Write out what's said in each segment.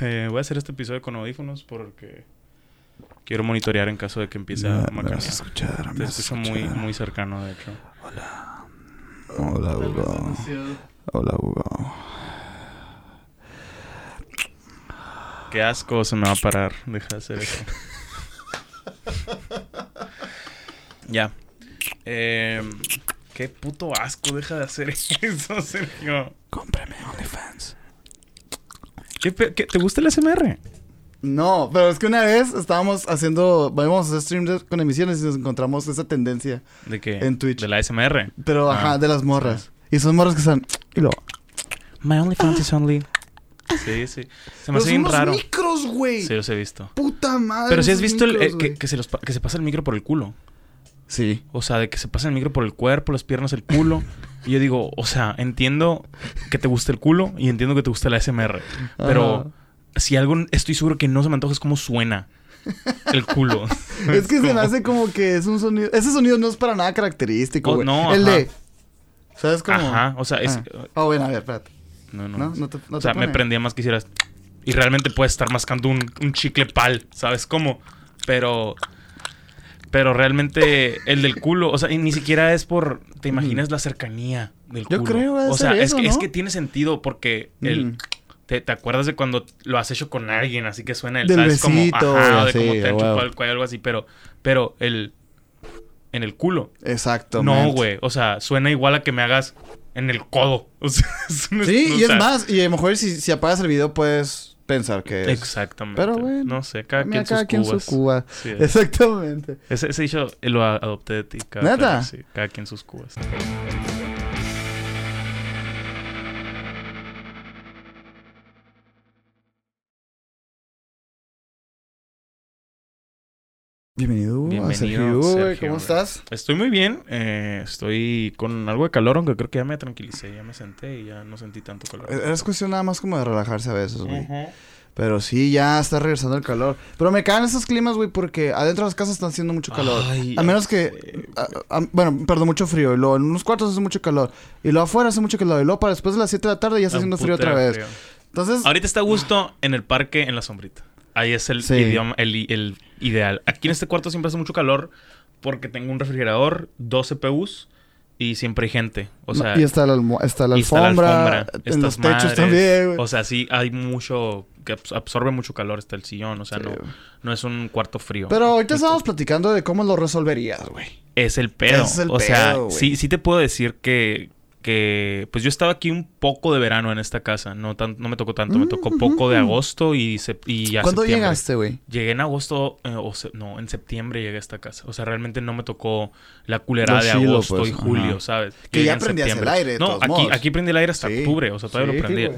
Eh, voy a hacer este episodio con audífonos porque quiero monitorear en caso de que empiece a Me, macanear. vas a escuchar, me Te escucho muy, muy cercano, de hecho. Hola. Hola, Hugo. Hola, Hugo. Qué asco, se me va a parar. Deja de hacer eso. ya. Eh, qué puto asco, deja de hacer eso, Sergio. Cómprame OnlyFans. ¿Qué ¿Te gusta el SMR? No, pero es que una vez estábamos haciendo, íbamos a hacer streams con emisiones y nos encontramos esa tendencia. ¿De qué? En Twitch. De la SMR. Pero, Ah, ajá, de las morras. Y son morras que están... Y luego... My OnlyFans is only. Sí, sí. Se me hace bien raro. micros, güey. Sí, los he visto. Puta madre. Pero si has visto el, eh, que, se los, que se pasa el micro por el culo. Sí. O sea, de que se pasa el micro por el cuerpo, las piernas, el culo. y yo digo, o sea, entiendo que te gusta el culo y entiendo que te gusta la SMR. Pero Ajá. si algo estoy seguro que no se me antoja es cómo suena el culo. Es que se me hace como que es un sonido... Ese sonido no es para nada característico, Oh, no, El ajá. de... ¿Sabes cómo? Ajá, o sea, es. Ah. Oh, bueno, a ver, espérate. No, no. ¿No? ¿No te, no o te sea, me prendía más que hicieras. Y realmente puedes estar mascando un, un chicle pal, ¿sabes cómo? Pero. Pero realmente el del culo, o sea, y ni siquiera es por. ¿Te imaginas la cercanía del Yo culo? creo, ha de O sea, ser es, eso, que, es ¿no? que tiene sentido porque el. Te, te acuerdas de cuando lo has hecho con alguien, así que suena el Del ¿sabes? Como, besito, ajá, o de cómo te han a chupado el cuello, algo así, pero, pero el en el culo. Exacto. No, güey. O sea, suena igual a que me hagas en el codo. O sea, es Sí, o y es más, y a lo mejor si, si apagas el video puedes pensar que es. Exactamente. Pero bueno, No sé, cada Mira, quien cada sus quien cubas. su cuba. Sí, es. Exactamente. Ese, ese dicho lo adopté de ti. Cada, ¿Neta? cada- sí, cada quien sus cubas. Bienvenido, Bienvenido, a Sergio, ¿Cómo estás? Estoy muy bien. eh, estoy con algo de calor, aunque creo que ya me tranquilicé. Ya me senté y ya no sentí tanto calor. Es cuestión nada más como de relajarse a veces, güey. Pero sí, ya está regresando el calor. Pero me caen esos climas, güey, porque adentro de las casas están haciendo mucho calor. Ay, a menos que. sé. a- a- bueno, perdón, mucho frío. Y luego en unos cuartos hace mucho calor. Y luego afuera hace mucho calor. Y luego para después de las 7 de la tarde ya está haciendo frío otra vez. frío. Entonces. Ahorita está a gusto en el parque, en la sombrita. Ahí es el Sí. idioma, el, el ideal. Aquí en este cuarto siempre hace mucho calor porque tengo un refrigerador, dos CPUs y siempre hay gente. O sea, y está la, está la y está la alfombra. alfombra, en techos también, güey. o sea, sí hay mucho que absorbe mucho calor está el sillón, o sea, Sí, no, güey. no es un cuarto frío. Pero ahorita estábamos platicando de cómo lo resolverías, güey. Es el pedo. Es el o sea, güey. sí, sí te puedo decir que, que. Pues yo estaba aquí un poco de verano en esta casa. No, tan, no me tocó tanto. Me tocó Mm, poco de agosto y, ya ¿Cuándo septiembre. llegaste, güey? Llegué en agosto. eh, o se- no, en septiembre llegué a esta casa. O sea, realmente no me tocó la culera de chilo, agosto pues, y julio, ajá. ¿sabes? Que ya en prendías el aire, de No, todos aquí, modos. aquí prendí el aire hasta Sí. octubre. O sea, todavía Sí, lo prendí.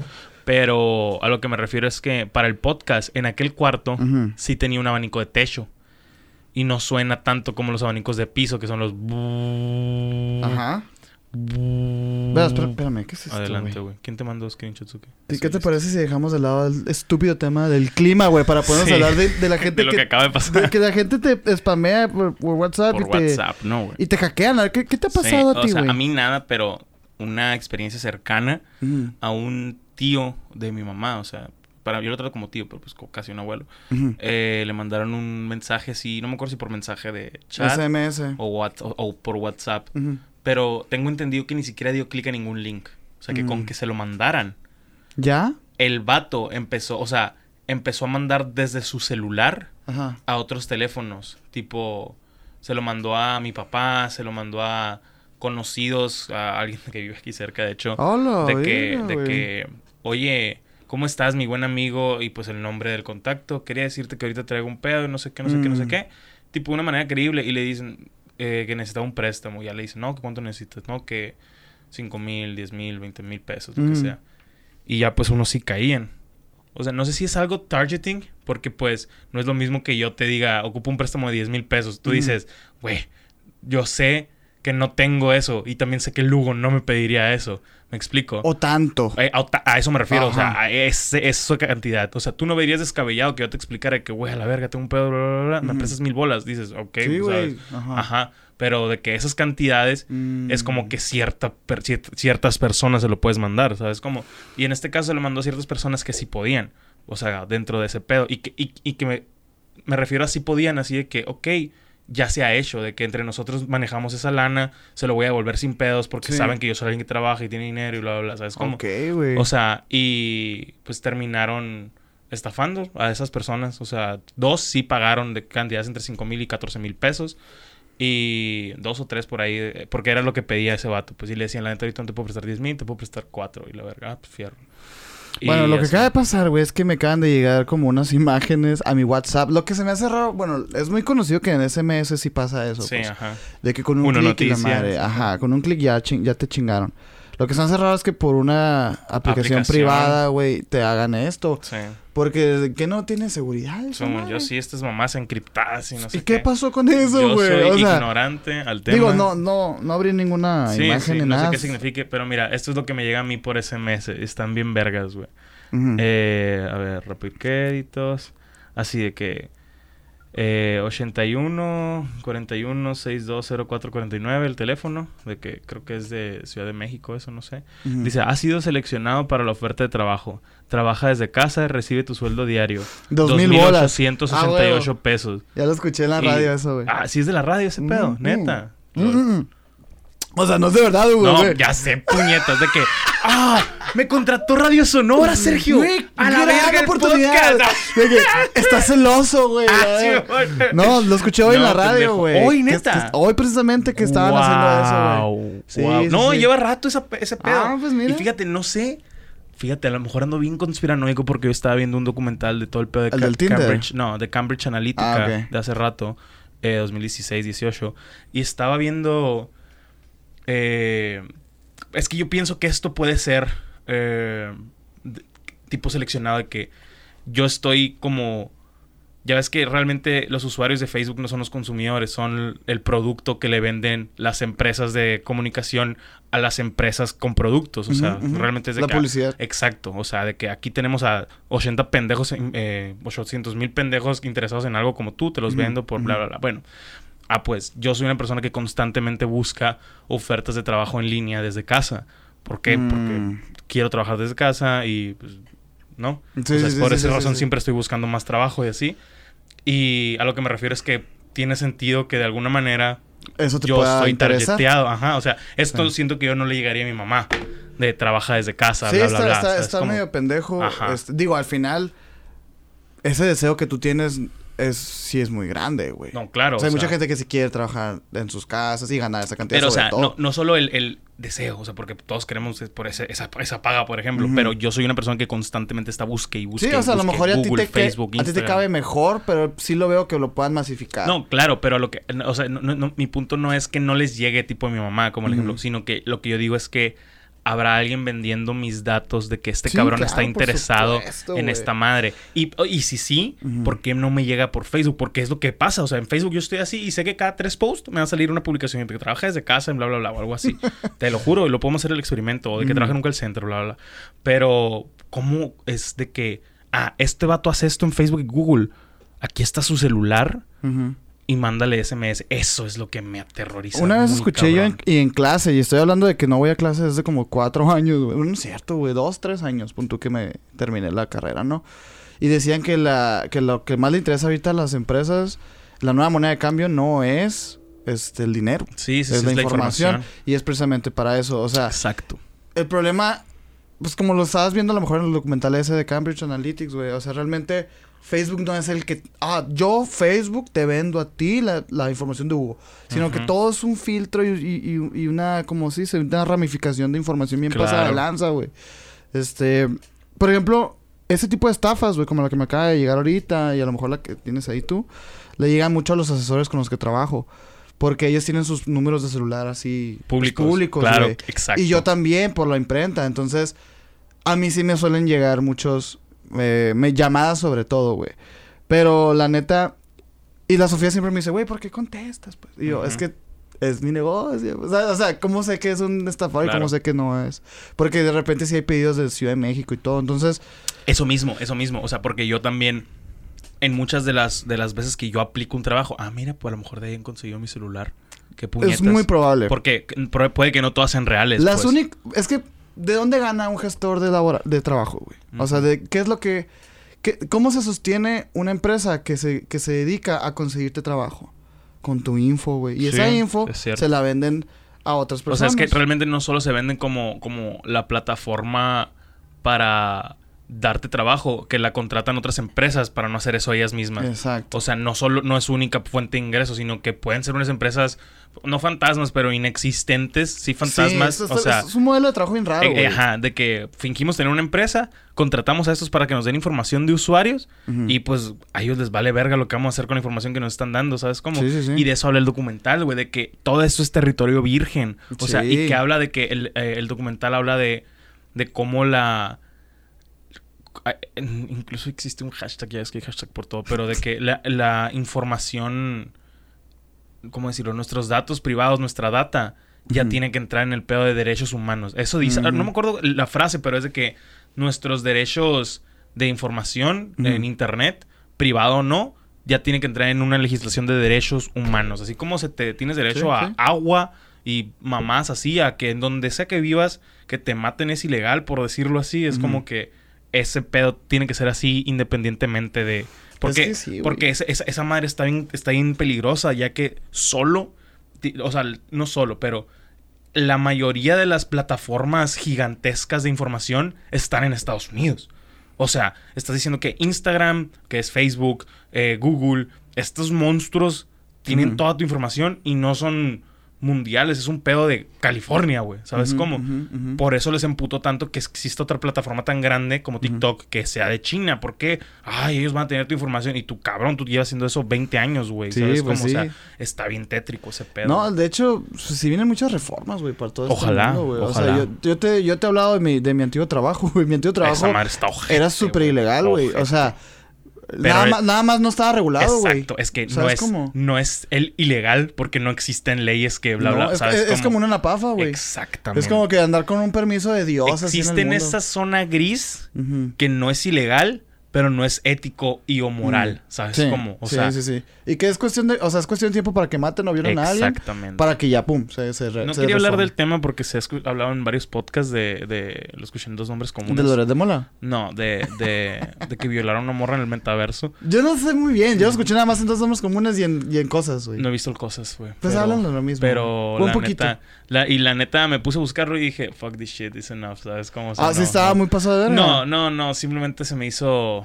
Pero a lo que me refiero es que para el podcast, en aquel cuarto, sí tenía un abanico de techo. Y no suena tanto como los abanicos de piso, que son los... Ajá. Verás, espera- espérame, ¿qué es esto, Adelante, güey? ¿Quién te mandó screenshots o qué? ¿Y ¿Qué te parece si dejamos de lado el estúpido tema del clima, güey? Para podernos Sí. hablar de, de la gente De lo que, acaba de pasar. de que la gente te spamea por, por WhatsApp, por y, te, WhatsApp, no, güey. y te hackean. A ¿Qué, qué te ha pasado Sí, a ti, O sea, güey? a mí nada, pero una experiencia cercana a un tío de mi mamá. O sea, para yo lo trato como tío, pero pues como casi un abuelo. Eh, le mandaron un mensaje así, no me acuerdo si por mensaje de chat SMS. o, what- o- o por WhatsApp. Pero tengo entendido que ni siquiera dio clic a ningún link. O sea, que Mm. con que se lo mandaran. ¿Ya? El vato empezó, o sea, empezó a mandar desde su celular Ajá. a otros teléfonos. Tipo, se lo mandó a mi papá, se lo mandó a conocidos, a alguien que vive aquí cerca, de hecho. Hola, de que, de que, oye, ¿cómo estás, mi buen amigo? Y pues el nombre del contacto. Quería decirte que ahorita traigo un pedo y no sé qué, no sé qué, no sé Mm. qué. Tipo, de una manera creíble. Y le dicen eh, que necesitaba un préstamo. Y ya le dicen, no, cuánto necesitas, no, que 5 mil, 10 mil, 20 mil pesos, lo Mm. que sea. Y ya pues unos sí caían. O sea, no sé si es algo targeting, porque pues no es lo mismo que yo te diga, ocupo un préstamo de 10 mil pesos. Tú dices, güey, yo sé que no tengo eso y también sé que Lugo no me pediría eso. ¿Me explico? O tanto. Eh, a, a eso me refiero, o sea, a ese, esa cantidad. O sea, tú no verías descabellado que yo te explicara que, güey, a la verga, tengo un pedo, bla, bla, bla, me prestas mil bolas. Dices, ok, sí, pues. Ajá. Ajá. Pero de que esas cantidades Mm. es como que cierta, per- ciertas personas se lo puedes mandar, ¿sabes? Como, y en este caso se lo mandó a ciertas personas que sí podían. O sea, dentro de ese pedo. Y que, y, y que me, me refiero a si podían, así de que, ok, ya se ha hecho, de que entre nosotros manejamos esa lana, se lo voy a devolver sin pedos porque Sí. saben que yo soy alguien que trabaja y tiene dinero y bla, bla, bla, ¿sabes cómo? Ok, güey. O sea, y pues terminaron estafando a esas personas. O sea, dos sí pagaron de cantidades entre 5 mil y 14 mil pesos. Y dos o tres por ahí, eh, porque era lo que pedía ese vato. Pues sí le decían, la neta, ahorita no te puedo prestar 10 mil, te puedo prestar 4. Y la verga, ah, pues fierro. Bueno, lo que acaba de pasar, güey, es que me acaban de llegar como unas imágenes a mi WhatsApp. Lo que se me hace raro, bueno, es muy conocido que en SMS sí pasa eso. Sí, pues, ajá. de que con un clic la madre, ajá, con un clic ya, ya te chingaron. Lo que se hace raro es que por una aplicación, Aplicación. privada, güey, te hagan esto. Sí. Porque que no tiene seguridad. madre? yo sí, estas mamás encriptadas y no sé ¿Y qué pasó con eso, Yo güey? soy O sea, ignorante al tema. digo, no, no, no abrí ninguna Sí, imagen sí, ni no nada. sé qué signifique, pero mira, esto es lo que me llega a mí por SMS. Están bien vergas, güey. Eh, a ver, rápido créditos. Así de que. Eh, 81 41 62 04 49 el teléfono. De que creo que es de Ciudad de México, eso no sé. Dice: Ha sido seleccionado para la oferta de trabajo. Trabaja desde casa, recibe tu sueldo diario. Dos mil bolas. 2,868 Ah, pesos. Ya lo escuché en la Y- radio eso, güey. Ah, sí es de la radio ese pedo, Mm, neta. mm, mm, mm. O sea, no es de verdad, güey. No, güey. ya sé, puñetas, de que. ¡Ah! ¡Me contrató Radio Sonora, Sergio! Güey, ¡A la verga oportunidad. De que estás celoso, güey. Ah, sí. No, lo escuché hoy en la radio, pendejo. güey. ¿Hoy, neta? que- hoy precisamente que estaban haciendo eso, güey. Sí, sí, no, lleva rato esa, ese pedo. Ah, pues mira. Y fíjate, no sé. Fíjate, a lo mejor ando bien conspiranoico porque yo estaba viendo un documental de todo el pedo de ¿El del? Cambridge. No, de Cambridge Analytica Ah, ok. de hace rato, eh, 2016-18. Y estaba viendo. Eh, es que yo pienso que esto puede ser eh, de- tipo seleccionado de que yo estoy como. Ya ves que realmente los usuarios de Facebook no son los consumidores, son el producto que le venden las empresas de comunicación a las empresas con productos. O sea, realmente es de La que- publicidad. Exacto. O sea, de que aquí tenemos a 80 pendejos, en- eh, 800 mil pendejos interesados en algo como tú, te los vendo por bla, bla, bla. Bueno. Ah, pues yo soy una persona que constantemente busca ofertas de trabajo en línea desde casa. ¿Por qué? Mm. Porque quiero trabajar desde casa y pues, ¿no? Sí, o sea, sí, es sí, por sí, esa razón siempre estoy buscando más trabajo y así. Y a lo que me refiero es que tiene sentido que de alguna manera Eso te yo estoy interesar. targeteado. Ajá, o sea, esto siento que yo no le llegaría a mi mamá de trabaja desde casa, Sí, bla, está, bla, bla. está, ¿sabes? está Como- medio pendejo. Este, digo, al final, ese deseo que tú tienes es sí es muy grande, güey. No, claro. o sea, hay o mucha sea, gente que sí quiere trabajar en sus casas y ganar esa cantidad Pero, o sea, todo. no, no solo el, el deseo, o sea, porque todos queremos por ese, esa, esa paga, por ejemplo, pero yo soy una persona que constantemente está busque y busque. sí, o sea, a lo mejor a ti, te, que- a ti te cabe mejor, pero sí lo veo que lo puedan masificar. No, claro, pero lo que, o sea, no- no- no, mi punto no es que no les llegue tipo a mi mamá, como el ejemplo, sino que lo que yo digo es que habrá alguien vendiendo mis datos de que este Sí, cabrón claro, está interesado supuesto, en esta madre. Y, y si sí, Ujú. ¿por qué no me llega por Facebook? Porque es lo que pasa. O sea, en Facebook yo estoy así y sé que cada tres posts me va a salir una publicación de que trabaja desde casa en bla, bla, bla, o algo así. Te lo juro, y lo podemos hacer el experimento. O de que Ujú. trabaja en un call center, bla, bla, bla. Pero, ¿cómo es de que, ah, este vato hace esto en Facebook y Google? Aquí está su celular Ujú. Y mándale SMS. Eso es lo que me aterroriza. Una vez escuché yo en, cabrón. y en clase, y estoy hablando de que no voy a clase desde como cuatro años, güey. No es cierto, güey, dos, tres años, punto que me terminé la carrera, ¿no? Y decían que, la, que lo que más le interesa ahorita a las empresas, la nueva moneda de cambio no es este, el dinero, Sí, sí, sí, es, es, la, la información, información. Y es precisamente para eso, o sea, Exacto. el problema, pues como lo estabas viendo a lo mejor en el documental ese de Cambridge Analytics, güey. O sea, realmente Facebook no es el que, ah, yo Facebook te vendo a ti la, la información de Hugo. Sino que todo es un filtro y, y- y- una, como si se una ramificación de información bien pasada de Claro. lanza, güey. Este, por ejemplo, ese tipo de estafas, güey, como la que me acaba de llegar ahorita y a lo mejor la que tienes ahí tú, le llegan mucho a los asesores con los que trabajo. Porque ellos tienen sus números de celular así pues, Públicos. públicos Claro, exacto. Y yo también por la imprenta. Entonces, a mí sí me suelen llegar muchos eh, me, llamadas sobre todo, güey. Pero la neta, y la Sofía siempre me dice, güey, ¿por qué contestas? Pues? Y yo, es que es mi negocio. O sea, o sea, ¿cómo sé que es un estafador y cómo sé que no es? Porque de repente sí hay pedidos de Ciudad de México y todo. Entonces, Eso mismo, eso mismo. O sea, porque yo también, en muchas de las, de las veces que yo aplico un trabajo, ah, mira, pues a lo mejor de ahí han conseguido mi celular. Qué puñetas. es muy probable. Porque puede que no todas sean reales. Las pues. únicas... Es que, ¿de dónde gana un gestor de, labora- de trabajo, güey? O sea, de qué es lo que... ¿qué- ¿cómo se sostiene una empresa que se, que se dedica a conseguirte trabajo? Con tu info, güey. Y Sí, esa info es se la venden a otras O personas. sea, es que realmente no solo se venden como, como la plataforma para darte trabajo, que la contratan otras empresas para no hacer eso ellas mismas. Exacto. O sea, no solo no es única fuente de ingresos, sino que pueden ser unas empresas, no fantasmas, pero inexistentes, sí fantasmas. Sí, es, o sea, es un modelo de trabajo bien raro, eh, ajá, de que fingimos tener una empresa, contratamos a estos para que nos den información de usuarios y pues a ellos les vale verga lo que vamos a hacer con la información que nos están dando, ¿sabes cómo? Sí, sí, sí. Y de eso habla el documental, güey, de que todo esto es territorio virgen. O sea, y que habla de que el, eh, el documental habla de, de cómo la... ah, Incluso existe un hashtag, ya es que hay hashtag por todo, pero de que la, la información, ¿cómo decirlo? Nuestros datos privados, nuestra data, ya tiene que entrar en el pedo de derechos humanos. Eso dice, Ujú. no me acuerdo la frase, pero es de que nuestros derechos de información en Internet, privado o no, ya tiene que entrar en una legislación de derechos humanos. Así como se te tienes derecho Sí, a sí. agua y mamás así, a que en donde sea que vivas, que te maten es ilegal, por decirlo así. Es como que ese pedo tiene que ser así independientemente de... Porque, que sí, güey. porque esa, esa- madre está bien, está bien peligrosa, ya que solo, o sea, no solo, pero la mayoría de las plataformas gigantescas de información están en Estados Unidos. O sea, estás diciendo que Instagram, que es Facebook, eh, Google, estos monstruos tienen toda tu información y no son mundiales, es un pedo de California, güey. ¿Sabes cómo? Por eso les emputó tanto que exista otra plataforma tan grande como TikTok que sea de China. Porque, ay, ellos van a tener tu información y tú, cabrón, tú llevas haciendo eso 20 años, güey. Sí, ¿Sabes pues cómo? O sea, está bien tétrico ese pedo. No, de hecho, pues, sí vienen muchas reformas, güey, para todo Ojalá, este mundo, güey. O ojalá. sea, yo, yo te, yo te he hablado de mi, de mi antiguo trabajo, güey. Mi antiguo trabajo Esa madre está ojete, era súper ilegal, güey. O sea, nada, es- más, nada más no estaba regulado, güey. Exacto, es que no ¿Sabes es, cómo? no es el ilegal porque no existen leyes que bla, No, bla, es, ¿sabes es- como una napafa, güey. Exactamente. Es como que andar con un permiso de Dios así en Existe el en mundo. esa zona gris que no es ilegal, pero no es ético y o moral, Mm. ¿sabes Sí, cómo? O sí, sea, sí, sí. Y que es cuestión de, o sea, es cuestión de tiempo para que maten o violen a alguien. exactamente. Para que ya, pum, se, se re- No se quería hablar del tema porque se ha hablado en varios podcasts de, de lo escuché en dos nombres comunes. ¿De Loret de Mola? No, de, de, de que violaron a una morra en el metaverso. Yo no sé muy bien. Yo lo escuché nada más en dos nombres comunes y en, y en cosas, güey. No he visto cosas, güey. pues hablan de lo mismo. Pero Un poquito. neta, la, y la neta me puse a buscarlo y dije, fuck this shit, it's enough, ¿sabes cómo? O sea, ah, sí estaba no. muy pasado de verga. No, no, no, simplemente se me hizo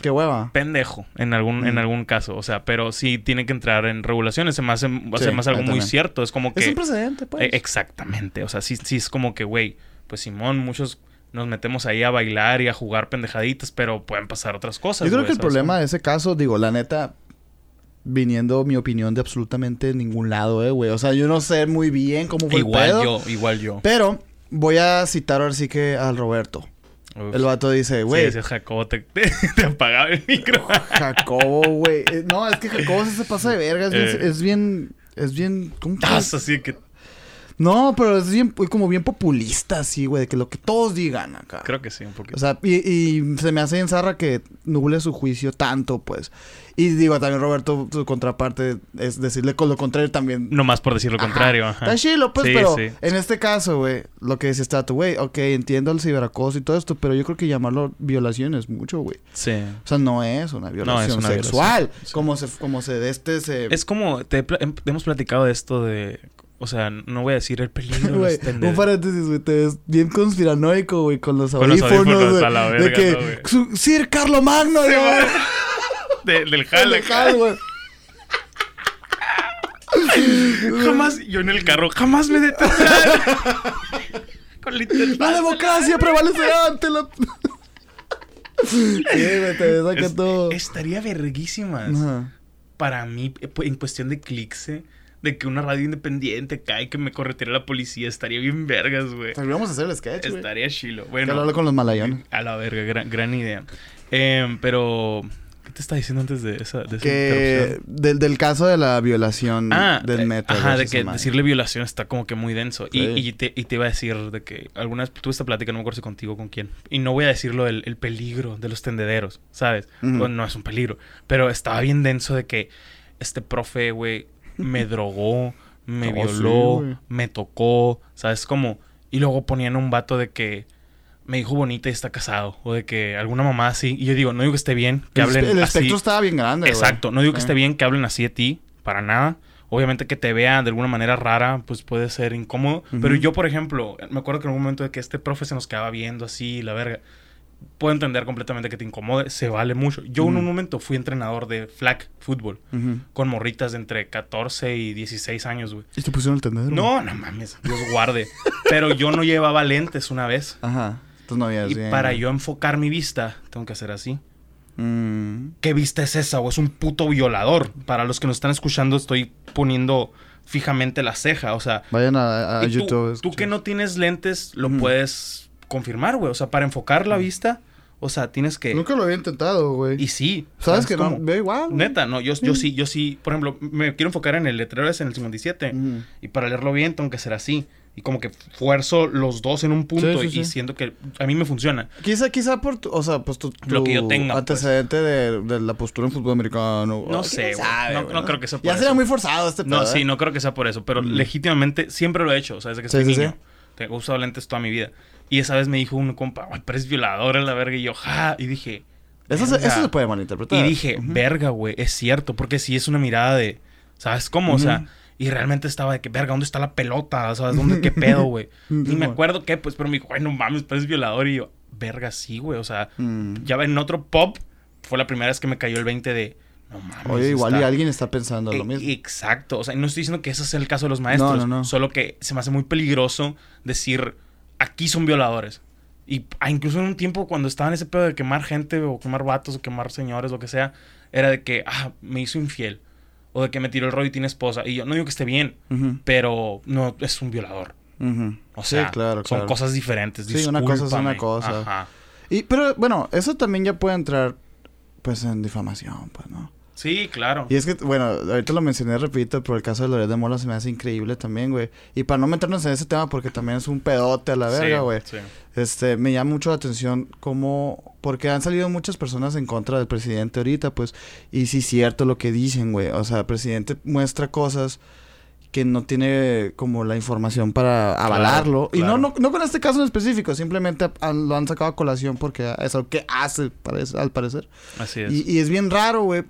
Qué hueva. pendejo en algún, Mm. en algún caso. O sea, pero sí tiene que entrar en regulaciones. Se me hace, se Sí, me hace algo muy cierto. Es como que. Es un precedente, pues. Eh, exactamente. O sea, sí, sí es como que, güey, pues Simón, muchos nos metemos ahí a bailar y a jugar pendejaditas, pero pueden pasar otras cosas. Yo creo que el ¿sabes problema cómo? de ese caso, digo, la neta, viniendo mi opinión de absolutamente ningún lado, eh, güey. O sea, yo no sé muy bien cómo fue Igual el pedo. yo, igual yo. Pero voy a citar ahora sí que al Roberto. Uf. El vato dice, Sí, güey, ese Jacobo te, te, te apagaba el micro. Jacobo, güey. Eh, No, es que Jacobo sí se pasa de verga. Es bien, Eh. es bien, es bien, ¿cómo te- Taz, así que No, pero es bien, como bien populista, así, güey, de que lo que todos digan acá. creo que sí, un poquito. O sea, y, y se me hace en zarra que nuble su juicio tanto, pues. Y digo, también Roberto, su contraparte, es decirle con lo contrario también. no más por decir lo Ajá. contrario. Ajá. Está chilo, pues, Sí, pero sí. en este caso, güey, lo que dice está tu güey, ok, entiendo el ciberacoso y todo esto, pero yo creo que llamarlo violación es mucho, güey. Sí. O sea, no es una violación una sexual. violación, sí. Como se, como se de este se. Es como, te hem- hemos platicado de esto de, o sea, no voy a decir el peligro un paréntesis, güey, te ves bien conspiranoico, güey, con los Con los audífonos, audífonos güey, a la de que ¿no, Sir Carlo Magno, güey. De- del jale. Güey. Jamás, yo en el carro, jamás me detendrán. Con. La democracia prevalecerá ante la. sí, güey, te ves acá Es- todo. Estaría verguísimas. Ajá. Para mí, pues, en cuestión de clics, eh, de que una radio independiente cae que me correteara la policía, estaría bien vergas, güey. Deberíamos hacer el sketch. Estaría chilo. Que Bueno, hablarlo con los malayones. a la verga, gran, gran idea. Em, pero, ¿qué te estaba diciendo antes de esa, de esa Que interrupción? del, del caso de la violación Ah, del eh, metro. Ajá, de que decirle violación está como que muy denso. Y, Sí. y te, y te iba a decir de que alguna vez tuve esta plática, no me acuerdo si contigo o con quién. Y no voy a decirlo el, el peligro de los tendederos, ¿sabes? Bueno, no es un peligro. Pero estaba bien denso de que este profe, güey, me drogó, me Oh, violó, me tocó, ¿sabes cómo? Y luego ponían un vato de que, me dijo bonita y está casado. O de que alguna mamá así. Y yo digo, no digo que esté bien que hablen el así. espectro estaba bien grande. Exacto, no digo que Sí. esté bien que hablen así de ti, para nada. Obviamente que te vea de alguna manera rara, pues puede ser incómodo. Ujú. Pero yo, por ejemplo, me acuerdo que en algún momento de que este profe se nos quedaba viendo así, la verga. Puedo entender completamente que te incomode, se vale mucho. Yo en Ujú. un momento fui entrenador de flag fútbol Ujú. con morritas de entre 14 y 16 años, güey. ¿Y te pusieron el tendedero? No, no mames, Dios guarde. Pero yo no llevaba lentes una vez. Ajá. Entonces no habías Y bien. para yo enfocar mi vista, tengo que hacer así. Mm. ¿Qué vista es esa? O es un puto violador. Para los que nos están escuchando, estoy poniendo fijamente la ceja. O sea, Vayan a, a y tú, YouTube. tú que no tienes lentes, lo puedes confirmar, güey. O sea, para enfocar la vista, o sea, tienes que. Nunca lo había intentado, güey. Y sí. ¿Sabes que no? Veo igual. güey. Neta, no, yo, yo sí, yo sí, por ejemplo, me quiero enfocar en el letrero ese en el 57 Ujú. y para leerlo bien tengo que ser así y como que fuerzo los dos en un punto Sí, sí, y sí. siento que a mí me funciona. Quizá, quizá por tu, o sea, pues tu, Lo que yo tu tenga, pues. antecedente de, de la postura en fútbol americano. No sé, güey. sabe, No- güey, no creo que sea por Ya eso. sería muy forzado este No, pedo, sí, ¿eh? no creo que sea por eso, pero Mm. legítimamente siempre lo he hecho, o sea, desde que sí, niño. Tengo usado lentes toda mi vida. Y esa vez me dijo un compa, "Ay, pero es violador en la verga. Y yo, ja. Y dije, Eso, se, eso se puede malinterpretar. Y dije, Ujú. verga, güey, es cierto, porque sí es una mirada de, ¿sabes cómo? O sea. Y realmente estaba de que, verga, ¿dónde está la pelota? ¿Sabes dónde? ¿Qué pedo, güey? Ni me acuerdo qué, pues, pero me dijo, ay, no mames, pero es violador. Y yo, verga, sí, güey, o sea, Mm. ya en otro pop fue la primera vez que me cayó el 20 de, no mames. Oye, igual está- y alguien está pensando lo e- mismo. Exacto. O sea, no estoy diciendo que ese sea el caso de los maestros. No, no, no. Solo que se me hace muy peligroso decir, aquí son violadores. Y ah, incluso en un tiempo cuando estaba en ese pedo de quemar gente o quemar vatos o quemar señores, lo que sea, era de que, ah, me hizo infiel. O de que me tiró el rollo y tiene esposa. Y yo no digo que esté bien, pero no es un violador. O Sí, sea, claro, son claro. cosas diferentes. Sí, una cosa es una cosa. Ajá. Y, pero bueno, eso también ya puede entrar, pues, en difamación, pues, ¿no? Sí, claro. Y es que, bueno, ahorita lo mencioné, repito, pero el caso de Loret de Mola se me hace increíble también, güey. Y para no meternos en ese tema, porque también es un pedote a la verga, güey. sí. Este, me llama mucho la atención cómo... Porque han salido muchas personas en contra del presidente ahorita, pues. Y sí es cierto lo que dicen, güey. O sea, el presidente muestra cosas que no tiene como la información para avalarlo. Y no, claro. no, no con este caso en específico, simplemente han- lo han sacado a colación porque es lo que hace, parece, al parecer. Así es. Y, y es bien raro, güey.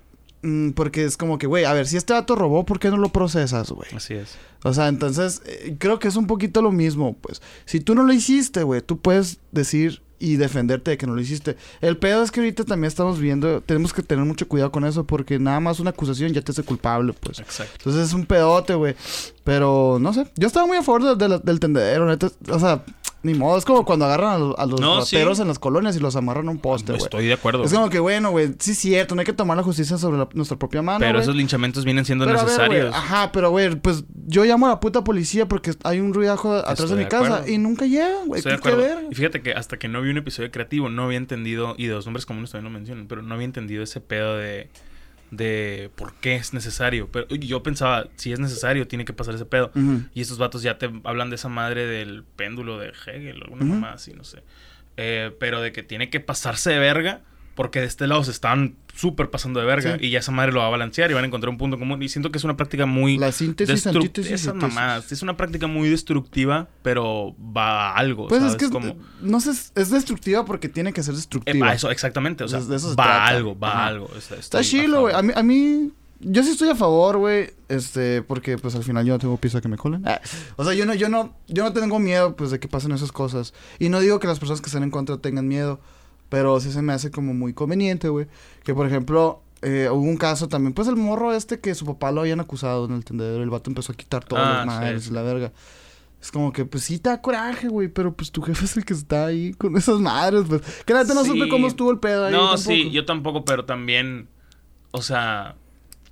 Mm, Porque es como que, güey, a ver, si este dato robó, ¿por qué no lo procesas, güey? Así es. O sea, entonces, eh, creo que es un poquito lo mismo, pues. Si tú no lo hiciste, güey, tú puedes decir y defenderte de que no lo hiciste. El pedo es que ahorita también estamos viendo, tenemos que tener mucho cuidado con eso porque nada más una acusación ya te hace culpable, pues. Exacto. Entonces es un pedote, güey. Pero, no sé, yo estaba muy a favor de- de la- del tendedero, neta. O sea, ni modo, es como cuando agarran a los, a los No, rateros sí. en las colonias y los amarran a un poste, güey. Estoy de acuerdo. Es como que, bueno, güey, sí es cierto, no hay que tomar la justicia sobre la- nuestra propia mano, Pero esos linchamientos vienen siendo Pero a ver, necesarios. ajá, pero güey, pues yo llamo a la puta policía porque hay un ruidajo atrás Estoy de mi casa acuerdo. y nunca llegan, güey. ¿Qué acuerdo. ver? Y fíjate que hasta que no vi un episodio creativo, no había entendido, y de los nombres comunes también lo mencionan, pero no había entendido ese pedo de, de por qué es necesario. Pero yo pensaba, si es necesario, tiene que pasar ese pedo. Y estos vatos ya te hablan de esa madre del péndulo de Hegel, o alguna Ujú. mamá así, no sé. Eh, pero de que tiene que pasarse de verga, porque de este lado se están súper pasando de verga, Sí. y ya esa madre lo va a balancear y van a encontrar un punto común. Y siento que es una práctica muy... La síntesis, antítesis, síntesis. mamadas. Es una práctica muy destructiva, pero va a algo. Pues es que, Como, no sé, es destructiva porque tiene que ser destructiva. va, eso, exactamente. O sea, De- eso se va a algo, va a algo. Está chilo, güey. A mí, a mí, yo sí estoy a favor, güey. Este, porque pues al final yo no tengo pieza que me colen. Ah, O sea, yo no, yo no, yo no tengo miedo, pues, de que pasen esas cosas. Y no digo que las personas que están en contra tengan miedo. Pero sí se me hace como muy conveniente, güey. Que por ejemplo, eh, hubo un caso también, pues el morro este que su papá lo habían acusado en el tendedero. El vato empezó a quitar todas Ah, las madres sí, la verga. Es como que, pues sí te da coraje, güey, pero pues tu jefe es el que está ahí con esas madres, pues. Que neta no Sí. supe cómo estuvo el pedo ahí. No, tampoco. sí, yo tampoco, pero también, o sea,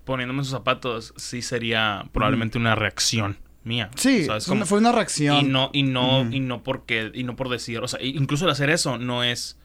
poniéndome en sus zapatos, sí sería probablemente una reacción mía. Sí, ¿sabes fue una- cómo? fue una reacción. Y no, y no, y no porque, y no por decir, o sea, incluso el hacer eso no es,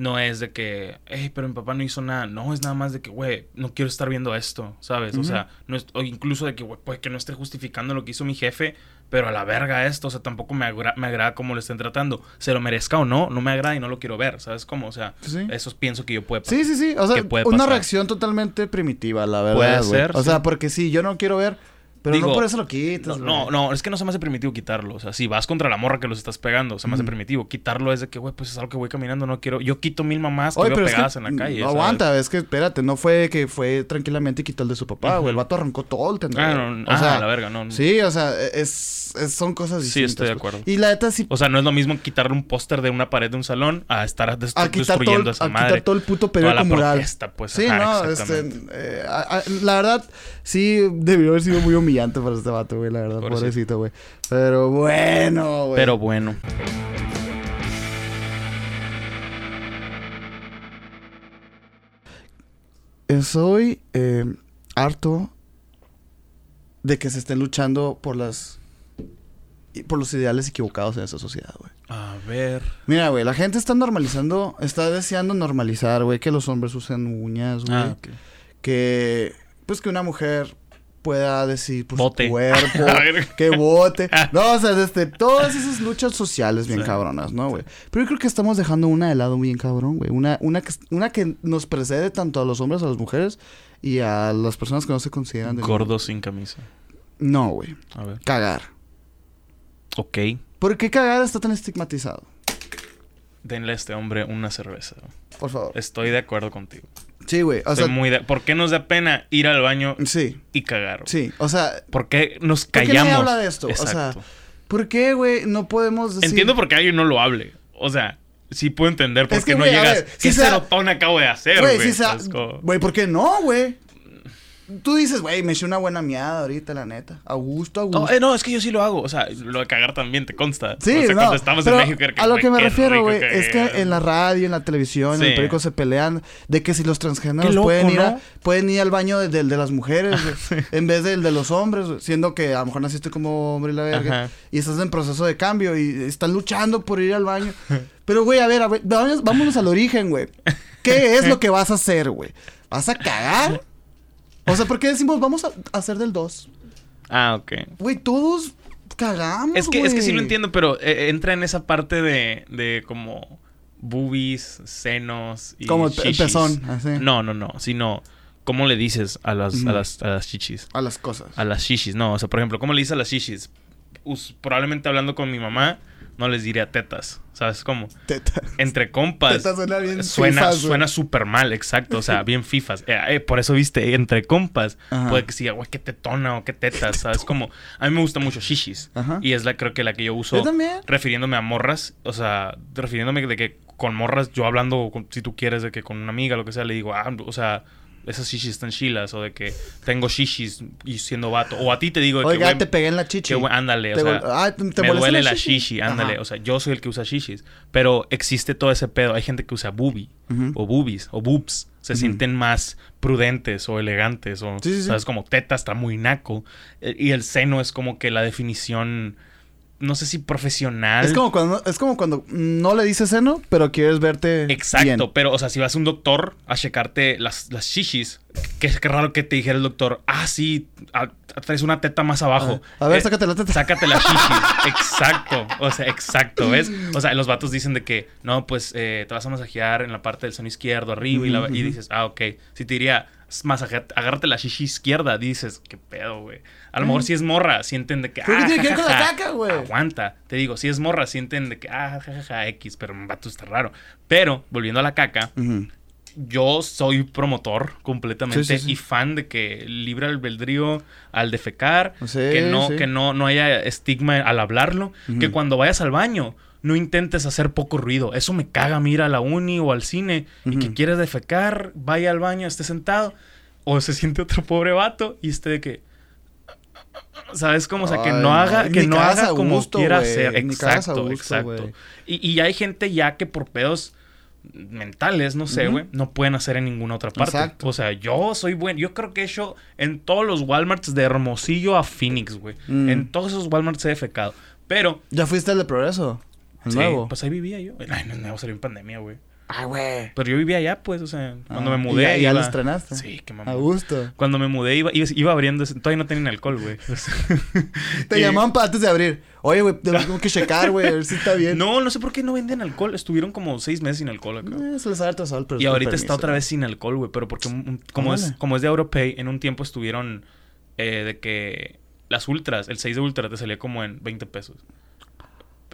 no es de que, hey, pero mi papá no hizo nada. No, es nada más de que, güey, no quiero estar viendo esto, ¿sabes? O sea, no es, o incluso de que, güey, puede que no esté justificando lo que hizo mi jefe, pero a la verga esto, o sea, tampoco me, agra- me agrada cómo lo estén tratando. Se lo merezca o no, no me agrada y no lo quiero ver, ¿sabes cómo? O sea, Sí. eso pienso que yo puedo. Sí, sí, sí. O sea, una pasar. reacción totalmente primitiva, la verdad. Puede ser, O sí. sea, porque sí, yo no quiero ver. Pero Digo, no por eso lo quitas, No, no, no, es que no se me hace primitivo quitarlo. O sea, si vas contra la morra que los estás pegando, se me hace Ujú. primitivo. Quitarlo es de que, güey, pues es algo que voy caminando, no quiero. Yo quito mil mamás que Oye, veo es pegadas que, en la calle. no ¿sabes? aguanta, es que espérate, no fue que fue tranquilamente y quitó el de su papá, güey. El vato arrancó todo el tendedero. Ah, no, o ah, sea, la verga, no. Sí, o sea, es, es- son cosas Sí, distintas. estoy de acuerdo. Y la neta sí O sea, no es lo mismo quitarle un póster de una pared de un salón a estar destru- a todo, destruyendo el- esa a madre. quitar todo el puto periódico mural. pues. Sí, ajá, no, este, eh, a- a- la verdad, sí, debió haber sido muy humillante para este vato, güey, la verdad, Pobrecito. pobrecito, güey. Pero bueno, güey. Pero bueno. Soy eh, harto de que se estén luchando por las... por los ideales equivocados en esta sociedad, güey. A ver. Mira, güey, la gente está normalizando, está deseando normalizar, güey, que los hombres usen uñas, güey. Ah, que pues que una mujer pueda decir por su cuerpo, que vote. No, o sea, desde todas esas luchas sociales bien Sí. cabronas, ¿no, güey? Pero yo creo que estamos dejando una de lado bien cabrón, güey. Una, una, que, una que nos precede tanto a los hombres, a las mujeres y a las personas que no se consideran de Gordo sin camisa. No, güey. A ver. Cagar. Ok. ¿Por qué cagar está tan estigmatizado? Denle a este hombre una cerveza. Por favor. Estoy de acuerdo contigo. Sí, güey. O sea, muy de- ¿Por qué nos da pena ir al baño sí, y cagar? sí. O sea, ¿Por qué nos ¿Por qué callamos? habla de esto? O sea. ¿por qué, güey, no podemos decir... Entiendo por qué alguien no lo hable. O sea, sí puedo entender por Es qué que, no a llegas. ver, ¿Qué si sea- serotón acabo de hacer, Güey, güey? Güey, ¿por qué no, güey? Tú dices, güey, me eché una buena miada ahorita, la neta. A gusto, a gusto. No, eh, no, es que yo sí lo hago. O sea, lo de cagar también te consta. Sí, o sea, no, cuando estamos en México. era a lo que me refiero, güey, es que en la radio, en la televisión, en el periódico se pelean de que si los transgéneros loco, pueden, ir a- pueden ir al baño de- del de las mujeres, güey, en vez del de los hombres, siendo que a lo mejor naciste como hombre y la verga, Ajá. y estás en proceso de cambio y están luchando por ir al baño. Pero, güey, a ver, a ver, vámonos, vámonos al origen, güey. ¿Qué es lo que vas a hacer, güey? ¿Vas a cagar? O sea, ¿por qué decimos vamos a hacer del 2? Ah, ok. Güey, todos cagamos, Es que, es que sí lo entiendo, pero eh, entra en esa parte de, de como boobies, senos y Como el pezón, así. No, no, no, sino ¿cómo le dices a las, a las, a las chichis? A las cosas. A las shishis, no, o sea, por ejemplo, ¿cómo le dices a las shishis? Us- probablemente hablando con mi mamá, no les diría tetas, ¿sabes cómo? Teta. Entre compas. Tetas suena bien Suena, fifas, suena súper mal, exacto. O sea, bien fifas. Eh, eh, por eso, viste, entre compas. Ajá. Puede que siga, güey, qué tetona o qué tetas, ¿sabes? Como, a mí me gusta mucho shishis. Ajá. Y es la, creo que la que yo uso. Yo también. Refiriéndome a morras. O sea, refiriéndome de que con morras, yo hablando, con- si tú quieres, de que con una amiga, lo que sea, le digo, ah, o sea, esas shishis están chilas. O de que tengo shishis y siendo vato. O a ti te digo de que, Oiga, güey, te pegué en la chichi. que, ándale, o Te sea, gol- ah, ¿te- te me duele la shishi? shishi, ándale, Ajá. o sea, yo soy el que usa shishis, pero existe todo ese pedo, hay gente que usa boobie, o boobies, o boobs, se sienten más prudentes o elegantes, o, Sí, sí, sí. sabes, como teta está muy naco, eh, y el seno es como que la definición, no sé si profesional. Es como cuando es como cuando no le dices seno, pero quieres verte Exacto, bien. pero, o sea, si vas a un doctor a checarte las, las shishis, que es que raro que te dijera el doctor, ah, sí, traes una teta más abajo. A ver, Eh, sácate la teta. Sácate la shishis. exacto. O sea, exacto, ¿ves? O sea, los vatos dicen de que, no, pues eh, te vas a masajear en la parte del seno izquierdo, arriba, y, la- y dices, ah, ok. Si te diría, masaje, agárrate la shishi izquierda, dices, qué pedo, güey. A lo mejor si es morra, sienten de que, ¿Pero qué ah, tiene que ver con la caca, güey? Aguanta. Te digo, si es morra, sienten de que, ah, jajaja, X, pero vato está raro. Pero, volviendo a la caca, yo soy promotor completamente Sí, sí, sí. y fan de que libre albedrío al defecar, que no que no no haya estigma al hablarlo, que cuando vayas al baño no intentes hacer poco ruido. Eso me caga a mí ir a la uni o al cine y que quieres defecar, vaya al baño, esté sentado o se siente otro pobre vato y esté de que ¿Sabes cómo? O sea, que Ay, no haga, que no haga como gusto, quiera güey. hacer. Exacto, gusto, exacto. Y, y hay gente ya que por pedos mentales, no sé, güey, no pueden hacer en ninguna otra parte. Exacto. O sea, yo soy bueno. Yo creo que he hecho en todos los Walmarts de Hermosillo a Phoenix, güey. Mm. En todos esos Walmarts he defecado. Pero, Ya fuiste al de progreso. El sí, nuevo. pues ahí vivía yo. Ay, no, no, salió en pandemia, güey. Ay, güey. Pero yo vivía allá, pues, o sea, cuando Ah, me mudé. ya- ya iba- lo estrenaste. Sí, qué A mamón. gusto. Cuando me mudé iba, iba, iba abriendo, ese- todavía no tenían alcohol, güey. Te Y- llamaban para antes de abrir. Oye, güey, tengo que checar, güey, a ver si está bien. No, no sé por qué no venden alcohol. Estuvieron como seis meses sin alcohol acá. Eh, se les ha harto sol, pero Y ahorita está otra vez sin alcohol, güey. Pero porque un- es, Órale. como es de Europay, en un tiempo estuvieron eh, de que las ultras, el 6 de ultra te salía como en 20 pesos.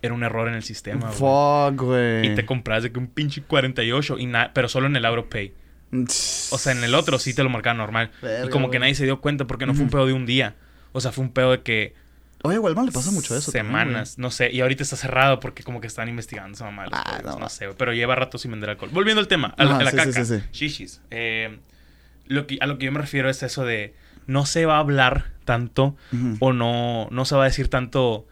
Era un error en el sistema. Fuck, güey. Y te compras de que un pinche 48, y pero solo en el AuroPay. O sea, en el otro sí te lo marcaba normal. Verga, y como que nadie se dio cuenta porque no fue un pedo de un día. O sea, fue un pedo de que Oye, igual le pasa mucho eso. también, semanas, no sé. Y ahorita está cerrado porque como que están investigando esa mamá. Ah, no. no, sé. Pero lleva rato sin vender alcohol. Volviendo al tema, a la, Ajá, a la sí, caca. sí, sí, sí. Shishis. Eh, lo que, a lo que yo me refiero es eso de no se va a hablar tanto o no, no se va a decir tanto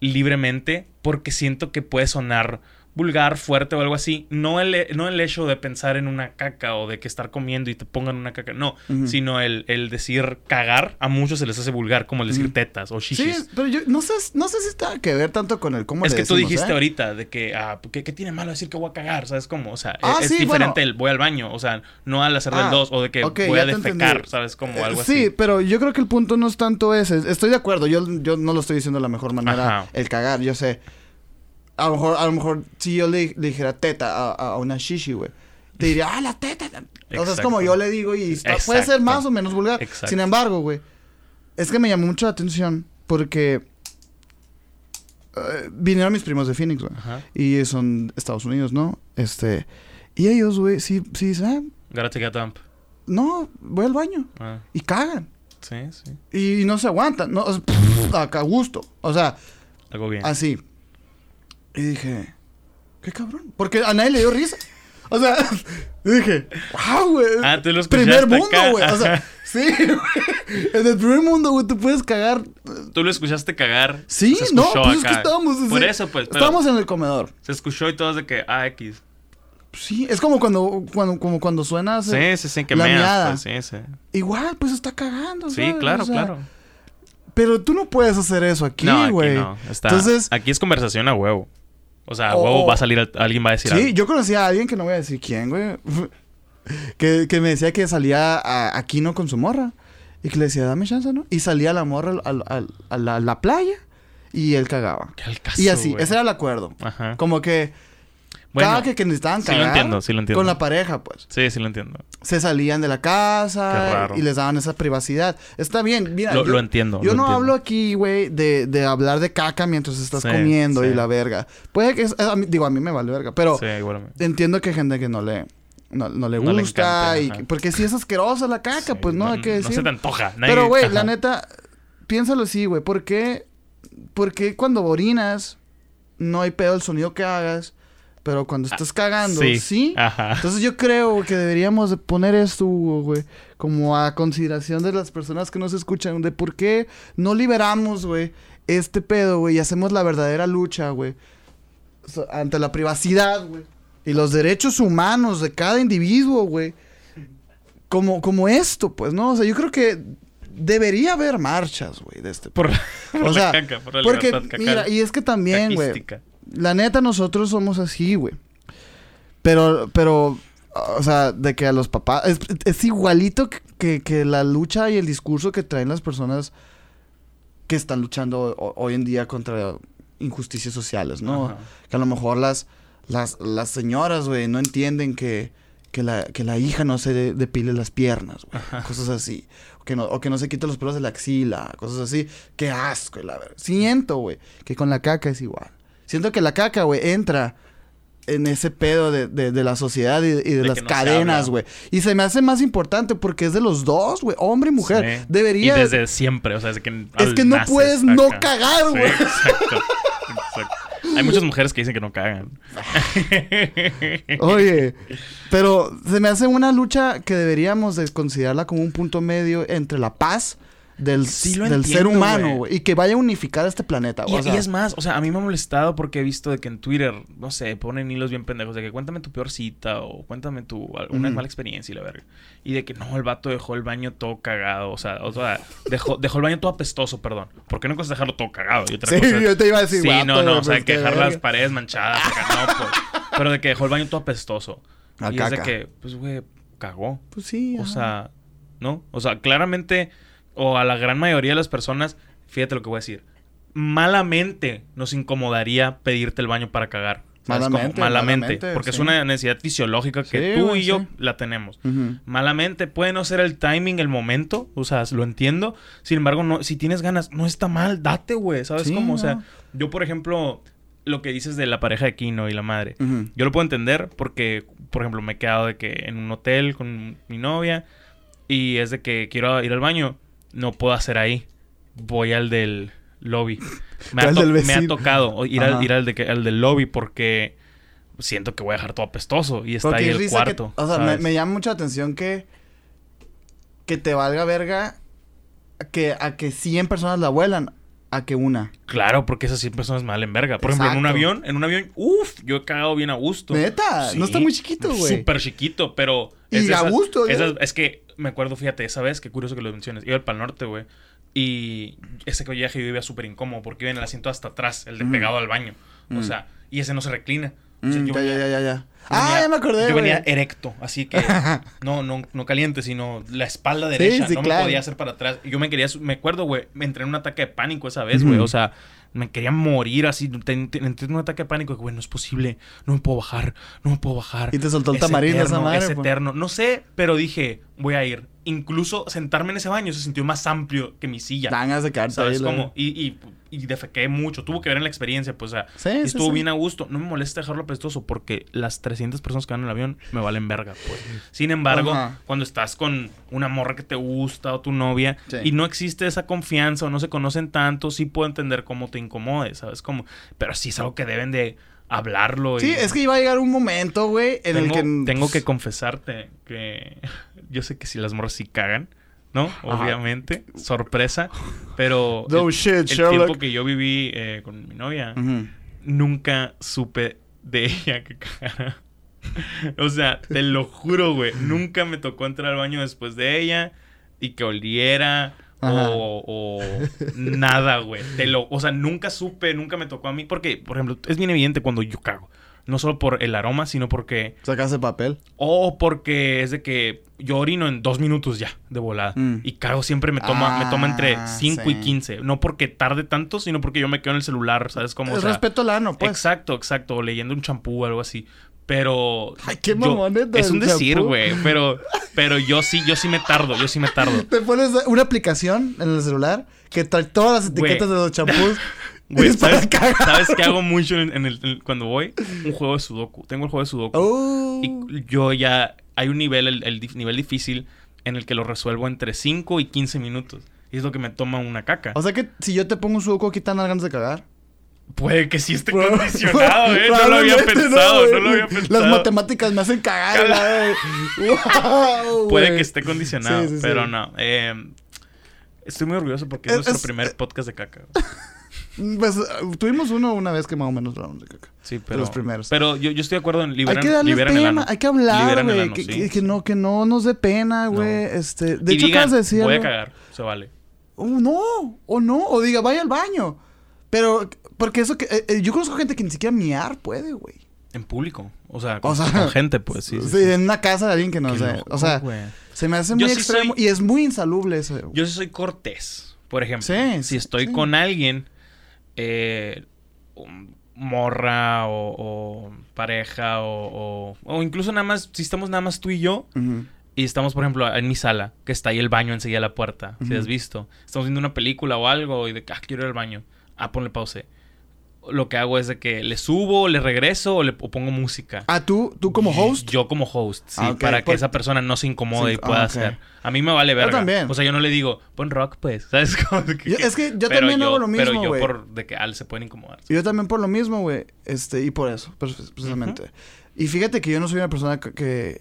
libremente porque siento que puede sonar vulgar, fuerte o algo así. No el, no el hecho de pensar en una caca o de que estar comiendo y te pongan una caca, no. Sino el, el decir cagar, a muchos se les hace vulgar, como el decir tetas o Sí, shishis. pero yo no sé, no sé si está que ver tanto con el cómo Es le que tú decimos, dijiste ¿eh? ahorita de que, ah, ¿qué, qué tiene malo decir que voy a cagar? ¿Sabes cómo? O sea, Ah, es, sí, diferente bueno. el voy al baño, o sea, no al hacer Ah, del dos o de que voy a defecar, entendí. ¿sabes? Como Eh, algo sí, así. pero yo creo que el punto no es tanto ese. Estoy de acuerdo, yo, yo no lo estoy diciendo de la mejor manera, Ajá. el cagar, yo sé. A lo mejor, a lo mejor si yo le, le dijera teta a, a una shishi, güey. Te diría, ah, la teta. O sea, es como yo le digo y está- puede ser más o menos vulgar. Exacto. Sin embargo, güey, es que me llamó mucho la atención porque eh, vinieron mis primos de Phoenix, güey. Y son Estados Unidos, ¿no? Este. Y ellos, güey, sí, sí dicen, ah, take a dump. no, voy al baño. Ah, Y cagan. sí, sí. Y no se aguantan. No, o sea, a gusto. O sea, Algo bien. así. Y dije, qué cabrón. Porque a nadie le dio risa. O sea, dije, wow, güey. Ah, tú lo escuchaste Primer mundo, güey. O sea, sí, güey. En el primer mundo, güey, tú puedes cagar. Tú lo escuchaste cagar. Sí, no, pues es que estábamos. Por sí, eso, pues. pero Estábamos en el comedor. Se escuchó y todos de que, ah, X. Sí, es como cuando, cuando, como cuando suena. Sí, sí, sí, que la meas, miada. pues, sí, sí. Igual, pues está cagando. Sí, ¿sabes? claro, O sea, claro. Pero tú no puedes hacer eso aquí, no, güey. no. Está, Entonces, aquí es conversación a huevo. O sea, huevo va a salir, al- alguien va a decir Sí, algo. yo conocí a alguien que no voy a decir quién, güey. que, que me decía que salía a, a Kino con su morra. Y que le decía, dame chance, ¿no? Y salía la morra al- al- al- a, la, la playa y él cagaba. Qué al caso, y así, güey. ese era el acuerdo. Ajá. Como que Bueno, cada que, que necesitaban sí lo cagar entiendo, sí lo entiendo. con la pareja, pues. Sí, sí lo entiendo. Se salían de la casa Qué raro. y les daban esa privacidad. Está bien, mira. Lo, yo- lo entiendo. Yo lo no entiendo. hablo aquí, güey, de, de hablar de caca mientras estás Sí, comiendo sí. y la verga. Puede que... es- a mí- digo, a mí me vale verga, pero... Sí, igual. entiendo que hay gente que no le no, no le No le gusta encanta, y porque si es asquerosa la caca, pues no, hay que No decir. se te antoja. nadie- Pero güey, la neta piénsalo así, güey, ¿por qué por qué cuando orinas no hay pedo el sonido que hagas, pero cuando estás cagando, sí? Sí. Ajá. Entonces yo creo que deberíamos de poner esto, güey, como a consideración de las personas que nos escuchan, de por qué no liberamos, güey, este pedo, güey, y hacemos la verdadera lucha, güey, ante la privacidad, güey, y los derechos humanos de cada individuo, güey, como, como esto, pues, ¿no? O sea, yo creo que debería haber marchas, güey, de este Por, por o la sea, caca, por la porque, mira, y es que también, güey. La neta, nosotros somos así, güey. Pero, pero, o sea, de que a los papás. Es, es igualito que, que- que la lucha y el discurso que traen las personas que están luchando ho- hoy en día contra injusticias sociales, ¿no? Ajá. Que a lo mejor las, las, las señoras, güey, no entienden que, que, la, que la hija no se de- depile las piernas, güey. Cosas así. O que, no, o que no se quite los pelos de la axila, cosas así. Qué asco, la verdad. Siento, güey, que con la caca es igual. Siento que la caca, güey, entra en ese pedo de, de- de la sociedad y, y de, De las no cadenas, güey. Y se me hace más importante porque es de los dos, güey, hombre y mujer. Sí. Debería... Y desde siempre, o sea, desde que. Es que no puedes no cagar, Sí, güey. exacto. exacto. Hay muchas mujeres que dicen que no cagan. Oye, pero se me hace una lucha que deberíamos de considerarla como un punto medio entre la paz del, Sí lo del ser humano, güey. Y que vaya a unificar este planeta. Y, o sea, y es más, o sea, a mí me ha molestado porque he visto de que en Twitter, no sé, ponen hilos bien pendejos de que cuéntame tu peor cita o cuéntame tu una mala experiencia y la verga. Y de que no, el vato dejó el baño todo cagado, o sea, o sea dejó, dejó el baño todo apestoso, perdón. ¿Por qué no cosa dejarlo todo cagado? Y otra Sí, cosa, yo te iba a decir, Sí, no, no, o sea, pues, que dejar verga. las paredes manchadas, acá, no, pues. Pero de que dejó el baño todo apestoso. A y es de que, pues, güey, cagó. Pues sí, O ajá. sea, ¿no? O sea, claramente, o a la gran mayoría de las personas, fíjate lo que voy a decir. Malamente nos incomodaría pedirte el baño para cagar. Malamente, malamente. malamente, porque es una necesidad fisiológica que Sí, tú y yo la tenemos. Malamente puede no ser el timing, el momento, o sea, lo entiendo. Sin embargo, no, si tienes ganas, no está mal, date, güey, ¿sabes cómo? O sea, yo, por ejemplo, lo que dices de la pareja de Kino y la madre, yo lo puedo entender porque, por ejemplo, me he quedado de que en un hotel con mi novia y es de que quiero ir al baño, no puedo hacer ahí. Voy al del lobby. Me, ha, Al to- del me ha tocado ir, al, ir al, de que- al del lobby porque siento que voy a dejar todo apestoso y está Porque ahí es el que- cuarto. o sea, me, llama mucha atención que. Que te valga verga. Que a que 100 personas la vuelan. A que una. Claro, porque esas 100 personas me valen verga. Por ejemplo, en un avión, en un avión, uff, yo he cagado bien a gusto. Neta, Sí. no está muy chiquito, güey. Súper chiquito, pero... Y de a gusto, ¿eh? esas- es que me acuerdo, fíjate, esa vez, qué curioso que lo menciones. Iba al Pal Norte, güey. Y ese viaje yo iba súper incómodo porque iba en el asiento hasta atrás, el de pegado al baño. O Mm. sea, y ese no se reclina. O sea, Mm, yo ya, venía- ya, ya, ya, Ah, venía- ya me acordé, Yo güey. venía erecto, así que no, no, no caliente, sino la espalda derecha. sí, no claro. me podía hacer para atrás. Y yo me quería, me acuerdo, güey, me entré en un ataque de pánico esa vez, güey. O sea, me quería morir así. entré en un ataque de pánico, güey, no es posible, no me puedo bajar, no me puedo bajar. Y te soltó el tamarindo esa madre, Es pues. eterno. No sé, pero dije, voy a ir. Incluso sentarme en ese baño se sintió más amplio que mi silla. Ganas de quedarte ¿Sabes cómo? Y, y, y defequé mucho. Tuvo que ver en la experiencia, pues, o sea, Sí, estuvo sí. bien a gusto. No me molesta dejarlo apestoso porque las 300 personas que van en el avión me valen verga, pues. Sin embargo, Ajá. cuando estás con una morra que te gusta o tu novia y no existe esa confianza o no se conocen tanto, sí puedo entender cómo te incomode, ¿sabes? Como, pero sí es algo que deben de hablarlo. Sí, es que iba a llegar un momento, güey, en tengo, el que... tengo que confesarte que yo sé que si las morras sí cagan, ¿no? Obviamente, sorpresa, pero No el, shit, el tiempo que yo viví eh, con mi novia, nunca supe de ella que cagara. o sea, te lo juro, güey, nunca me tocó entrar al baño después de ella y que oliera. O, o nada, güey. Te lo, o sea, nunca supe, nunca me tocó a mí. Porque, por ejemplo, es bien evidente cuando yo cago. No solo por el aroma, sino porque Sacaste papel. o porque es de que yo orino en dos minutos ya, de volada. Mm. Y cago siempre me toma, me toma entre Ah, 5 sí. y 15. No porque tarde tanto, sino porque yo me quedo en el celular, ¿sabes cómo? O El sea, respeto al ano, pues. Exacto, exacto. O leyendo un champú o algo así. Pero. Ay, qué mamoneta Es un decir, güey. Pero, pero yo sí, yo sí me tardo, yo sí me tardo. Te pones una aplicación en el celular que trae todas las etiquetas de los champús. Güey, ¿sabes. ¿sabes qué hago mucho en, en el, en- cuando voy? Un juego de Sudoku. Tengo el juego de Sudoku. Oh. Y yo ya. Hay un nivel, el, nivel difícil, en el que lo resuelvo entre 5 y 15 minutos. Y es lo que me toma una caca. O sea que si yo te pongo un sudoku aquí tan ganas de cagar. Puede que sí esté Pro- condicionado, ¿eh? No lo había pensado, no, lo había pensado. Las matemáticas me hacen cagar. Wow, Puede que esté condicionado, Sí, sí, sí. pero no. Eh, estoy muy orgulloso porque es, Es- nuestro es- primer podcast de caca. Pues tuvimos uno una vez que más o menos hablamos de caca. Sí, De pero. los primeros. Pero yo, yo estoy de acuerdo en liberar, hay que darle liberan el tema, ano. hay que hablar, güey. Que, que- que no, que no nos dé pena, güey. Este, de y hecho, digan, acabas de decir voy a cagar, se vale. Oh, no, o no, o diga, vaya al baño. Pero, porque eso que. eh, eh, yo conozco gente que ni siquiera miar puede, güey. En público. O sea, con, O sea, con gente, pues sí. Sí, sí, sí. en una casa de alguien que no Qué sé. loco, O sea, güey. se me hace Yo muy sí extremo soy- y es muy insalubre eso. Yo sí soy cortés, por ejemplo. Sí, si estoy con alguien, eh, morra o, o pareja o, o, o incluso nada más, si estamos nada más tú y yo y estamos, por ejemplo, en mi sala, que está ahí el baño enseguida a la puerta, si has visto. Estamos viendo una película o algo y de que, ah, quiero ir al baño. Ah, ponle pause. Lo que hago es de que le subo, le regreso o le o pongo música. Ah, tú, tú como host. Yo como host, sí, Ah, para que Por- esa persona no se incomode Sí, y pueda ah, hacer. A mí me vale verga. también. O sea, yo no le digo, pon rock, pues. ¿Sabes cómo? Que- Yo- es que yo pero también yo- hago lo Pero mismo, yo güey. por de que al se pueden incomodar. Yo también por lo mismo, güey. Este, y por eso, precis- precisamente. Y fíjate que yo no soy una persona que, que,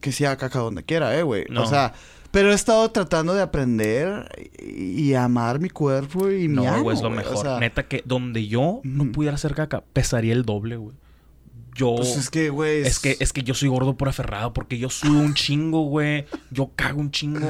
que haga caca donde quiera, eh, güey. No. O sea, pero he estado tratando de aprender y, y amar mi cuerpo y mi No, güey, es lo mejor. O sea, Neta que donde yo no pudiera hacer caca, pesaría el doble, güey. Yo... pues es que, güey. Es que, es que yo soy gordo por aferrado porque yo sudo un chingo, güey. Yo cago un chingo.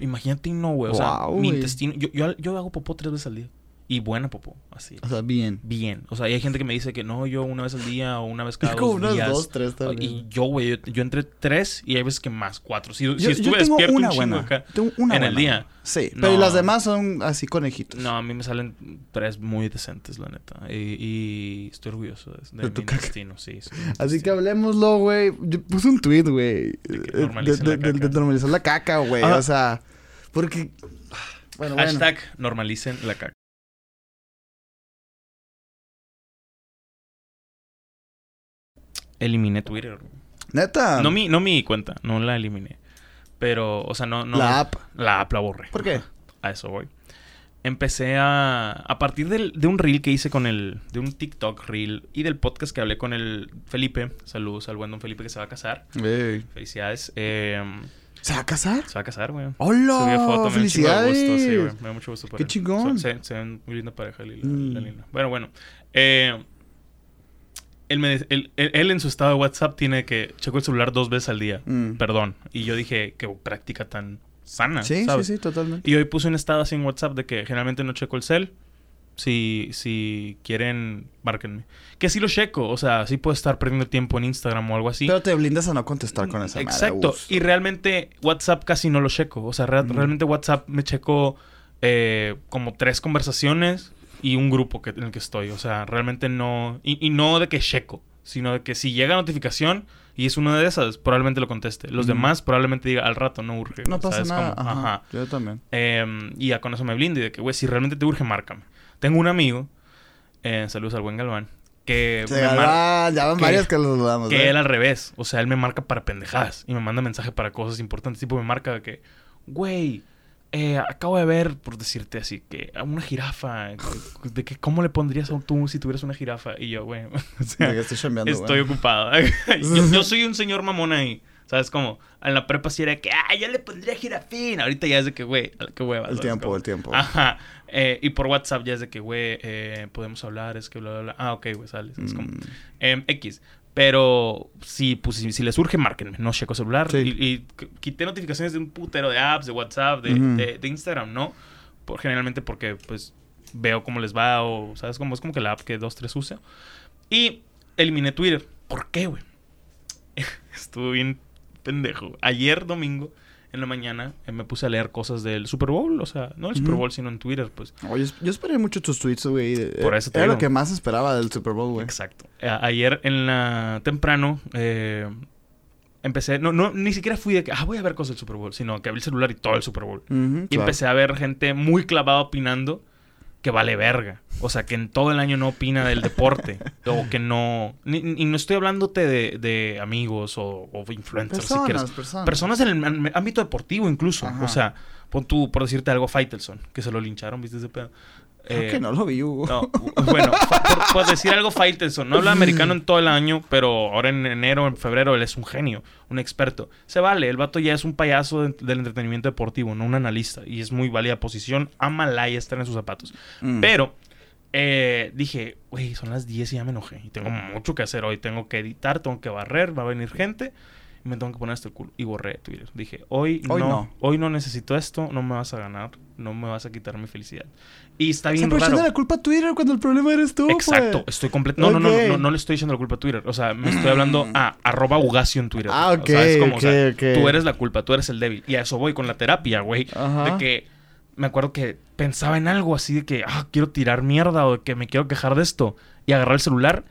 Imagínate, no, güey. O sea, mi intestino. Yo, yo, yo hago popó tres veces al día. Y buena popó, así. O sea, bien. Bien. O sea, hay gente que me dice que no, yo una vez al día o una vez cada Como dos días. dos, tres también. Y yo, güey, yo, yo entre tres y hay veces que más, cuatro. Si, si Yo, yo estuve tengo despierto una un buena. acá. Tengo una en el día. Sí, pero las demás son así conejitos. No, a mí me salen tres muy decentes, la neta. Y, y estoy orgulloso de, de De tu mi caca. intestino, sí. Así intestino. que hablemoslo, güey. Yo puse un tweet, güey. De eh, de- normalizar la caca, güey. O sea, porque. Bueno, bueno. Hashtag normalicen la caca. Eliminé Twitter. Neta. No mi, no mi cuenta, no la eliminé. Pero, o sea, no, no. La app. La app la borré. ¿Por qué? A eso voy. Empecé a. A partir del- de un reel que hice con el. De un TikTok reel y del podcast que hablé con el Felipe. Saludos al buen don Felipe que se va a casar. Güey. Felicidades. Eh, ¿Se va a casar? se va a casar, güey. ¡Hola! Subió foto, me dio un chingo de gusto, sí, güey. ¡Felicidades! Me da mucho gusto por ¡Qué él. chingón! Se, se ven muy linda pareja, Lila, Mm. la linda. Bueno, bueno. Eh, él, me- él- él- él en su estado de WhatsApp tiene que checo el celular dos veces al día. Mm. Perdón. Y yo dije, qué práctica tan sana, Sí, ¿sabes? sí, sí, totalmente. Y hoy puse un estado así en WhatsApp de que generalmente no checo el cel. Si, si quieren, márquenme. Que sí lo checo. O sea, sí puedo estar perdiendo tiempo en Instagram o algo así. Pero te blindas a no contestar con esa Exacto. Y realmente WhatsApp casi no lo checo. O sea, re- Mm. realmente WhatsApp me checo eh, como tres conversaciones y un grupo que, en el que estoy. O sea, realmente no... Y, y no de que checo, sino de que si llega notificación y es una de esas, probablemente lo conteste. Los Ujú. demás probablemente diga al rato, no urge. No pasa ¿sabes nada. cómo? Ajá. Ajá. Yo también. Eh, y ya con eso me blindo y de que, güey, si realmente te urge, márcame. Tengo un amigo, eh, saludos al buen Galván, que Se me ya van que- varias que los dudamos. que ¿eh? él al revés. O sea, él me marca para pendejadas y me manda mensaje para cosas importantes. Tipo, me marca de que, güey, eh, acabo de ver, por decirte así, que a una jirafa, de que cómo le pondrías a tú si tuvieras una jirafa. Y yo, güey, o sea, estoy ocupado. yo, yo soy un señor mamón ahí. ¿Sabes cómo? En la prepa sí era que, ah, yo le pondría jirafín. Ahorita ya es de que, güey, qué hueva. El ¿sabes tiempo, cómo? el tiempo. Ajá. Eh, y por WhatsApp ya es de que, güey, eh, podemos hablar, es que bla, bla, bla. Ah, ok, güey, sales. Es como, Mm. Em, X. Pero sí, pues si, si les surge, márquenme. No checo celular. Sí. Y, y qu- quité notificaciones de un putero de apps, de WhatsApp, de, de- de Instagram, ¿no? Por, generalmente porque, pues, veo cómo les va o, ¿sabes? Como es como que la app que dos, tres use. Y eliminé Twitter. ¿Por qué, güey? Estuvo bien pendejo. Ayer domingo, en la mañana, eh, me puse a leer cosas del Super Bowl. O sea, no el Super. Bowl, sino en Twitter, pues. Oye, yo esperé mucho tus tweets, güey. Por eso te Era lo que más esperaba del Super Bowl, güey. Exacto. A- ayer en la temprano eh, empecé, no, no, ni siquiera fui de que, ah, voy a ver cosas del Super Bowl, sino que abrí el celular y todo el Super Bowl. Ujú, Y claro. empecé a ver gente muy clavada opinando que vale verga. O sea, que en todo el año no opina del deporte. o que no... ni- Y no estoy hablándote de, de amigos o, o influencers, si quieres. Personas, personas. Personas en el ámbito deportivo incluso. Ajá. O sea, pon tú, por decirte algo, Faitelson, que se lo lincharon, ¿viste ese pedo? Creo Eh, que no lo vi, Hugo. no, bueno, por, por decir algo, Faitelson. No habla americano en todo el año, pero ahora en enero, en febrero, él es un genio, un experto. Se vale, el vato ya es un payaso de- del entretenimiento deportivo, no un analista. Y es muy válida posición. Ama la y estar en sus zapatos. Mm. Pero eh, dije, güey, son las 10 y ya me enojé. Y tengo mucho que hacer hoy. Tengo que editar, tengo que barrer, va a venir gente. Me tengo que poner hasta el culo. Y borré Twitter. Dije, hoy, Hoy no, no. Hoy no necesito esto. No me vas a ganar. No me vas a quitar mi felicidad. Y está bien raro. la culpa a Twitter cuando el problema eres tú, Exacto, pues. estoy completo. No, no, no, Ok. no, no le estoy echando la culpa a Twitter. O sea, me estoy hablando a arroba Ugacio en Twitter. Ah, O sea, es ok, como, o sea, ok, ok. tú eres la culpa, tú eres el débil. Y a eso voy con la terapia, güey. De que me acuerdo que pensaba en algo así de que, ah, quiero tirar mierda o de que me quiero quejar de esto. Y agarrar el celular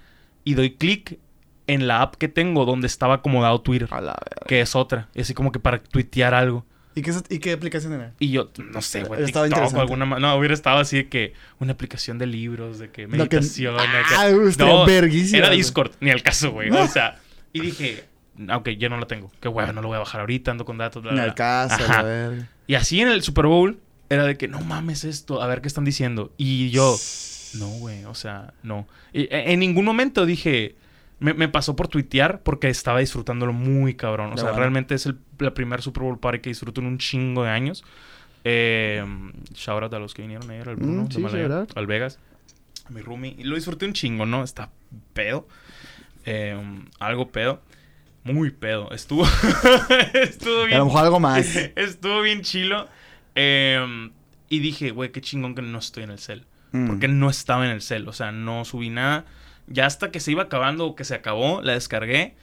y doy clic en la app que tengo donde estaba acomodado Twitter, A la verga. que es otra. Y así como que para tuitear algo. ¿Y qué, ¿Y qué aplicación era? Y yo, no sé, güey, Estaba interesante. alguna No, hubiera estado así de que una aplicación de libros, de que que- meditación. de que- Ah, estaría verguísima, Era güey. Discord, ni al caso, güey. O sea, y dije, ok, ya no la tengo. Qué huevo, no lo voy a bajar ahorita, ando con datos, bla, Ni al caso, a Ajá. verga. Y así en el Super Bowl era de que, no mames esto, a ver qué están diciendo. Y yo, no, güey, o sea, no. Y, e- en ningún momento dije, me, me pasó por tuitear porque estaba disfrutándolo muy cabrón. O Ya sea, bueno. realmente es el, la primer Super Bowl party que disfruto en un chingo de años. Eh, shout out a los que vinieron ayer, al Bruno, Mm, de sí, Malaya, al Vegas, a mi roomie. Y lo disfruté un chingo, ¿no? Está pedo. Eh, algo pedo. Muy pedo. Estuvo, estuvo bien A lo mejor algo más. Estuvo bien chilo. Eh, y dije, güey, qué chingón que no estoy en el cel. Mm. Porque no estaba en el cel. O sea, no subí nada. Ya hasta que se iba acabando o que se acabó, la descargué.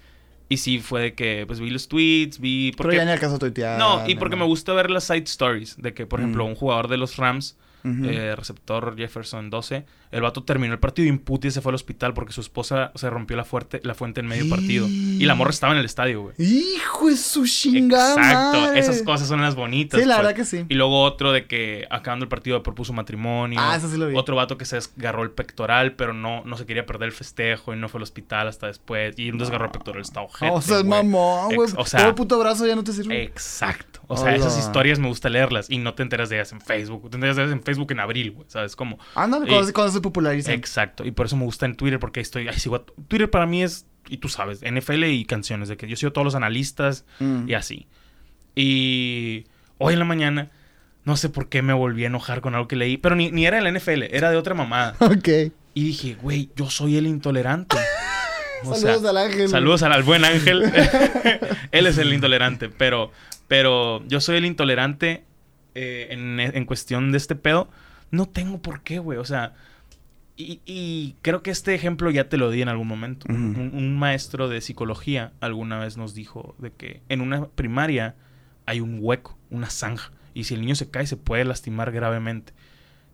Y sí, fue de que, pues vi los tweets, vi... Pero ya ni al caso tuitear. No, y porque me gusta ver las side stories. De que, por ejemplo, Mm. un jugador de los Rams, eh, receptor Jefferson 12, el vato terminó el partido imputi y se fue al hospital porque su esposa se rompió la, fuerte, la fuente en medio partido. Y la morra estaba en el estadio, güey. Hijo de su chingada. Exacto, madre. esas cosas son las bonitas. Sí, la pues. verdad que sí. Y luego otro de que acabando el partido propuso matrimonio. Ah, eso sí lo vi. Otro vato que se desgarró el pectoral, pero no, no se quería perder el festejo y no fue al hospital hasta después. Y un desgarro el pectoral está ojete, o sea, es mamón, güey. O sea- Todo puto brazo ya no te sirve. Exacto. O sea, esas Hola. historias me gusta leerlas y no te enteras de ellas en Facebook. Te enteras de ellas en Facebook en abril, güey. ¿Sabes cómo? Ándale, cuando, cuando se popularizan. Exacto. Y por eso me gusta en Twitter porque estoy... Ay, sigo a- Twitter para mí es... Y tú sabes, NFL y canciones. De que yo sigo a todos los analistas Mm. y así. Y hoy en la mañana, no sé por qué me volví a enojar con algo que leí, pero ni, ni era de la NFL, era de otra mamada. Ok. Y dije, güey, yo soy el intolerante. O Saludos sea, al ángel. Saludos al, al buen ángel. Él es el intolerante, pero, pero yo soy el intolerante eh, en, en cuestión de este pedo. No tengo por qué, güey. O sea, y, y creo que este ejemplo ya te lo di en algún momento. Un, un maestro de psicología alguna vez nos dijo de que en una primaria hay un hueco, una zanja. Y si el niño se cae, se puede lastimar gravemente.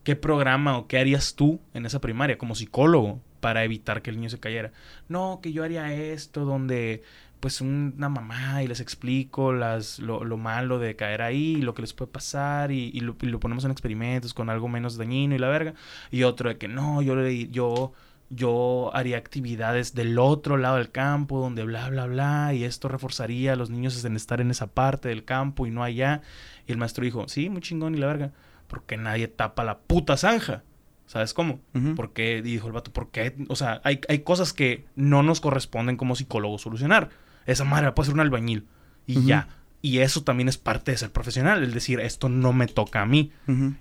¿Qué programa o qué harías tú en esa primaria como psicólogo para evitar que el niño se cayera? No, que yo haría esto donde pues una mamá y les explico las, lo, lo malo de caer ahí y lo que les puede pasar y, y lo, y lo ponemos en experimentos con algo menos dañino y la verga. Y otro de que no, yo, yo, yo haría actividades del otro lado del campo donde bla, bla, bla y esto reforzaría a los niños en estar en esa parte del campo y no allá. Y el maestro dijo, sí, muy chingón y la verga. Porque nadie tapa la puta zanja. ¿Sabes cómo? Ujú. ¿Por qué? Y dijo el vato, ¿por qué? O sea, hay, hay cosas que no nos corresponden como psicólogos solucionar. Esa madre la puede ser un albañil. Y ya. Y eso también es parte de ser profesional. Es decir, esto no me toca a mí.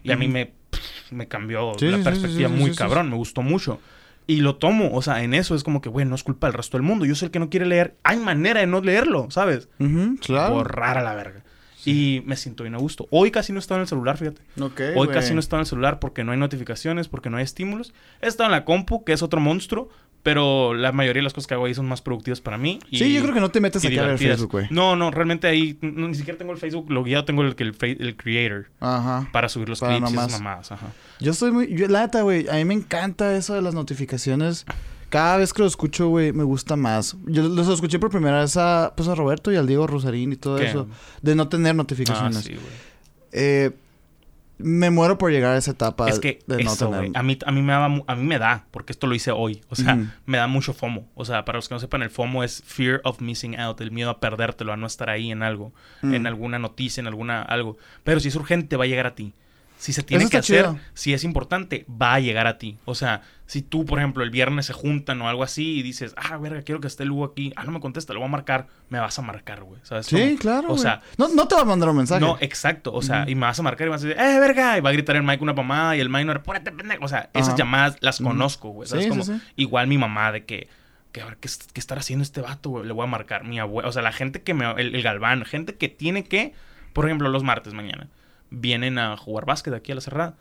Y a mí me, me cambió Sí, la sí, perspectiva sí, muy cabrón. Me gustó mucho. Y lo tomo. O sea, en eso es como que, güey, no es culpa del resto del mundo. Yo soy el que no quiere leer. Hay manera de no leerlo, ¿sabes? Claro. Borrar a la verga. Y me siento bien a gusto. Hoy casi no estaba en el celular, fíjate. Hoy casi no estaba en el celular porque no hay notificaciones, porque no hay estímulos. He estado en la compu, que es otro monstruo, pero la mayoría de las cosas que hago ahí son más productivas para mí. y- Sí, yo creo que no te metes y a ver divertidas. Facebook, güey. No, no, realmente ahí no, ni siquiera tengo el Facebook logueado, tengo el, el, el creator Ajá. para subir los Para clips y esas nomás. mamadas. Ajá. Yo estoy muy... Yo, la neta, güey, a mí me encanta eso de las notificaciones. Cada vez que lo escucho, güey, me gusta más. Yo los escuché por primera vez a, pues, a Roberto y al Diego Rosarín y todo ¿Qué? eso. De no tener Ah, notificaciones. sí, güey. Eh, me muero por llegar a esa etapa Es que de no eso, tener... a mí, a, mí me mu- a mí me da, porque esto lo hice hoy. O sea, me da mucho FOMO. O sea, para los que no sepan, el FOMO es Fear of Missing Out, el miedo a perdértelo, a no estar ahí en algo, Mm. en alguna noticia, en alguna algo. Pero si es urgente, va a llegar a ti. Si se tiene que hacer, chido. si es importante, va a llegar a ti. O sea, si tú, por ejemplo, el viernes se juntan o algo así y dices, ah, verga, quiero que esté Lugo aquí. Ah, no me contesta, lo voy a marcar. Me vas a marcar, güey. ¿Sabes? Sí, cómo? claro, O sea, No, no te va a mandar un mensaje. no, exacto. O sea, y me vas a marcar y me vas a decir, ¡eh, verga! Y va a gritar el Mike una mamá y el minor, ¡apúrate, pendejo! O sea, esas llamadas las conozco, güey. ¿Sabes Sí, sí, cómo? sí. Igual mi mamá de que, que a ver, ¿qué, es- qué estará haciendo este vato, güey? Le voy a marcar. Mi abuela, o sea, la gente que me, el, el galván, gente que tiene que, por ejemplo, los martes mañana, vienen a jugar básquet aquí a la cerrada.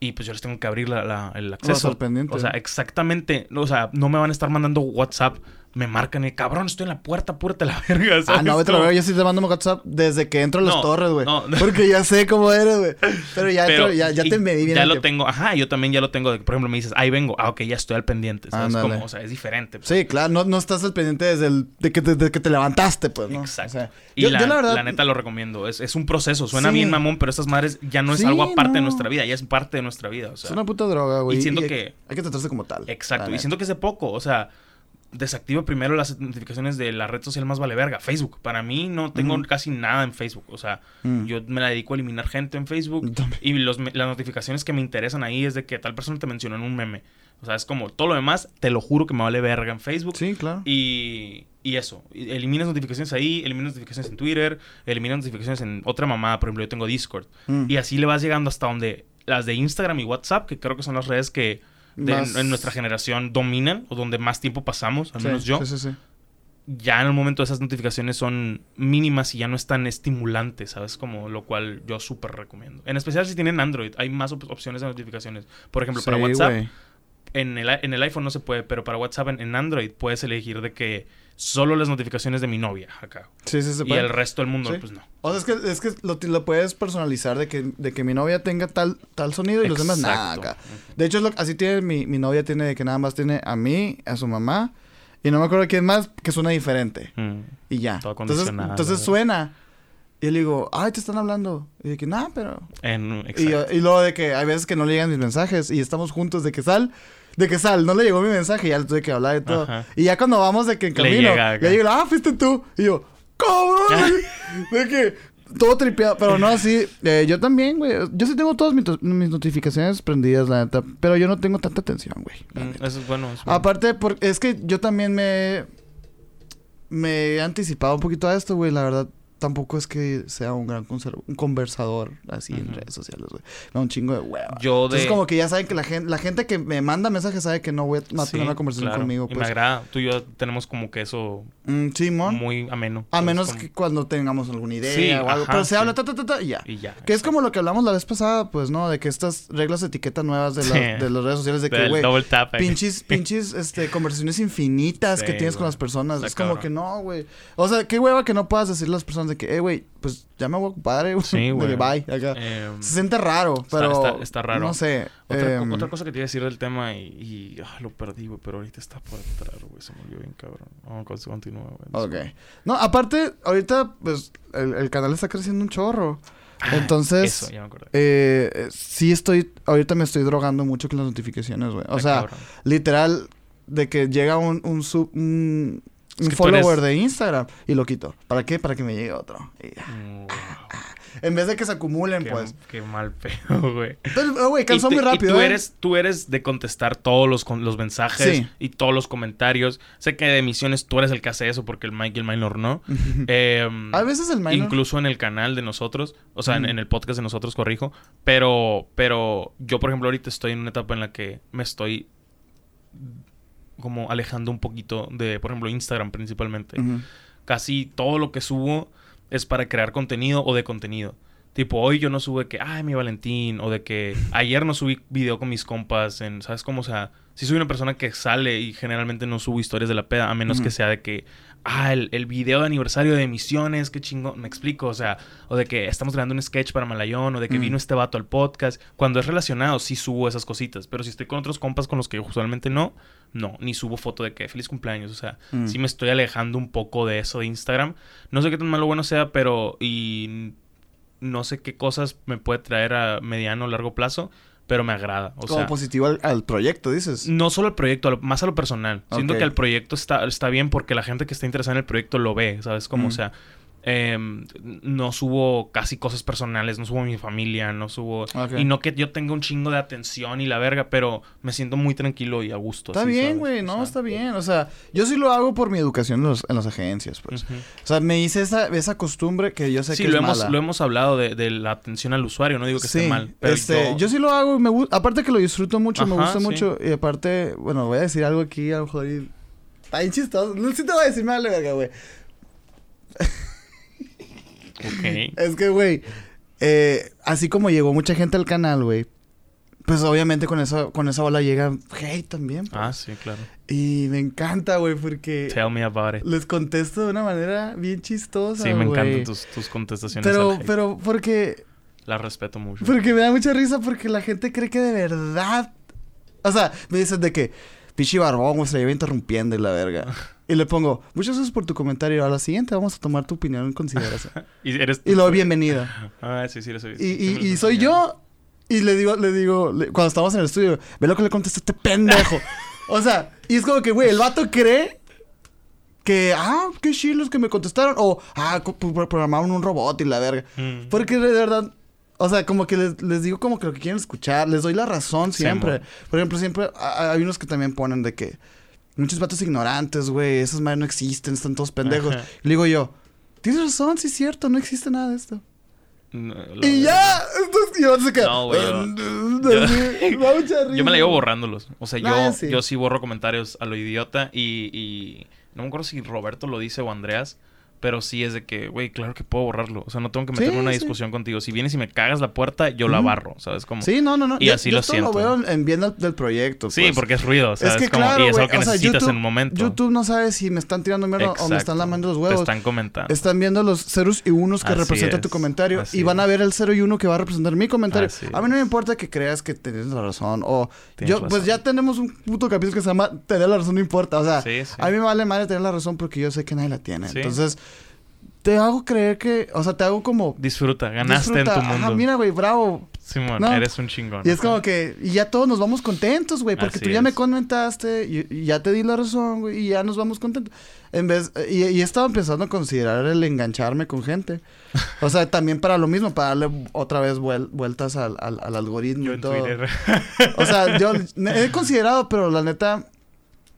Y pues yo les tengo que abrir la- la- el acceso. O sea, exactamente. O sea, no me van a estar mandando WhatsApp. Me marcan y cabrón, estoy en la puerta, apúrate la verga. Ah, ¿sabes no, vete la Yo sí te mando un WhatsApp desde que entro a las No, torres, güey. no. Porque ya sé cómo eres, güey. Pero ya, Pero entro- ya, ya te medí bien. Ya lo tengo, ajá, yo también ya lo tengo. de que, por ejemplo, me dices, ahí vengo. Ah, ok, ya estoy al pendiente. ¿Sabes cómo? O sea, es diferente. pues. Sí, claro, no, no estás al pendiente desde el, de, que te, de que te levantaste, pues, ¿no? Exacto. O sea, y yo, la, yo la verdad. la neta lo recomiendo. Es, es un proceso. Suena Sí. bien mamón, pero estas madres ya no es Sí, algo aparte de nuestra vida. Ya es parte de nuestra vida. O sea, es una puta droga, güey. y siento hay- que- Hay que tratarse como tal. Exacto. Y siento que es de poco. O sea, desactivo primero las notificaciones de la red social más vale verga, Facebook. Para mí no tengo casi nada en Facebook. O sea, Mm. yo me la dedico a eliminar gente en Facebook. Y los, las notificaciones que me interesan ahí es de que tal persona te mencionó en un meme. O sea, es como todo lo demás, te lo juro que me vale verga en Facebook. Sí, claro. Y, y eso, eliminas notificaciones ahí, eliminas notificaciones en Twitter, eliminas notificaciones en otra mamada, por ejemplo, yo tengo Discord. Mm. Y así le vas llegando hasta donde las de Instagram y WhatsApp, que creo que son las redes que de- Más- en, en nuestra generación dominan, o donde más tiempo pasamos, al Sí, menos yo. Sí, sí, sí. ya en un momento esas notificaciones son mínimas y ya no es tan estimulante, ¿sabes? Como lo cual yo súper recomiendo. En especial si tienen Android, hay más op- opciones de notificaciones. Por ejemplo, para WhatsApp, en el, en el iPhone no se puede, pero para WhatsApp en, en Android puedes elegir de que solo las notificaciones de mi novia acá. Sí, sí, se Y el resto del mundo, Sí. pues no. O sea, es que, es que lo, lo puedes personalizar de que, de que mi novia tenga tal, tal sonido y los demás nada acá. De hecho, es lo- así tiene mi, mi novia, tiene de que nada más tiene a mí, a su mamá, y no me acuerdo quién más, que suena diferente. Mm. Y ya. Todo Entonces, entonces suena. Y yo le digo, ay, te están hablando. Y de que, nada, pero... En, Y, y luego de que hay veces que no le llegan mis mensajes y estamos juntos de que sal, de que sal, no le llegó mi mensaje y ya le tuve que hablar y todo. Ajá. Y ya cuando vamos de que en Le camino, llega le llega, ah, fuiste tú. Y yo, cabrón. de que todo tripeado, pero no así. eh, yo también, güey. Yo sí tengo todas mis, notificaciones prendidas, la neta. Pero yo no tengo tanta atención, güey. Mm, eso es bueno. es bueno. Aparte, por- es que yo también me. Me he anticipado un poquito a esto, güey. La verdad, tampoco es que sea un gran un conversador así en redes sociales, güey. Da un chingo de hueva. Yo de... Entonces, como que ya saben que la gente, la gente que me manda mensajes sabe que no voy a no a tener Sí, una conversación claro. conmigo, Y me pues. agrada. Tú y yo tenemos como que eso Mm, muy ameno. A menos Como- que cuando tengamos alguna idea Sí, o algo. ajá, pero se sí. habla ta, ta, ta, ta, y ya. Y ya. Que es como lo que hablamos la vez pasada, pues, ¿no? De que estas reglas de etiqueta nuevas de, la- Sí. de las redes sociales, de que, güey, ahí. pinches, pinches, este, conversaciones infinitas que Sí, tienes con las personas. Es como que no, güey. O sea, qué hueva que no puedas decirle a las personas de que, eh, güey, pues ya me voy a ocupar, eh, güey. Sí, güey. que bye, acá. Em, Se siente raro, está- pero. está- está raro. No sé. Otra, em, otra cosa que te iba a decir del tema y, y, ah, lo perdí, güey, pero ahorita está por entrar, güey. Se olvidó bien, cabrón. Vamos a continuar, güey. Sé. Ok. No, aparte, ahorita, pues, el, el canal está creciendo un chorro. Entonces, Ah, Eso, ya me acordé. eh, eh, sí estoy, ahorita me estoy drogando mucho con las notificaciones, güey. O Está sea, cabrón. literal, de que llega un, un sub, un, Es que follower eres- de Instagram y lo quito. ¿Para qué? Para que me llegue otro. Y. Mm, wow. En vez de que se acumulen, Qué, pues. qué mal pedo, güey. Pero, güey, cansó muy rápido, Y tú ¿eh? eres, tú eres de contestar todos los, con- los mensajes Sí. y todos los comentarios. Sé que de emisiones tú eres el que hace eso porque el Mike y el Minor no. Em, A veces el minor... Incluso en el canal de nosotros, o sea, en, en el podcast de nosotros, corrijo. Pero, pero yo, por ejemplo, ahorita estoy en una etapa en la que me estoy como alejando un poquito de, por ejemplo, Instagram principalmente. Casi todo lo que subo es para crear contenido o de contenido. Tipo, hoy yo no subo de que, ay, mi Valentín, o de que ayer no subí video con mis compas, en, ¿sabes cómo? O sea, si soy una persona que sale y generalmente no subo historias de la peda, a menos que sea de que, ah, el, el video de aniversario de emisiones, qué chingón, me explico, o sea, o de que estamos grabando un sketch para Malayón, o de que Ujú. vino este vato al podcast. Cuando es relacionado, sí subo esas cositas, pero si estoy con otros compas con los que usualmente no, no, ni subo foto de que feliz cumpleaños, o sea, Mm. sí me estoy alejando un poco de eso de Instagram. No sé qué tan malo o bueno sea, pero y no sé qué cosas me puede traer a mediano o largo plazo, pero me agrada. O Como sea, positivo al, al proyecto, dices. no solo al proyecto, a lo- más a lo personal. Siento que el proyecto está, está bien porque la gente que está interesada en el proyecto lo ve, ¿sabes? Como, Mm. o sea, em, no subo casi cosas personales, no subo mi familia, no subo... Y no que yo tenga un chingo de atención y la verga, pero me siento muy tranquilo y a gusto. Está así, bien, güey, O no, sea, está bien. O sea, yo sí lo hago por mi educación en, los- en las agencias, pues. O sea, me hice esa, esa costumbre que yo sé Sí, que lo es hemos, mala. lo hemos hablado de, de la atención al usuario, no digo que sí, esté mal, pero este, yo... yo... sí lo hago, me aparte que lo disfruto mucho, me gusta sí. mucho, y aparte, bueno, voy a decir algo aquí, a lo mejor, está bien chistoso, no sí te voy a decir mal, verga, güey. Ok. Es que, güey, eh, así como llegó mucha gente al canal, güey, pues obviamente con esa, con esa ola llega hate también, pues. Ah, sí, claro. Y me encanta, güey, porque Tell me about it. les contesto de una manera bien chistosa, Sí, me encantan tus, tus contestaciones. Pero, al hate. pero, porque La respeto mucho. Porque me da mucha risa porque la gente cree que de verdad. O sea, me dicen de que. Pichi barbón, se lleva interrumpiendo y la verga. Y le pongo, muchas gracias por tu comentario. A la siguiente vamos a tomar tu opinión en consideración. y eres y luego, bienvenida. Ah, sí, sí, lo soy. Y, y, y soy yo. Y le digo, le digo, le- cuando estamos en el estudio, ve lo que le contesta este pendejo. o sea, y es como que, güey, el vato cree que, ah, qué chilos que me contestaron. O, ah, pro- programaron un robot y la verga. Mm. Porque de verdad, o sea, como que les, les digo como que lo que quieren escuchar, les doy la razón siempre. Por ejemplo, siempre hay unos que también ponen de que muchos vatos ignorantes, güey, esas madres no existen, están todos pendejos. Ajá. Y le digo yo, tienes razón, sí es cierto, no existe nada de esto. No, Y ya. Entonces, yo se queda. No, güey, yo- Me. Yo la llevo borrándolos. O sea, yo, Ah, sí. yo sí borro comentarios a lo idiota y, y no me acuerdo si Roberto lo dice o Andreas, pero sí es de que, güey, claro que puedo borrarlo. O sea, no tengo que meterme Sí, en una sí. discusión contigo. Si vienes y me cagas la puerta, yo la barro, ¿sabes? Como... Sí, no, no, no. Y Yo- así yo lo esto siento. lo veo en bien del, del proyecto. Sí, pues. porque es ruido, ¿sabes? Es que Como- claro, y es algo que o sea, necesitas YouTube- en un momento. YouTube no sabe si me están tirando mierda o me están lamando los Te huevos. están comentando. Están viendo los ceros y unos que Así representan tu comentario así y van a ver el 0 y 1 que va a representar mi comentario. Así A mí no me importa que creas que tienes la razón o Tienes yo pues ya tenemos un puto capítulo que se llama tener la razón no importa, o sea, a mí me vale madre tener la razón porque yo sé que nadie la tiene. Entonces, te hago creer que, o sea, te hago como Disfruta, ganaste disfruta. en tu mundo. Ajá, mira, güey, bravo. Simón, No. eres un chingón. Y es como que, y ya todos nos vamos contentos, güey, porque Así tú ya me comentaste y, y ya te di la razón, güey, y ya nos vamos contentos. En vez, y, y he estado empezando a considerar el engancharme con gente. O sea, también para lo mismo, para darle otra vez vuel- vueltas al, al, al algoritmo Yo y en todo. Twitter. O sea, yo he considerado, pero la neta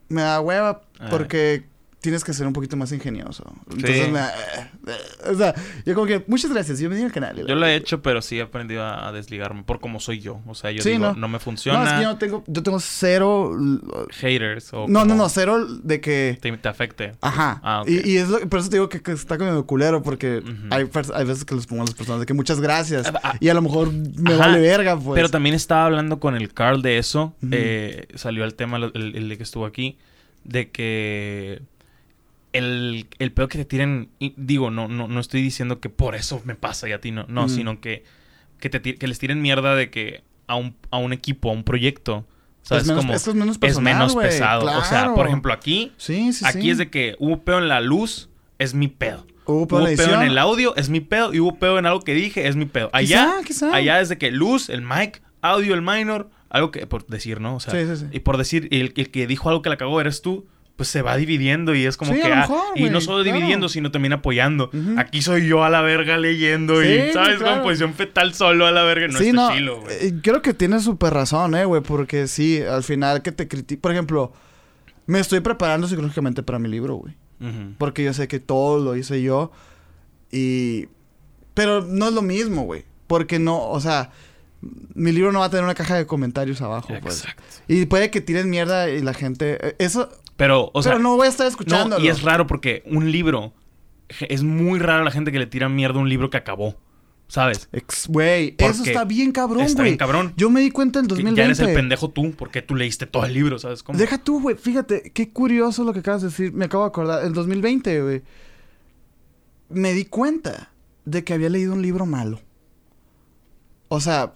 me da hueva porque tienes que ser un poquito más ingenioso. Entonces Sí. me da- o sea, yo como que, muchas gracias, bienvenido al canal. y la- Yo lo he hecho, pero sí he aprendido a, desligarme por cómo soy yo. O sea, yo Sí, digo, no. no, me No, funciona. es que yo no tengo, yo tengo cero Haters o No, no, como no, cero de que... Te, te afecte. Ajá. Ah, y, y es lo, por eso te digo que, que está como culero, porque hay, pers- hay veces que les pongo a las personas de que muchas gracias. Ah, ah. y a lo mejor me Ajá. vale verga, pues. Pero también estaba hablando con el Carl de eso. Eh, salió el tema, el, el de que estuvo aquí. De que el, el peor que te tiren. digo, no, no, no estoy diciendo que por eso me pasa y a ti no. No, sino que, que, te, que les tiren mierda de que a un, a un equipo, a un proyecto. ¿Sabes? es menos, Como esto es menos es pesado. O sea, por ejemplo, aquí. Sí, sí, aquí sí. es de que hubo pedo en la luz, es mi pedo. Hubo pedo Hubo pedo en el audio, es mi pedo. Y hubo pedo en algo que dije, es mi pedo. Allá, Quizá, quizá. allá es de que luz, el mic, audio, el minor, algo que, por decir, ¿no? O sea, Sí, sí, sí. y por decir, el, el que dijo algo que la cagó eres tú, pues se va dividiendo y es como Sí, que. ah, y no solo claro. dividiendo, sino también apoyando. Aquí soy yo a la verga leyendo Sí, y, ¿sabes? claro. Como posición fetal solo a la verga. No sí, está no, chilo, güey. eh, creo que tienes súper razón, eh, güey, porque sí, al final que te critico, por ejemplo, me estoy preparando psicológicamente para mi libro, güey, porque yo sé que todo lo hice yo y... Pero no es lo mismo, güey, porque no, o sea, mi libro no va a tener una caja de comentarios abajo, pues. Exacto. Y puede que tiren mierda y la gente... eh, Eso... Pero, o sea. pero no voy a estar escuchando. No, y es raro porque un libro. Es muy raro la gente que le tira mierda a un libro que acabó. ¿Sabes? Güey, eso está bien cabrón, Está güey. bien cabrón. Yo me di cuenta en Que 2020. Ya eres el pendejo tú, porque tú leíste todo el libro, ¿sabes cómo? Deja tú, güey. Fíjate, qué curioso lo que acabas de decir. Me acabo de acordar. En 2020, güey. Me di cuenta de que había leído un libro malo. O sea.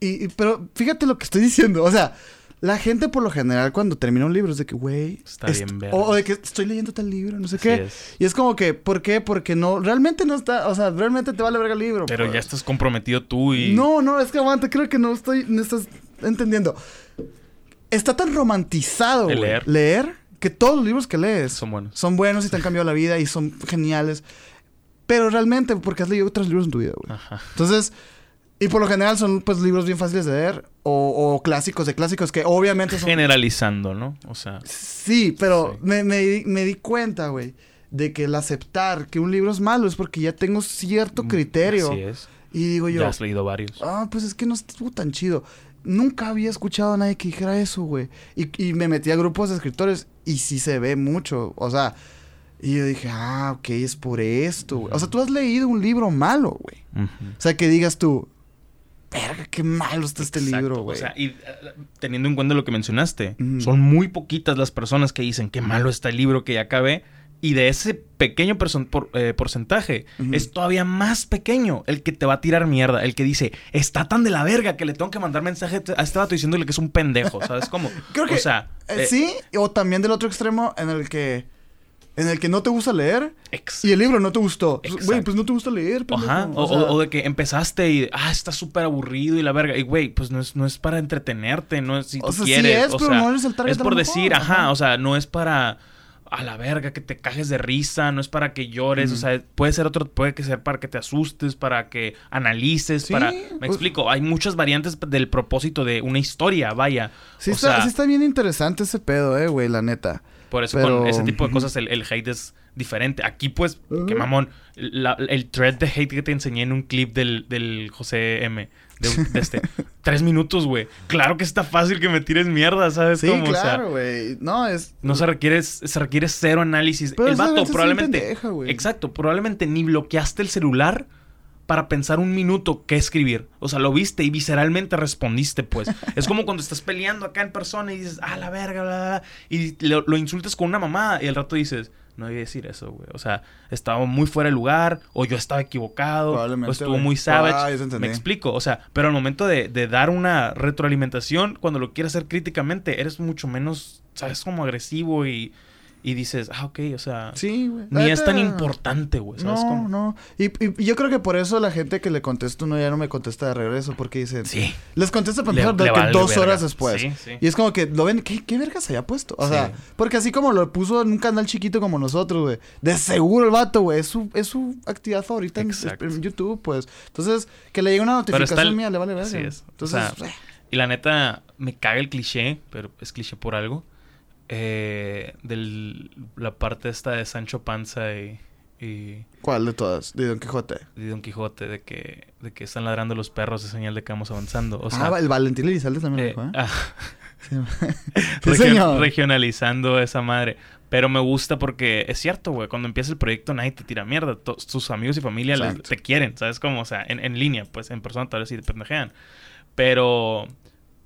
Y, y- pero fíjate lo que estoy diciendo. O sea, la gente por lo general cuando termina un libro es de que, güey. Está est- bien verga. o, o de que estoy leyendo tal libro, no sé Así qué. es. Y es como que, ¿por qué? Porque no. Realmente no está. O sea, realmente te vale verga el libro. Pero pues. ya estás comprometido tú y. No, no, es que aguanta, creo que no estoy, no estás entendiendo. Está tan romantizado, El leer. leer, que todos los libros que lees Son buenos. son buenos y te han cambiado la vida y son geniales. Pero realmente, porque has leído otros libros en tu vida, güey. Ajá. Entonces, y por lo general son pues libros bien fáciles de leer o, o clásicos de clásicos que obviamente son... Generalizando, ¿no? O sea. Sí, pero Sí. Me, me di- me di cuenta, güey, de que el aceptar que un libro es malo es porque ya tengo cierto criterio. Mm, Así es. Y digo yo, Ya has leído varios. Ah, pues es que no estuvo tan chido. Nunca había escuchado a nadie que dijera eso, güey. Y, y me metí a grupos de escritores y sí se ve mucho. O sea, y yo dije, ah, ok, es por esto, güey. O sea, tú has leído un libro malo, güey. O sea, que digas tú, verga, qué malo está este Exacto. libro, güey. O sea, y eh, teniendo en cuenta lo que mencionaste, son muy poquitas las personas que dicen qué malo está el libro que ya acabé. Y de ese pequeño por- eh, porcentaje, es todavía más pequeño el que te va a tirar mierda. El que dice, está tan de la verga que le tengo que mandar mensaje a este vato diciéndole que es un pendejo. ¿Sabes cómo? Creo que o sea, eh, sí, o también del otro extremo en el que... En el que no te gusta leer ex- y el libro no te gustó. Exacto. Güey, pues no te gusta leer, pendejo. Ajá, o, sea, o- o de que empezaste y, ah, está súper aburrido y la verga. Y, güey, pues no es, no es para entretenerte, no es si O tú sea, sí quieres. es, o pero sea, no eres el target Es por decir, ajá, ajá. o sea, no es para a la verga que te cajes de risa, no es para que llores, o sea, puede ser otro, puede que ser para que te asustes, para que analices, Sí, para... Me pues- explico, hay muchas variantes del propósito de una historia, vaya. Sí o está, sea, sí está bien interesante ese pedo, eh, güey, la neta. Por eso pero- con ese tipo de cosas el, el hate es diferente. Aquí, pues, Ujú. qué mamón. La- el thread de hate que te enseñé en un clip del, del José M. De, un- de este. Tres minutos, güey. Claro que está fácil que me tires mierda, ¿sabes? Sí, cómo? O sea, claro. No, es... no se requiere, se requiere cero análisis. Pero el vato probablemente. pendeja, exacto, probablemente ni bloqueaste el celular para pensar un minuto qué escribir. O sea, lo viste y visceralmente respondiste, pues. es como cuando estás peleando acá en persona y dices, ah, la verga, bla, bla, bla", Y lo, lo insultas con una mamá y al rato dices, no debía decir eso, güey. O sea, estaba muy fuera de lugar, o yo estaba equivocado, o estuvo muy savage. Ah. Me explico. O sea, pero al momento de, de dar una retroalimentación, cuando lo quieres hacer críticamente, eres mucho menos, ¿sabes? Como agresivo y, y dices, ah, ok, o sea, Sí, ni es tan importante, güey. ¿Sabes No, cómo? no. Y, y- y yo creo que por eso la gente que le contesta uno ya no me contesta de regreso, porque dicen... Sí. Les contesta le que vale dos verga. horas después. Sí, sí. Y es como que lo ven, ¿qué, qué vergas haya puesto? O Sí. sea, porque así como lo puso en un canal chiquito como nosotros, güey. De seguro el vato, güey. Es su, es su actividad favorita en, YouTube, pues. Entonces, que le llegue una notificación el- mía, le vale verga. Así es. O Entonces, sea, eh, Y la neta, me caga el cliché, pero es cliché por algo. Eh, de la parte esta de Sancho Panza y, y, ¿cuál de todas? De Don Quijote. y Don Quijote, de que, de que están ladrando los perros, es señal de que vamos avanzando. O sea, ah, el Valentín Elizalde también eh, lo dijo, ¿eh? ah, Sí, Sí, region- señor. regionalizando esa madre. Pero me gusta porque es cierto, güey. Cuando empieza el proyecto nadie te tira mierda. Tus amigos y familia les- te quieren, ¿sabes cómo? O sea, en, en línea, pues en persona tal vez sí te pendejean. Pero...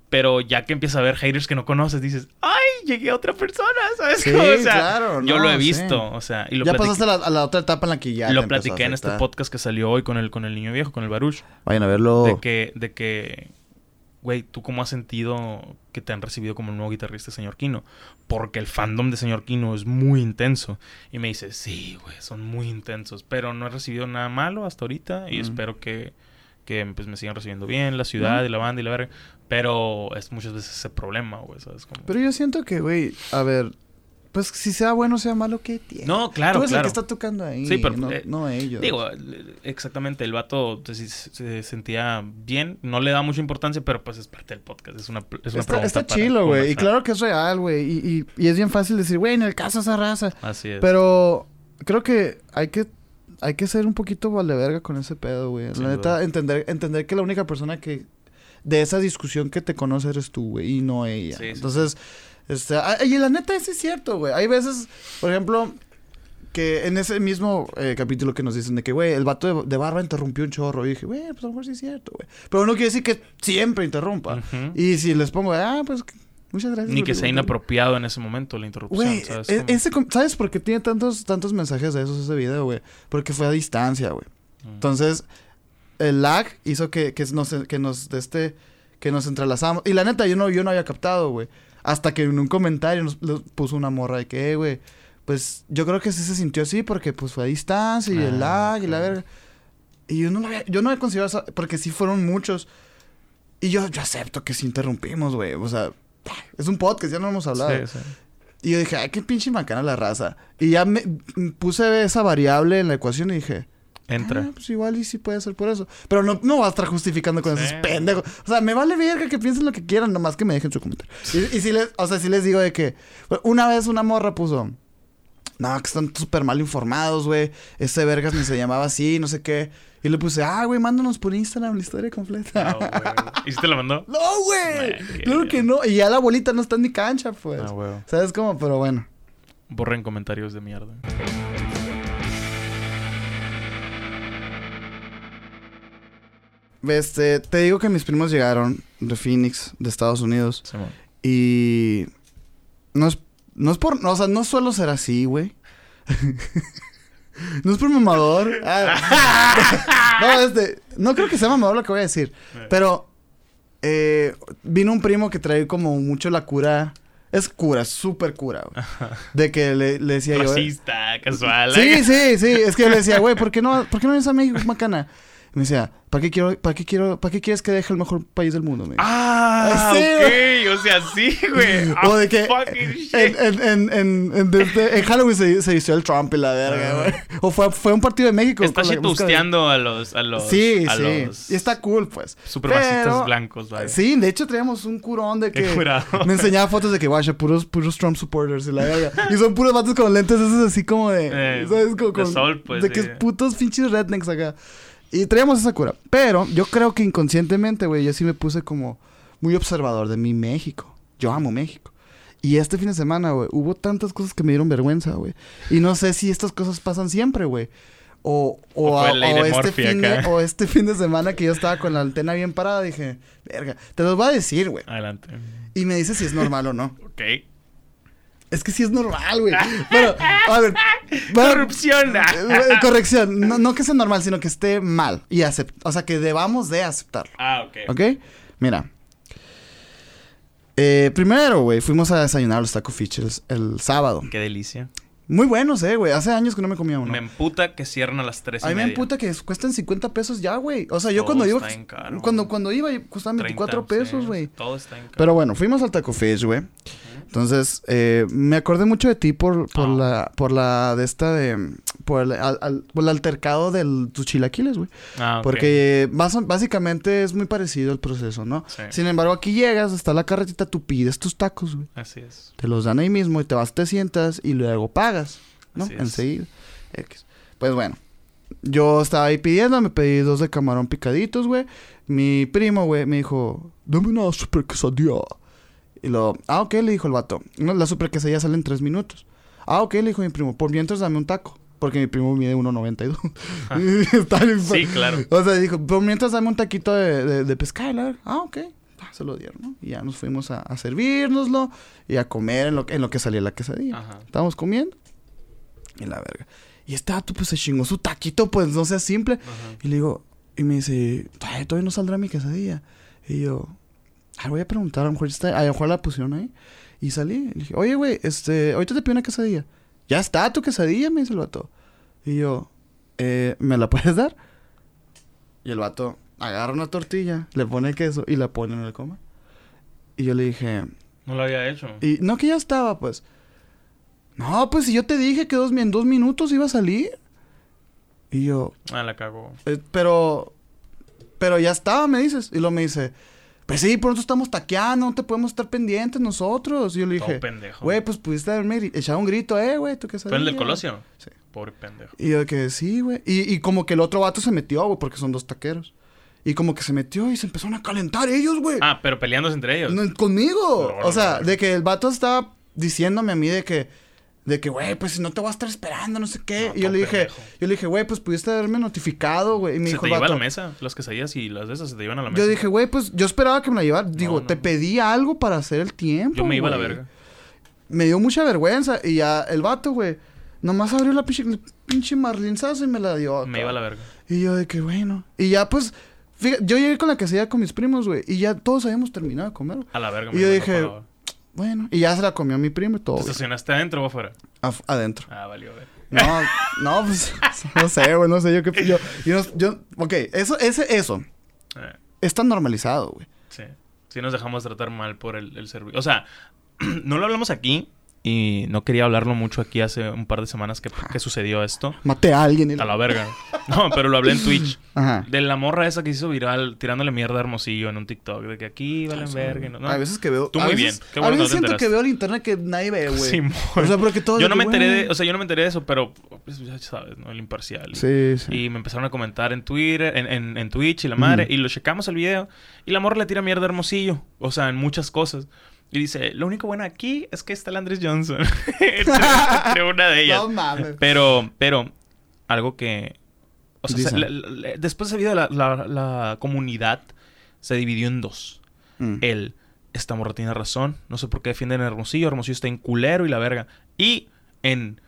Pero ya que empieza a ver haters que no conoces, dices, ¡ay! Llegué a otra persona, ¿sabes? Sí? O sea, claro, Yo lo he sí. visto, o sea, y lo ya platiqué, pasaste a la, a la otra etapa en la que ya lo te platiqué en este podcast que salió hoy con el, con el niño viejo, con el Baruch. Vayan a verlo. De que, de que, güey, ¿tú cómo has sentido que te han recibido como el nuevo guitarrista de Señor Kino? Porque el fandom de Señor Kino es muy intenso. Y me dice, sí, güey, son muy intensos. Pero no he recibido nada malo hasta ahorita. Y Mm. espero que, que pues, me sigan recibiendo bien, la ciudad y la banda y la verga. Pero es muchas veces ese problema, güey, ¿sabes? Como... Pero yo siento que, güey, a ver, pues si sea bueno o sea malo, ¿qué tiene? no, claro, Tú eres el claro. que está tocando ahí. Sí, pero, no, eh, no ellos. Digo, exactamente, el vato se, se sentía bien, no le da mucha importancia, pero pues es parte del podcast, es una, es una está, pregunta está chilo, güey. Y claro que es real, güey. Y, y, y es bien fácil decir, güey, en el caso de esa raza. Así es. Pero creo que hay que hay que ser un poquito vale verga con ese pedo, güey. Sin La neta, duda. entender, entender que la única persona que de esa discusión que te conoce eres tú, güey, y no ella. Sí, sí, Entonces, este, ah, y la neta, sí es cierto, güey. Hay veces, por ejemplo, que en ese mismo eh, capítulo que nos dicen de que, güey, el vato de, de barba interrumpió un chorro. Y dije, güey, pues a lo mejor sí es cierto, güey. Pero no quiere decir que siempre interrumpa. Y si les pongo, ah, pues muchas gracias. Ni que sea preguntar". inapropiado en ese momento la interrupción, Güey, ¿sabes? e- ese ¿sabes por qué tiene tantos, tantos mensajes de esos ese video, güey? Porque fue a distancia, güey. Mm. Entonces, el lag hizo que, que nos, que nos, de este, que nos entrelazamos. Y la neta, yo no, yo no había captado, güey. Hasta que en un comentario nos, nos puso una morra de que, "Eh, güey, pues yo creo que sí se sintió así porque pues fue a distancia y el Ah, lag y la verga. Y yo no lo había, yo no había considerado eso, porque sí fueron muchos. Y yo, yo acepto que sí interrumpimos, güey. O sea, es un podcast, ya no hemos hablado. Sí, sí. Y yo dije, ay, qué pinche macana la raza. Y ya me puse esa variable en la ecuación y dije, Entra. ah, pues igual y sí puede ser por eso. Pero no, no va a estar justificando con Sí. esos pendejos. O sea, me vale verga que piensen lo que quieran, nomás que me dejen su comentario. Y, y si les, o sea, si les digo de que una vez una morra puso, no, que están súper mal informados, güey. Ese vergas ni se llamaba así, no sé qué. Y le puse, ah, güey, mándanos por Instagram la historia completa. Güey. ¿Y si te la mandó? No, güey. Claro que- no. Y ya la bolita no está en mi cancha, pues. Ah, güey. ¿Sabes cómo? Pero bueno. Borren comentarios de mierda. Este, te digo que mis primos llegaron de Phoenix, de Estados Unidos. Simón. Y no es, no es por, no, o sea, no suelo ser así, güey. no es por mamador. Ah, no, este, no creo que sea mamador lo que voy a decir. Pero eh, vino un primo que trae como mucho la cura. Es cura, súper cura, güey. De que le, le decía yo. Racista, casual. Sí, sí, sí. Es que yo le decía, güey, ¿por qué no, ¿por qué no vienes a México, macana? Me decía, ¿para qué quiero, para qué quiero, para qué quieres que deje el mejor país del mundo? Me. Ah, Sí, ok. O sea, sí, güey. o Ah, de que en, en, en, en, en, desde- en Halloween se, se vistió el Trump y la verga, Ah. güey. O fue, fue un partido de México. Está de- shitusteando a los, a los. Sí, a sí. los Y está cool, pues. Supremacistas Pero- blancos, vaya. Sí, de hecho traíamos un curón de que me enseñaba fotos de que, guacha, puros, puros Trump supporters y la verga. Y son puros vatos con lentes esos así como de, Eh, ¿sabes? Como de con- sol, pues, De que sí. es putos pinches rednecks acá. Y traíamos esa cura. Pero yo creo que inconscientemente, güey, yo sí me puse como muy observador de mi México. Yo amo México. Y este fin de semana, güey, hubo tantas cosas que me dieron vergüenza, güey. Y no sé si estas cosas pasan siempre, güey. O, o, a- este fin de, o este fin de semana que yo estaba con la antena bien parada, dije, verga, te los voy a decir, güey. Adelante. Y me dices si es normal o no. Ok. Es que sí es normal, güey. Bueno, a ver. bueno, Corrupción. eh, corrección. No, no que sea normal, sino que esté mal. Y acept O sea, que debamos de aceptarlo. Ah, ok. ¿Ok? Mira. Eh, primero, güey, fuimos a desayunar a los Taco Features el sábado. Qué delicia. Muy buenos, eh, güey. Hace años que no me comía uno. Me emputa que cierran a las 3 y A mí me media. emputa que cuestan 50 pesos ya, güey. O sea, yo Todo cuando iba. está bien caro. Cuando, cuando iba, costaban 24 30, pesos, sí, güey. Todo está en caro. Pero bueno, fuimos al Taco Fish, güey. Entonces, eh, me acordé mucho de ti por, por Ah. la, por la de esta de, por el, al- al- por el altercado de tus chilaquiles, güey. Ah. Porque básicamente es muy parecido el proceso, ¿no? Sí. Sin embargo, aquí llegas, está la carretita, tú pides tus tacos, güey. Así es. Te los dan ahí mismo y te vas, te sientas y luego pagas, ¿no? Así es. Enseguida. X. Pues bueno, yo estaba ahí pidiendo, me pedí dos de camarón picaditos, güey. Mi primo, güey, me dijo, dame una super quesadilla. Y lo, ah, ok, le dijo el vato. No, la super quesadilla sale en tres minutos. Ah, ok, le dijo mi primo, por mientras dame un taco. Porque mi primo mide 1.92. Está bien Sí, claro. O sea, dijo, por mientras dame un taquito de, de, de pescado. Ah, ok. Ah, se lo dieron, ¿no? Y ya nos fuimos a, a servirnoslo y a comer en lo, que- en lo que salía la quesadilla. Ajá. Estábamos comiendo. Y la verga. Y este vato, pues, se chingó su taquito, pues, no sea simple. Ajá. Y le digo, y me dice, "Ay, todavía no saldrá mi quesadilla. Y yo, ah, voy a preguntar, a lo mejor, está, a lo mejor la pusieron ahí. Y salí, y dije, oye, güey, este, ahorita te pido una quesadilla. Ya está tu quesadilla, me dice el vato. Y yo, eh, ¿me la puedes dar? Y el vato agarra una tortilla, le pone queso y la pone en el coma. Y yo le dije, No lo había hecho. y no que ya estaba, pues. No, pues si yo te dije que dos, en dos minutos iba a salir. Y yo, Ah, la cagó. eh, pero. Pero ya estaba, me dices. Y luego me dice, pues sí, por nosotros estamos taqueando, no te podemos estar pendientes nosotros. Y yo le dije, güey, pues pudiste haberme echado un grito, eh, güey, tú qué sabes. ¿Fue el del Colosio? Sí. Pobre pendejo. Y yo que sí, güey. Y, y como que el otro vato se metió, güey, porque son dos taqueros. Y como que se metió y se empezaron a calentar ellos, güey. Ah, pero peleándose entre ellos. No, conmigo. No, o sea, de que el vato estaba diciéndome a mí de que, de que, güey, pues si no te voy a estar esperando, no sé qué. No, y yo le dije, yo le dije, güey, pues pudiste haberme notificado, güey. Y me se dijo te el lleva a vato. la mesa. Las quesadillas y las de esas se te llevan a la mesa. Yo dije, güey, pues yo esperaba que me la llevara. Digo, no. te pedí algo para hacer el tiempo. Yo me iba a la verga. Me dio mucha vergüenza. Y ya el vato, güey, nomás abrió la pinche, pinche marlinzazo y me la dio. Me iba a la verga. Y yo de que, bueno. Y ya, pues, fíjate, yo llegué con la quesadilla con mis primos, güey. Y ya todos habíamos terminado de comer. A la verga. Y me yo iba, no dije. Bueno, y ya se la comió mi primo y todo. ¿Te estacionaste adentro o afuera? Af- adentro. Ah, valió, ver. No, no, pues, no sé, güey, no sé, yo qué, yo, yo, yo, ok, eso, ese, eso, Eh, está normalizado, güey. sí. Sí nos dejamos tratar mal por el, el servicio. O sea, no lo hablamos aquí y no quería hablarlo mucho aquí hace un par de semanas que, que sucedió esto. Maté a alguien A la verga. No, pero lo hablé en Twitch. Ajá. De la morra esa que se hizo viral tirándole mierda a Hermosillo en un TikTok. De que aquí valen verga. y No, no. A veces que veo. Tú a muy veces- bien. Qué a bueno veces no siento que veo el internet que nadie ve, güey. Simón. o sea, porque todo. Yo no que, me enteré de, o sea, yo no me enteré de eso, pero pues, ya sabes, ¿no? El imparcial. Sí, sí. Y me empezaron a comentar en Twitter, en, en, en Twitch y la madre, Ujú. y lo checamos el video. Y la morra le tira mierda a Hermosillo. O sea, en muchas cosas. Y dice, lo único bueno aquí es que está el Andrés Johnson. entre, entre una de ellas. No mames. Pero, pero, algo que... O sea, se- la- la- después de ese video, la, la, la comunidad se dividió en dos. Mm. El, esta morra tiene razón. No sé por qué defienden a Hermosillo. Hermosillo está en culero y la verga. Y en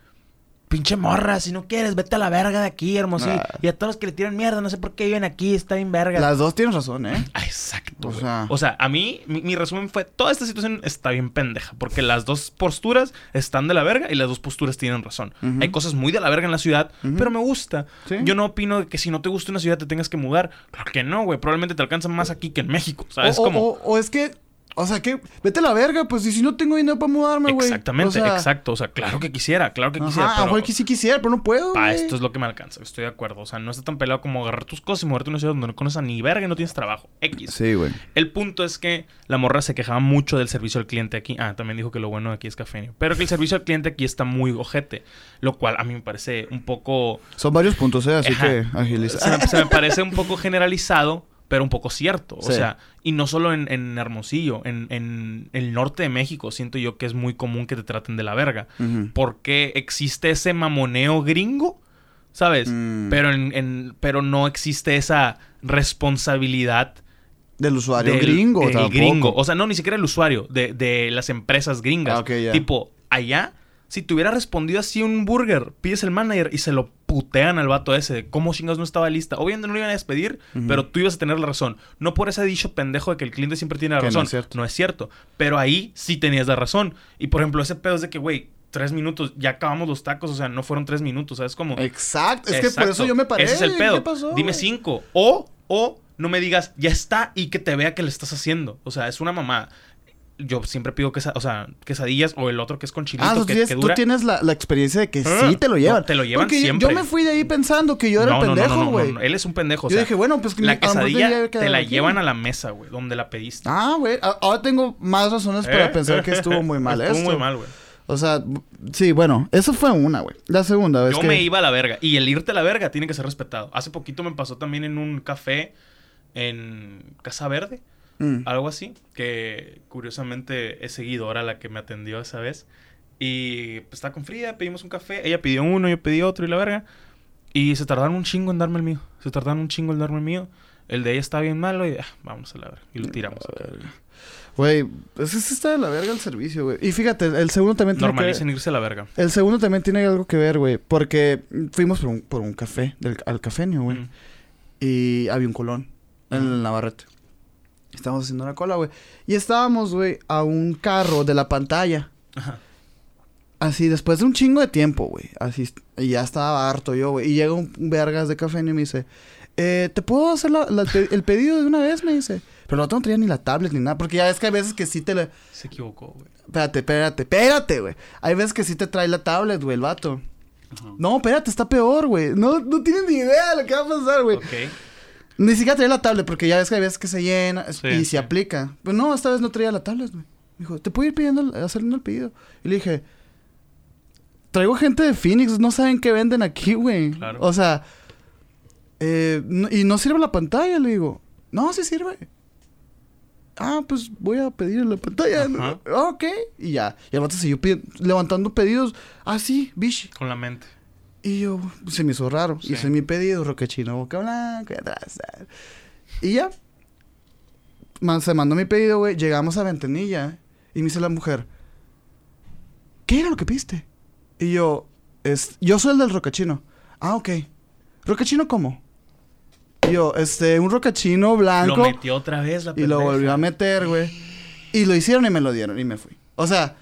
pinche morra, si no quieres, vete a la verga de aquí, hermosillo. Y a todos los que le tiran mierda, no sé por qué viven aquí, está bien verga. Las dos tienen razón, ¿eh? Ah, exacto. O sea- O sea, a mí, mi, mi resumen fue: toda esta situación está bien pendeja. Porque las dos posturas están de la verga y las dos posturas tienen razón. Hay cosas muy de la verga en la ciudad, pero me gusta. Sí. Yo no opino de que si no te gusta una ciudad te tengas que mudar. Claro que no, güey. Probablemente te alcanza más aquí que en México. ¿Sabes? o, o- Como. o- o es que, o sea, que vete a la verga, pues, y si no tengo dinero para mudarme, güey. Exactamente, O sea, exacto. O sea, claro que quisiera, claro que Ajá, quisiera. a lo pero que sí quisiera, pero no puedo, pa, esto es lo que me alcanza. Estoy de acuerdo. O sea, no está tan pelado como agarrar tus cosas y moverte a una ciudad donde no conoces a ni verga y no tienes trabajo. X. Sí, güey. El punto es que la morra se quejaba mucho del servicio al cliente aquí. Ah, también dijo que lo bueno de aquí es cafeño. Pero que el servicio al cliente aquí está muy ojete. Lo cual a mí me parece un poco... Son varios puntos, ¿eh? Así Ajá. que agiliza. Se me, se me parece un poco generalizado, pero un poco cierto. O sea, y no solo en, en Hermosillo, en, en el norte de México siento yo que es muy común que te traten de la verga. Porque existe ese mamoneo gringo, ¿sabes? Mm. Pero, en, en- pero no existe esa responsabilidad Del usuario del- gringo, el tampoco. gringo. O sea, no, ni siquiera el usuario, de, de las empresas gringas. Ah, ok, ya. Tipo, allá, si te hubiera respondido así un burger, pides el manager y se lo putean al vato ese de cómo chingados no estaba lista. Obviamente no lo iban a despedir, pero tú ibas a tener la razón. No por ese dicho pendejo de que el cliente siempre tiene la Que no razón. es cierto. No es cierto. Pero ahí sí tenías la razón. Y por ejemplo, ese pedo es de que, güey, tres minutos, ya acabamos los tacos, o sea, no fueron tres minutos, ¿sabes? Como. Exacto. Es que por eso yo me paré. Ese es el pedo. ¿Qué pasó? Dime cinco. O, o no me digas, ya está y que te vea que le estás haciendo. O sea, es una mamá. Yo siempre pido quesa- o sea, quesadillas o el otro que es con chilito Ah, tú que, tienes, que tú dura. tienes la, la experiencia de que Ah, sí te lo llevan. no, te lo llevan Porque siempre. Yo me fui de ahí pensando que yo era no, el pendejo, no, no, güey. no, no, Él es un pendejo. O Yo dije, bueno, pues que la quesadilla te la aquí. llevan a la mesa, güey, donde la pediste. Ah, güey. Ahora tengo más razones para ¿Eh? pensar que estuvo muy mal Estuvo esto. muy mal, güey. O sea, sí, bueno, eso fue una, güey. La segunda vez Yo que... me iba a la verga. Y el irte a la verga tiene que ser respetado. Hace poquito me pasó también en un café en Casa Verde. Mm. Algo así. Que curiosamente es seguidora la que me atendió esa vez. Y pues estaba con Frida, pedimos un café. Ella pidió uno, yo pedí otro y la verga. Y se tardaron un chingo en darme el mío. Se tardaron un chingo en darme el mío. El de ella estaba bien malo y ah, vámonos a la verga. Y lo tiramos. Güey, pues es que está de la verga el servicio, güey. Y fíjate, el segundo también tiene que Normalicen irse a la verga. El segundo también tiene algo que ver, güey. Porque fuimos por un, por un café, del, al cafeño, güey. Mm. Y había un colón en el Navarrete. Estábamos haciendo una cola, güey. Y estábamos, güey, a un carro de la pantalla. Ajá. Así, después de un chingo de tiempo, güey. Así, y ya estaba harto yo, güey. Y llega un vergas de cafeño y me dice... Eh, ¿Te puedo hacer la- la- el pedido de una vez? Me dice. Pero no traía ni la tablet ni nada. Porque ya ves que hay veces que sí te le... Se equivocó, güey. Espérate, espérate, espérate, güey. Hay veces que sí te trae la tablet, güey, el vato. No, espérate, está peor, güey. No, no tienes ni idea de lo que va a pasar, güey. Ok. Ni siquiera traía la tablet, porque ya ves que hay veces que se llena Sí, y se sí. aplica. Pues no, esta vez no traía la tablet, güey. Me dijo, ¿te puedo ir pidiendo, haciendo el pedido? Y le dije, traigo gente de Phoenix, no saben qué venden aquí, güey. Claro. O sea, eh, no- y no sirve la pantalla, le digo. No, sí sirve. Ah, pues voy a pedir la pantalla. Ajá. Ok. Y ya. Y el vato siguió levantando pedidos. Ah, sí, bichi. Con la mente. Y yo, se me hizo raro. Sí. Hice mi pedido, roquechino, boca blanca y atrás. Y ya. Man, se mandó mi pedido, güey. Llegamos a Ventanilla. Y me dice la mujer, ¿qué era lo que pediste? Y yo, es, yo soy el del rocachino. Ah, ok. ¿Rocachino cómo? Y yo, este, un rocachino blanco. Lo metió otra vez la y lo pendeja. volvió a meter, güey. Y lo hicieron y me lo dieron y me fui. O sea,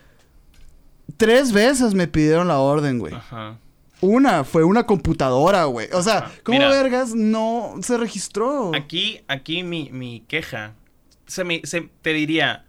tres veces me pidieron la orden, güey. Ajá. Una fue una computadora, güey. O sea. ¿cómo Mira. vergas no se registró? Aquí, aquí mi, mi queja. Se me, se, te diría,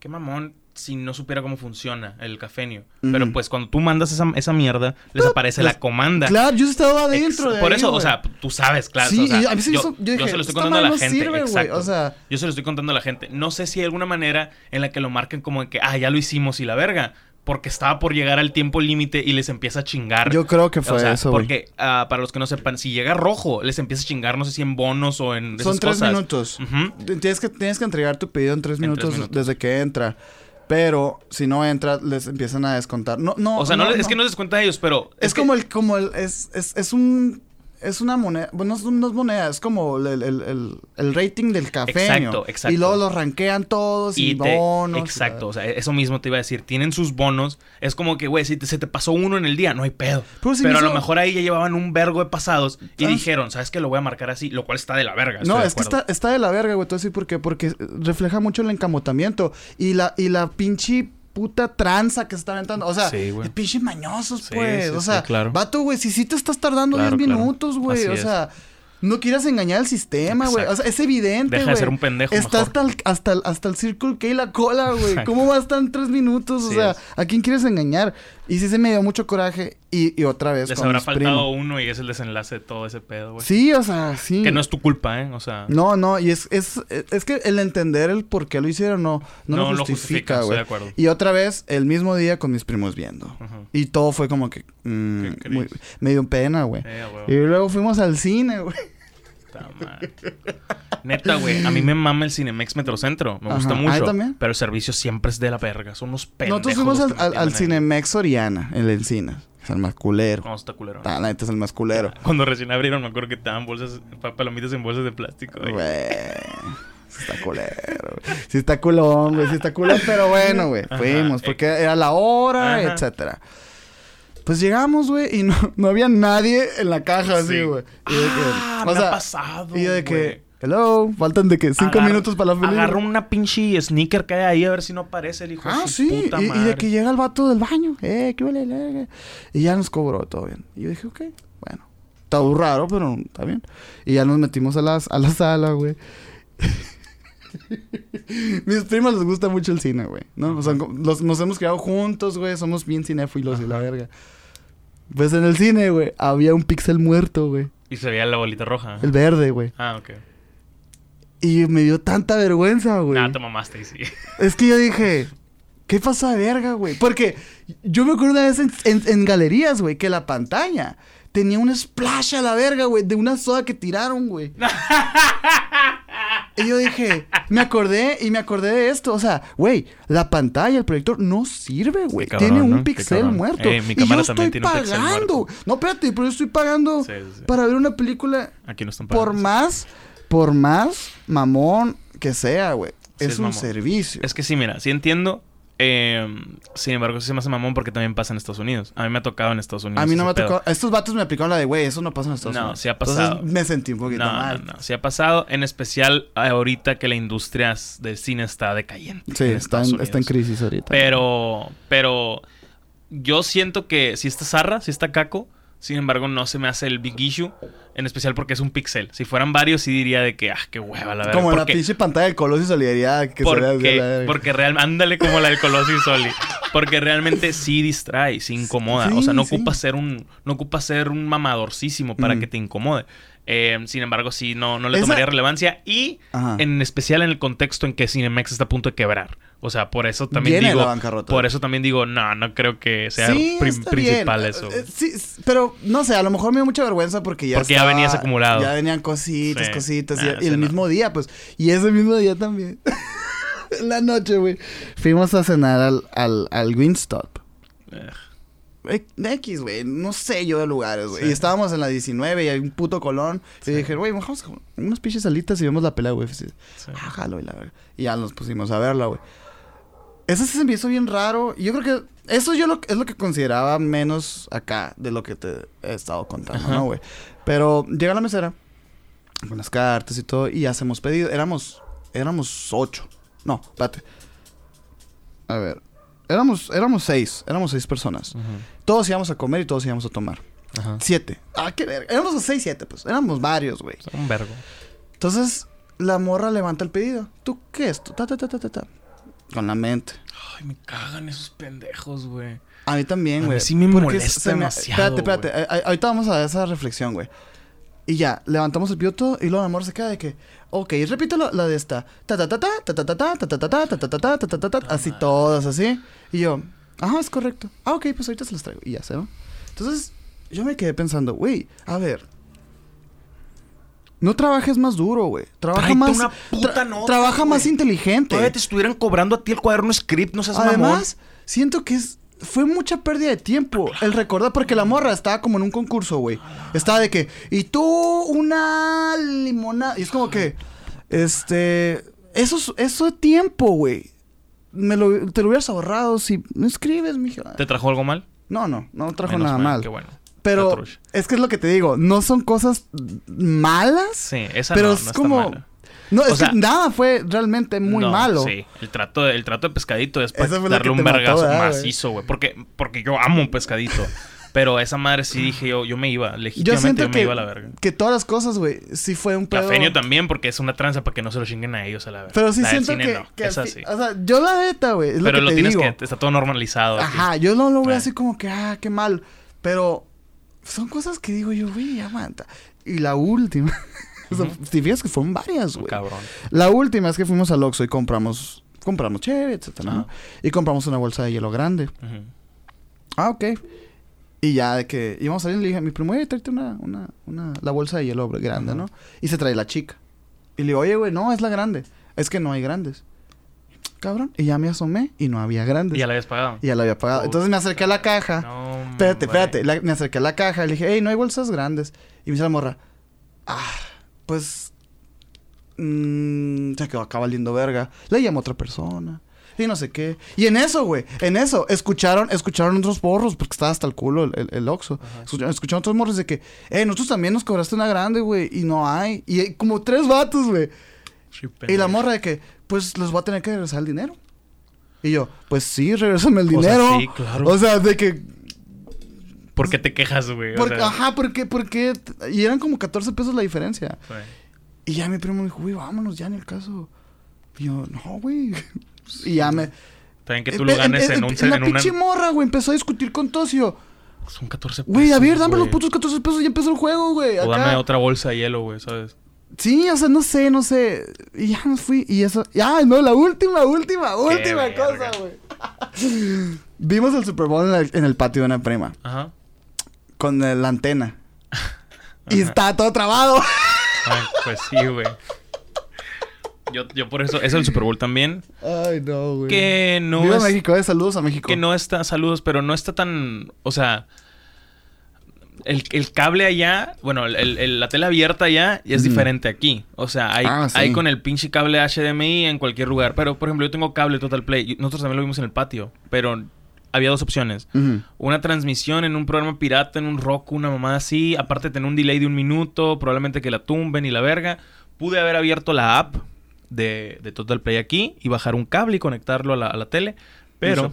qué mamón si no supiera cómo funciona el cafenio. Pero pues cuando tú mandas esa, esa mierda, les aparece les- la comanda. Claro, yo estaba Ex- adentro de Por ahí, eso, o sea, tú sabes, claro. Sí, o sea, y a mí se me yo, hizo- yo yo dije, se lo estoy "Esta contando a la no gente. sirve, güey". exacto. O sea- yo se lo estoy contando a la gente. No sé si hay alguna manera en la que lo marquen como que, ah, ya lo hicimos y la verga. Porque estaba por llegar al tiempo límite y les empieza a chingar. Yo creo que fue o sea, eso. Porque, ah, para los que no sepan, si llega rojo, les empieza a chingar, no sé si en bonos o en. Son esas tres cosas. minutos. Tienes que, tienes que entregar tu pedido en tres, En tres minutos, desde que entra. Pero si no entra, les empiezan a descontar. No, no. O sea, no, es que no se descuenta de ellos, pero. Es, que- como el, como el, es, es, es un, es una moneda, bueno, no es, no es moneda, es como el, el- el- el rating del café. Exacto, exacto. Y luego los rankean todos y, te- bonos. exacto, o sea, eso mismo te iba a decir. Tienen sus bonos. Es como que, güey, si te- se te pasó uno en el día, no hay pedo. Pero si Pero me a lo mejor ahí ya llevaban un vergo de pasados y Ah. dijeron, ¿sabes qué? Lo voy a marcar así, lo cual está de la verga. No, es que está, está de la verga, güey. Todo así porque, porque refleja mucho el encamotamiento. Y la, y la pinche puta tranza que se está aventando. O sea, Sí, pinche mañosos, Sí, pues. sí, o sea, claro. vato, güey, si sí te estás tardando Claro, 10 claro. minutos, güey. Así O es. sea, no quieras engañar al sistema, güey. O sea, es evidente, Deja de güey. ser un pendejo Está mejor. hasta el, hasta, el, hasta el Circle K la cola, güey. ¿Cómo va a estar en 3 minutos? O sea, es. ¿a quién quieres engañar? Y sí se me dio mucho coraje. Y, y otra vez Les con habrá mis faltado primos. uno y es el desenlace de todo ese pedo, güey. Sí, o sea, sí. Que no es tu culpa, ¿eh? O sea, No, no, y es, es, es que el entender el por qué lo hicieron no, no, No lo justifica, güey. de acuerdo. Y otra vez, el mismo día con mis primos viendo. Y todo fue como que... mm, Qué muy- me dio pena, güey. Eh. Y luego fuimos al cine, güey. Neta, güey. A mí me mama el Cinemex Metrocentro. Me gusta Ajá. ¿A mucho. también? Pero el servicio siempre es de la verga. Son unos pendejos. Nosotros fuimos al, al, al. Cinemex Soriana, en la Encina. Es el más culero. No, está culero. Ah, la neta es el más culero. Cuando recién abrieron, me acuerdo que te daban bolsas, pa- palomitas en bolsas de plástico. güey. Sí está culero, güey. Sí está culón, güey. Sí está culón, pero bueno, güey. Fuimos, porque era la hora, Ajá. etcétera. Pues llegamos, güey, y no, no había nadie en la caja así, Sí. güey. Y de que- Ah, me ha pasado, Y de que, hello, faltan de que cinco minutos para la película. Agarra una pinche sneaker que hay ahí a ver si no aparece el hijo Ah, de su sí, puta y, y madre. de que llega el vato del baño, eh, qué huele, le- y ya nos cobró todo bien. Y yo dije, ok, bueno, está muy raro, pero está bien. Y ya nos metimos a, las, a la sala, güey. Mis primas les gusta mucho el cine, güey, ¿no? O sea, los- nos hemos criado juntos, güey, somos bien cinéfilos y la verga. Pues en el cine, güey, había un pixel muerto, güey, Y se veía la bolita roja. el verde, güey. Ah, ok. Y me dio tanta vergüenza, güey. Nada, te mamaste sí. Es que yo dije, ¿qué pasa de verga, güey? Porque yo me acuerdo una vez en, en- en galerías, güey, que la pantalla tenía un splash a la verga, güey, de una soda que tiraron, güey. y yo dije, me acordé y me acordé de esto. O sea, güey, la pantalla, el proyector no sirve, güey. Cabrón, Tiene un pixel muerto. Eh, mi y yo estoy tiene un pagando. muerto. No, espérate, pero yo estoy pagando Sí, sí, sí. para ver una película Aquí no están por pagando. más, por más mamón que sea, güey. Sí, es, es un mamón. servicio. Es que sí, mira, sí entiendo. eh, sin embargo, sí se me hace mamón porque también pasa en Estados Unidos. A mí me ha tocado en Estados Unidos. A mí no me ha tocado. Estos vatos me aplicaron la de, güey, eso no pasa en Estados No, Unidos. sí ha pasado. Entonces me sentí un poquito No, mal. no, no. Sí ha pasado. En especial ahorita que la industria del cine está decayente. Sí, en está en, está en crisis ahorita. Pero, pero yo siento que si está zarra, si está caco, sin embargo no se me hace el big issue, en especial porque es un pixel. Si fueran varios sí diría de que, ah, qué hueva la verdad. Como la porque, pinche pantalla del Colosio y Solidaridad que la porque, porque real, ándale como la del Colosio y Soli. Porque realmente sí distrae, sí incomoda. o sea, no Sí, ocupa ser un, no ocupa ser un mamadorcísimo para Mm. que te incomode. Eh, sin embargo, sí, no, no le Esa- tomaría relevancia. Y Ajá. en especial en el contexto en que Cinemex está a punto de quebrar. O sea, por eso también Viene digo. la bancarrota. Por eso también digo, no, no creo que sea Sí, prim- principal bien. eso. Eh, sí, pero no sé, a lo mejor me dio mucha vergüenza porque ya Porque ya venías acumulado. Ya venían cositas, Sí. cositas. Ah, y, el no. mismo día, pues. Y ese mismo día también. la noche, güey. Fuimos a cenar al, al, al Wingstop. X, güey, no sé yo de lugares, güey. Sí. Y estábamos en la 19 y hay un puto colón. Sí. Y dije, güey, vamos a unas pinches salitas y vemos la pelea, güey. sí. Ah, jalo y la verga. Y ya nos pusimos a verla, güey. Eso sí se me hizo bien raro. Yo creo que eso yo lo, es lo que consideraba menos acá de lo que te he estado contando, Ajá. ¿no, güey? Pero llega la mesera con las cartas y todo y hacemos pedido. Éramos, éramos ocho. No, espérate. A ver. Éramos, éramos seis. Éramos seis personas. Ujú. Todos íbamos a comer y todos íbamos a tomar. Ajá. Siete. Ah, qué verga. Éramos seis, siete, pues. Éramos varios, güey. Un vergo. Entonces, la morra levanta el pedido. ¿Tú qué es? Ta, ta, ta, ta, ta, ta. Con la mente. Ay, me cagan esos pendejos, güey. A mí también, güey. sí me molesta se me- demasiado, Espérate, espérate. A- Ahorita vamos a esa reflexión, güey. Y ya, levantamos el pedido todo y luego la morra se queda de que, ok, repite la, la de esta. Ta ta ta ta ta ta ta ta ta ta ta ta ta ta ta ta ta ta ta ta así todas así. Y yo, ajá, es correcto. Ah, ok, pues ahorita se las traigo. Y ya se va. Entonces, yo me quedé pensando, güey, a ver. No trabajes más duro, güey. Trabaja Tráete más. una puta nota, trabaja más inteligente. Todavía te estuvieran cobrando a ti el cuaderno script, no seas mamón. Además, siento que es fue mucha pérdida de tiempo el recordar, porque la morra estaba como en un concurso, güey. Estaba de que, y tú una limonada. Y es como que, este, eso, es- eso es tiempo, güey. Me lo, te lo hubieras ahorrado si no escribes, mija. ¿Te trajo algo mal? No, no, no trajo Menos nada mal. Qué bueno. Pero es que es lo que te digo, no son cosas malas, Sí, esa pero no, es no está como... mala. No, O es sea, que nada fue realmente muy No, malo. Sí, el trato, el trato de pescadito es para darle un vergazo macizo, güey. Porque, porque yo amo un pescadito. pero esa madre sí dije yo, yo me iba, legítimamente yo, me que, iba a la verga. que todas las cosas, güey, sí fue un pedo. Cafeño también, porque es una tranza para que no se lo chinguen a ellos a la verga. Pero sí La siento cine que, no, que esa sí. O sea, yo la neta, güey, Pero lo lo que te tienes digo. que, está todo normalizado. aquí. Ajá, yo no lo veo Eh. así como que, ah, qué mal. Pero son cosas que digo yo, güey, aguanta. Y la última, Ujú. te fijas que fueron varias, güey. Cabrón. La última es que fuimos al Oxxo y compramos, compramos chévere, etcétera. Y compramos una bolsa de hielo grande. Ah, ok. Y ya de que íbamos a salir, le dije a mi primo, oye, tráete una, una, una, la bolsa de hielo grande. ¿no? Y se trae la chica. Y le digo, oye, güey, no, es la grande. Es que no hay grandes. Cabrón. Y ya me asomé y no había grandes. ¿Y ya la habías pagado? Y ya la había pagado. Entonces me acerqué a la caja. No, espérate, espérate. La- me acerqué a la caja y le dije, hey, no hay bolsas grandes. Y me dice la morra, ah, pues. mm, se quedó acá valiendo verga. Le llamó a otra persona. Y no sé qué. Y en eso, güey, en eso, escucharon, escucharon otros porros, porque estaba hasta el culo el, el, el Oxxo. Escucharon, escucharon otros morros de que, eh, nosotros también nos cobraste una grande, güey, y no hay. Y como tres vatos, güey. Y la morra de que, pues les voy a tener que regresar el dinero. Y yo, pues sí, regrésame el O sea, dinero. sí, claro. O sea, de que. ¿Por qué te quejas, güey? O porque- sea, ajá, porque, porque. Y eran como 14 pesos la diferencia. Y ya mi primo me dijo, güey, vámonos ya en el caso. Y yo, no, güey. Y ya me. También que tú lo ganes en, un... La en una... pinche morra, güey, empezó a discutir con Tocio. Son 14 pesos, Güey, a ver, dame los putos 14 pesos y ya empezó el juego, güey. O dame otra bolsa de hielo, güey, ¿sabes? Sí, o sea, no sé, no sé. Y ya nos fui. Y eso. Ya, no, la última, última, última cosa, güey. Vimos el Super Bowl en, la- en el patio de una prima. Ajá. Con el- la antena. Y está todo trabado. Ay, pues sí, güey. Yo, yo por eso... Es el Super Bowl también. Ay, no, güey. Que no Viva es... México, eh. Saludos a México. Que no está... Saludos, pero no está tan... O sea... El, el cable allá, bueno, el- el- la tele abierta allá es diferente aquí. O sea, hay, Ah, sí. hay con el pinche cable HDMI en cualquier lugar. Pero, por ejemplo, yo tengo cable Total Play. Nosotros también lo vimos en el patio. Pero había dos opciones. Una transmisión en un programa pirata, en un Roku, una mamada así. Aparte de tener un delay de un minuto, probablemente que la tumben y la verga. Pude haber abierto la app de, de Total Play aquí y bajar un cable y conectarlo a la, a la tele. Pero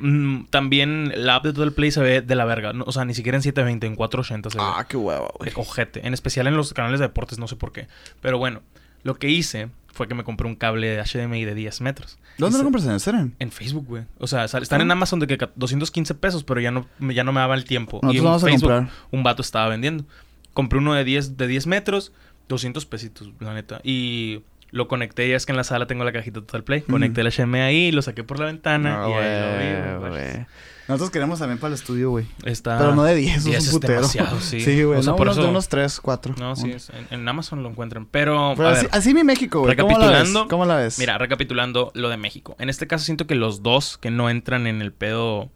mm, también la app de Total Play se ve de la verga. No, o sea, ni siquiera en 720, en 480 se ve. Ah, qué huevo, güey. Ojete. En especial en los canales de deportes, no sé por qué. Pero bueno, lo que hice fue que me compré un cable de HDMI de 10 metros. ¿Dónde Y lo se- compras en el Seren? en Facebook, güey. O sea, están en Amazon de que ca- 215 pesos, pero ya no, ya no me daba el tiempo. Nosotros y en vamos a Facebook comprar. un vato estaba vendiendo. Compré uno de 10, de 10 metros, 200 pesitos, la neta. Y lo conecté, ya es que en la sala tengo la cajita Total Play. Conecté el HDMI ahí, lo saqué por la ventana No, y ahí lo vi. Nosotros queremos también para el estudio, güey. Está... Pero no de 10, eso 10 es un putero. demasiado, sí. Sí, güey. O sea, no, por unos de eso- unos 3, 4. No, sí, es- en, en Amazon lo encuentran. Pero, Pero a así, ver, así mi México, güey. ¿Cómo la ves? Recapitulando. ¿Cómo la ves? Mira, recapitulando lo de México. En este caso siento que los dos que no entran en el pedo...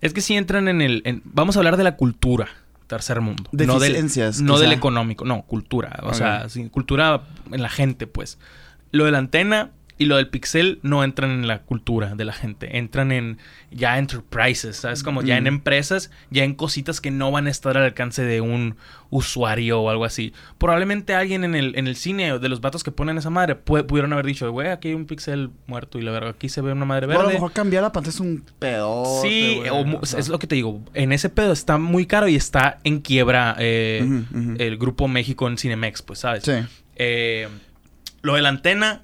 Es que sí entran en el... en- Vamos a hablar de la cultura. Tercer mundo. No del, no del económico. No, cultura. O sea, sí, cultura en la gente, pues. Lo de la antena y lo del pixel no entran en la cultura de la gente. Entran en ya enterprises, ¿sabes? Como ya en Mm. empresas, ya en cositas que no van a estar al alcance de un usuario o algo así. Probablemente alguien en el, en el cine de los vatos que ponen esa madre pu- pudieron haber dicho, güey, aquí hay un pixel muerto y la verdad, aquí se ve una madre O a lo verde. mejor cambiar la pantalla es un pedo. Sí, o es lo que te digo. En ese pedo está muy caro y está en quiebra eh, el grupo México en Cinemex, pues, ¿sabes? Sí. Eh, lo de la antena,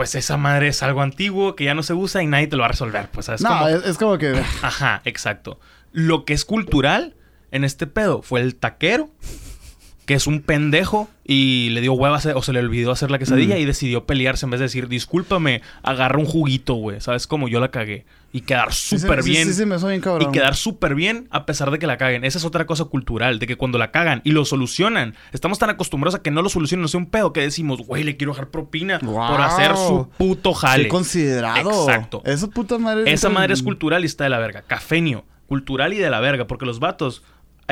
pues esa madre es algo antiguo que ya no se usa y nadie te lo va a resolver, pues, ¿sabes? no, Como- es, es como que. Ajá, exacto. Lo que es cultural en este pedo fue el taquero que es un pendejo y le dio hueva o se le olvidó hacer la quesadilla y decidió pelearse en vez de decir, discúlpame, agarra un juguito, güey. ¿Sabes cómo? Yo la cagué. Y quedar súper sí, bien. Sí, sí, me bien cabrón. Y quedar súper bien a pesar de que la caguen. Esa es otra cosa cultural, de que cuando la cagan y lo solucionan, estamos tan acostumbrados a que no lo solucionen, no sea un pedo, que decimos, güey, le quiero dejar propina por hacer su puto jale. Considerado. Exacto. Esa puta madre. Esa madre es cultural y está de la verga. Cafenio, cultural y de la verga, porque los vatos,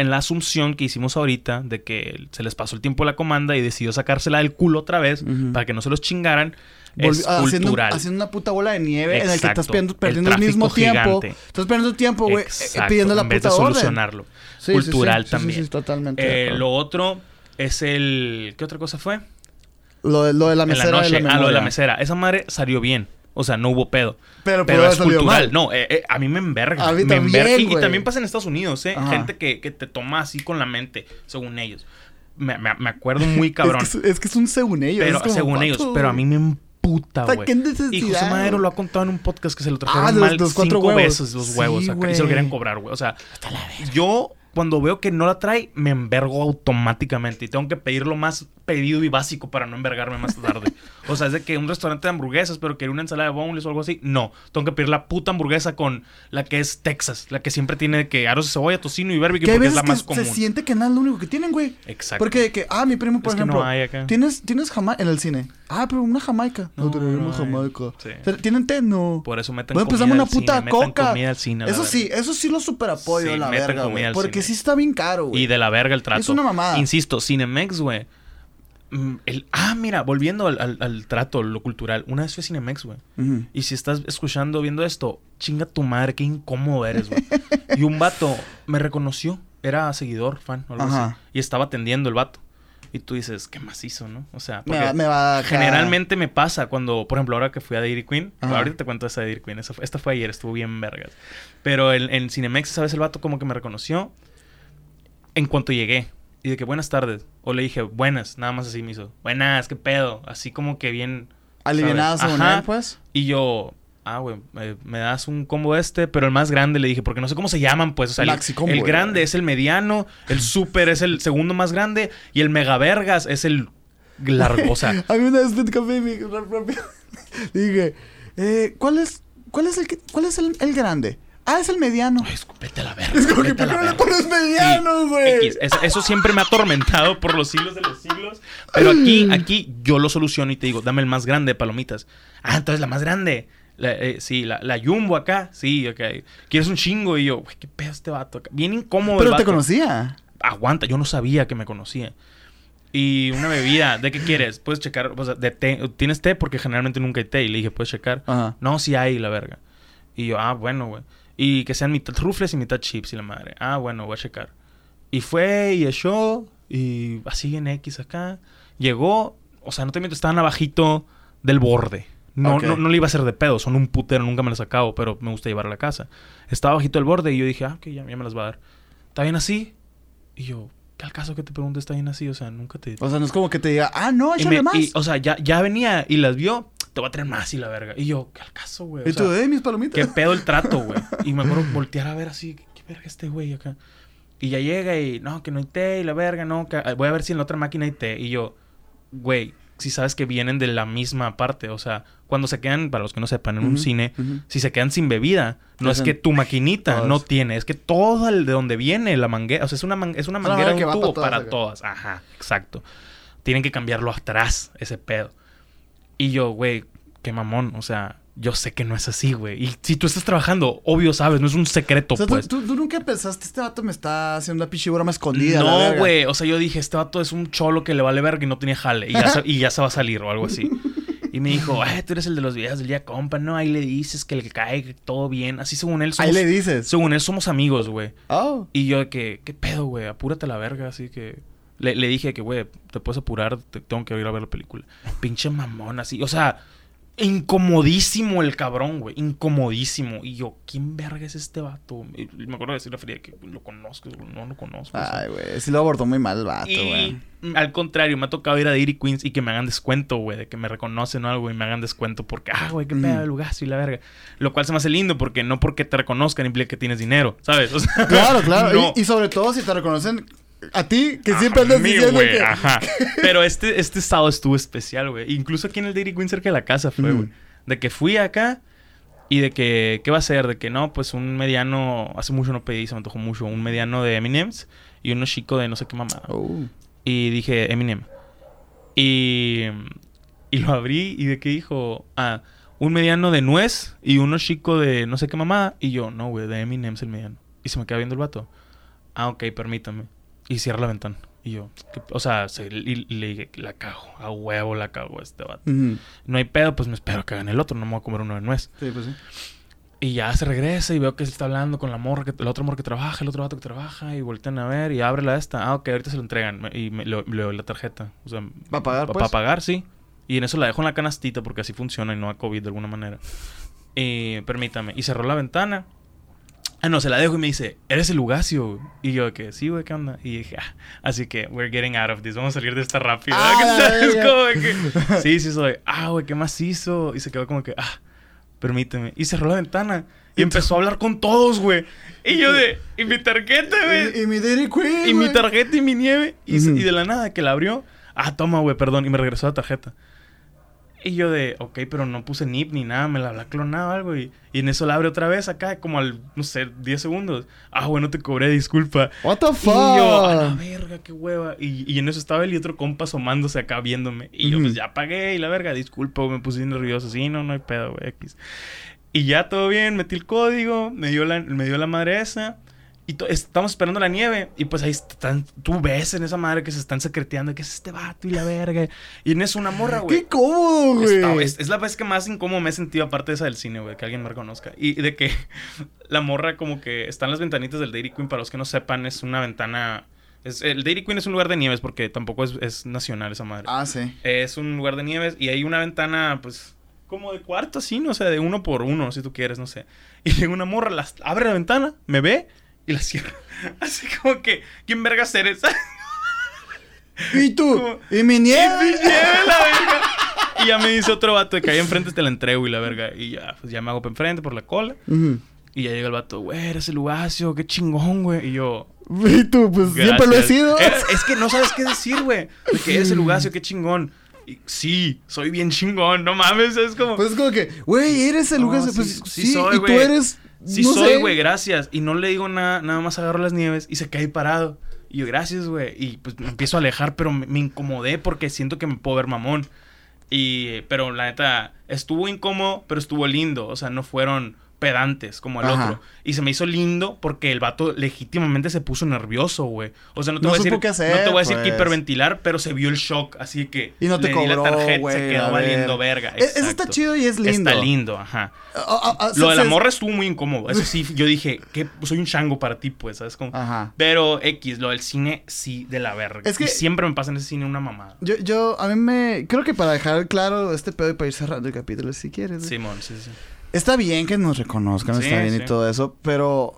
en la asunción que hicimos ahorita de que se les pasó el tiempo de la comanda y decidió sacársela del culo otra vez para que no se los chingaran, es haciendo, cultural. haciendo una puta bola de nieve en el que estás perdiendo, El perdiendo el, mismo tiempo. Estás perdiendo tiempo, güey, eh, Exacto, pidiendo la en vez puta de orden. solucionarlo. Sí, cultural sí, sí, sí, también. totalmente. Eh, lo otro es el... ¿Qué otra cosa fue? Lo, de, lo de la la mesera noche. de la ah, lo de la mesera. Esa madre salió bien. O sea, no hubo pedo. Pero, Pero es cultural. mal. No, eh, eh, a mí me enverga. A mí me también, enverga. Y- también pasa en Estados Unidos, ¿eh? Ajá. Gente que, que te toma así con la mente, según ellos. Me, me- me acuerdo muy cabrón. Es que, es, es que es un según ellos. pero como, según ellos. Pero a mí me emputa, Puta, güey. qué Y José Madero lo ha contado en un podcast que se lo trajeron Ah, los- mal de los cuatro cinco huevos. veces los Sí, huevos acá. Y se lo querían cobrar, güey. O sea, yo cuando veo que no la trae, me envergo automáticamente. Y tengo que pedirlo más pedido y básico para no envergarme más tarde. o sea, es de que un restaurante de hamburguesas, pero quería una ensalada de boneless o algo así. No, tengo que pedir la puta hamburguesa con la que es Texas. La que siempre tiene que aros de cebolla, tocino y barbecue Que porque es la más que común. se siente que nada es lo único que tienen, güey. Exacto. Porque de que, ah, mi primo, por Es que ejemplo, no hay acá. ¿tienes, tienes jamaica en el cine? Ah, pero una jamaica. No, No, tenemos no jamaica. Sí. ¿Tienen té? No. Por eso metan Bueno, pues dame una al puta coca. al cine, a la eso verga. sí, eso sí lo super apoyo, Sí, la verga, güey. Porque cine. sí está bien caro, güey. Y de la verga el trato. Es una mamada. Insisto, Cinemex, güey. Mm, el- ah, mira, volviendo al, al- al trato, lo cultural. Una vez fui a Cinemex, güey. Y si estás escuchando, viendo esto, chinga tu madre, qué incómodo eres, güey. y un vato me reconoció. Era seguidor, fan, o algo Ajá. así. Y estaba atendiendo el vato. Y tú dices, qué macizo, ¿no? O sea, Me va, me va generalmente me pasa cuando, por ejemplo, ahora que fui a Dairy Queen. Ajá. Ahorita te cuento esa de Dairy Queen. esa fue- esta fue ayer, estuvo bien vergas. Pero en, en Cinemex, ¿sabes? El vato como que me reconoció en cuanto llegué. Y de que buenas tardes. O le dije, buenas, nada más así me hizo. Buenas, qué pedo. Así como que bien. alivianado según pues. Y yo, ah, güey, me, me das un combo este, pero el más grande le dije, porque no sé cómo se llaman, pues. O sea, el- Maxi combo, el güey. grande es el mediano, el super es el segundo más grande y el mega vergas es el largo. O sea, A mí una vez me rápido. Dije, eh, ¿cuál es, cuál es el cuál es el, el grande? Ah, es el mediano. Ay, a la verga. Es como que, ¿por qué no le pones mediano, Sí, güey? X. Eso, siempre me ha atormentado por los siglos de los siglos. Pero aquí, aquí yo lo soluciono y te digo, dame el más grande de palomitas. Ah, entonces la más grande. La, eh, sí, la, la Jumbo acá. Sí, ok. ¿Quieres un chingo? Y yo, güey, qué pedo este vato acá. Bien incómodo el Pero te conocía. Aguanta, yo no sabía que me conocía. Y una bebida, ¿de qué quieres? Puedes checar, o sea, de té. ¿Tienes té? Porque generalmente nunca hay té. Y le dije, ¿puedes checar? Ajá. No, sí hay, la verga. Y yo, ah, bueno, güey. Y que sean mitad rufles y mitad chips y la madre. Ah, bueno, voy a checar. Y fue y echó. Y así en X acá. Llegó. O sea, no te miento, estaban abajito del borde. No, no, no le iba a hacer de pedo. Son un putero, nunca me lo sacado, pero me gusta llevar a la casa. Estaba bajito del borde y yo dije, ah, ok, ya, ya me las va a dar. ¿Está bien así? Y yo, ¿qué al caso que te pregunte está bien así? O sea, nunca te... O sea, no es como que te diga, ah, no, échale me- más. Y, o sea, ya, ya venía y las vio. Te voy a traer más y la verga. Y yo, ¿qué al caso, güey? O tú, sea, eh, mis palomitas. ¿Qué pedo el trato, güey? Y me acuerdo voltear a ver así, ¿qué, verga este güey acá? Y ya llega y, no, que no hay té y la verga, no, que ah, voy a ver si en la otra máquina hay té. Y yo, güey, si sabes que vienen de la misma parte, o sea, cuando se quedan, para los que no sepan, en un cine, si se quedan sin bebida, no es que tu maquinita todas. no tiene, es que todo el de donde viene la manguera, o sea, es una, man- es una manguera un va tubo para todas para acá. todas. Ajá, exacto. Tienen que cambiarlo atrás, ese pedo. Y yo, güey, qué mamón, o sea, yo sé que no es así, güey. Y si tú estás trabajando, obvio sabes, no es un secreto, O sea, pues. tú, tú nunca pensaste, este vato me está haciendo una pinche broma escondida. No, verga"? güey. O sea, yo dije, este vato es un cholo que le vale verga y no tiene jale. Y ya, se, y ya se va a salir o algo así. Y me dijo, eh, tú eres el de los videos del día, compa, ¿no? Ahí le dices que le cae, todo bien. Así según él somos... Ahí le dices. Según él somos amigos, güey. Oh. Y yo de que, ¿qué pedo, güey? Apúrate la verga, así que... Le, le dije que, güey, te puedes apurar, te- tengo que ir a ver la película. Pinche mamón, así. O sea, incomodísimo el cabrón, güey. Incomodísimo. Y yo, ¿quién verga es este vato? Y me acuerdo de decir la fría que lo conozco, no lo conozco. Ay, güey. Sí lo abordó muy mal el vato, güey. al contrario, me ha tocado ir a Dairy Queens y que me hagan descuento, güey, de que me reconocen o algo y me hagan descuento porque, ah, güey, qué Mm. pedo el lugazo y la verga. Lo cual se me hace lindo porque no porque te reconozcan implica que tienes dinero, ¿sabes? O sea, Claro, claro. no. Y, y sobre todo si te reconocen A ti, que siempre andas mí, diciendo güey, que... Ajá. Pero este, este sábado estuvo especial, güey. Incluso aquí en el Dairy Queen cerca de la casa fue, güey. De que fui acá y de que, ¿qué va a ser? De que no, pues un mediano, hace mucho no pedí, se me antojó mucho, un mediano de Eminems y uno chico de no sé qué mamada. Oh. Y dije, Eminem. Y, y lo abrí y de qué dijo, ah, un mediano de nuez y uno chico de no sé qué mamada. Y yo, no, güey, de Eminem es el mediano. Y se me queda viendo el vato. Ah, ok, permítame. Y cierra la ventana. Y yo, ¿qué- o sea, se- y, le dije, la cago, a huevo la cago a este vato. Ujú. No hay pedo, pues me espero que hagan el otro, no me voy a comer uno de nuez. Sí, pues sí. Y ya se regresa y veo que se está hablando con la morra, que, el otro amor que trabaja, el otro vato que trabaja, y voltean a ver y abre la esta. Ah, ok, ahorita se lo entregan. Y me, le, le doy la tarjeta. O sea, ¿Va a pagar, pa- pues? Para pagar, sí. Y en eso la dejo en la canastita porque así funciona y no a COVID de alguna manera. Y permítame. Y cerró la ventana. Ah, no, se la dejo y me dice, ¿eres el Lugacio? Y yo, que sí, güey, ¿qué onda? Y dije, ah, así que, we're getting out of this. Vamos a salir de esta rápido. Ah, que, sí, sí, soy. Ah, güey, ¿qué más hizo? Y se quedó como que, ah, permíteme. Y cerró la ventana. Y empezó a hablar con todos, güey. Y yo de, ¿y mi tarjeta, güey? Y, y mi Dairy Queen, Y mi tarjeta y mi nieve. Y, y de la nada que la abrió. Ah, toma, güey, perdón. Y me regresó la tarjeta. Y yo de, ok, pero no puse NIP ni nada, me la habrá clonado algo. Y, y en eso la abre otra vez acá, como al, no sé, 10 segundos. Ah, bueno, te cobré, disculpa. What the Y fuck? yo, a la verga, qué hueva. Y, y en eso estaba él y otro compa asomándose acá viéndome. Y yo, Ujú. pues ya pagué y la verga, disculpa, me puse nervioso. Sí, no, no hay pedo, güey, X. Y ya todo bien, metí el código, me dio la, me dio la madre esa. Y estamos esperando la nieve. Y pues ahí están, tú ves en esa madre que se están secreteando. que es este vato y la verga? Y en eso una morra, güey. ¡Qué cómodo, Está- güey! es, es la vez que más incómodo me he sentido, aparte de esa del cine, güey, que alguien me reconozca. Y de que la morra, como que están las ventanitas del Dairy Queen, para los que no sepan, es una ventana. Es, el Dairy Queen es un lugar de nieves, porque tampoco es, es nacional esa madre. Ah, sí. Es un lugar de nieves y hay una ventana, pues, como de cuarto, así, no sé, de uno por uno, si tú quieres, no sé. Y llega una morra, las, abre la ventana, me ve y la cierra. Así como que, ¿quién verga eres? ¿Y tú? Como- ¿Y mi Y nieve? mi nieve, la verga. Y ya me dice otro vato de que ahí enfrente te la entrego y la verga. Y ya, pues ya me hago para enfrente por la cola. Y ya llega el vato, güey, eres el Lugacio, qué chingón, güey. Y yo, ¿Y tú? Pues siempre lo he sido. Es, es que no sabes qué decir, güey. De que eres el Lugacio, qué chingón. Y, sí, soy bien chingón, no mames, es como. Pues es como que, güey, eres el No, sí, pues sí sí, soy, y tú eres. Sí no soy, güey, gracias. Y no le digo nada, nada más agarro las nieves y se cae parado. Y yo, gracias, güey. Y pues me empiezo a alejar, pero me, me incomodé porque siento que me puedo ver mamón. Y, pero la neta, estuvo incómodo, pero estuvo lindo. O sea, no fueron pedantes como el Ajá. otro. Y se me hizo lindo porque el vato legítimamente se puso nervioso, güey. O sea, no te No voy a decir, qué hacer, no te voy a decir que pues. hiperventilar, pero se vio el shock, así que Y no te le di la cobró, tarjeta, se quedó valiendo ver. verga. E- Eso está chido y es lindo. Está lindo, ajá. Ah, ah, ah, Lo de la morra estuvo muy incómodo. Eso sí, yo dije, que soy un chango para ti, pues, ¿sabes? Como... Ajá. Pero X, lo del cine, sí, de la verga. Es que- Y siempre me pasa en ese cine una mamada. Yo, yo, a mí me. Creo que para dejar claro este pedo y para ir cerrando el capítulo, si quieres. Simón, sí, sí. Está bien que nos reconozcan, Sí, está bien sí. y todo eso, pero.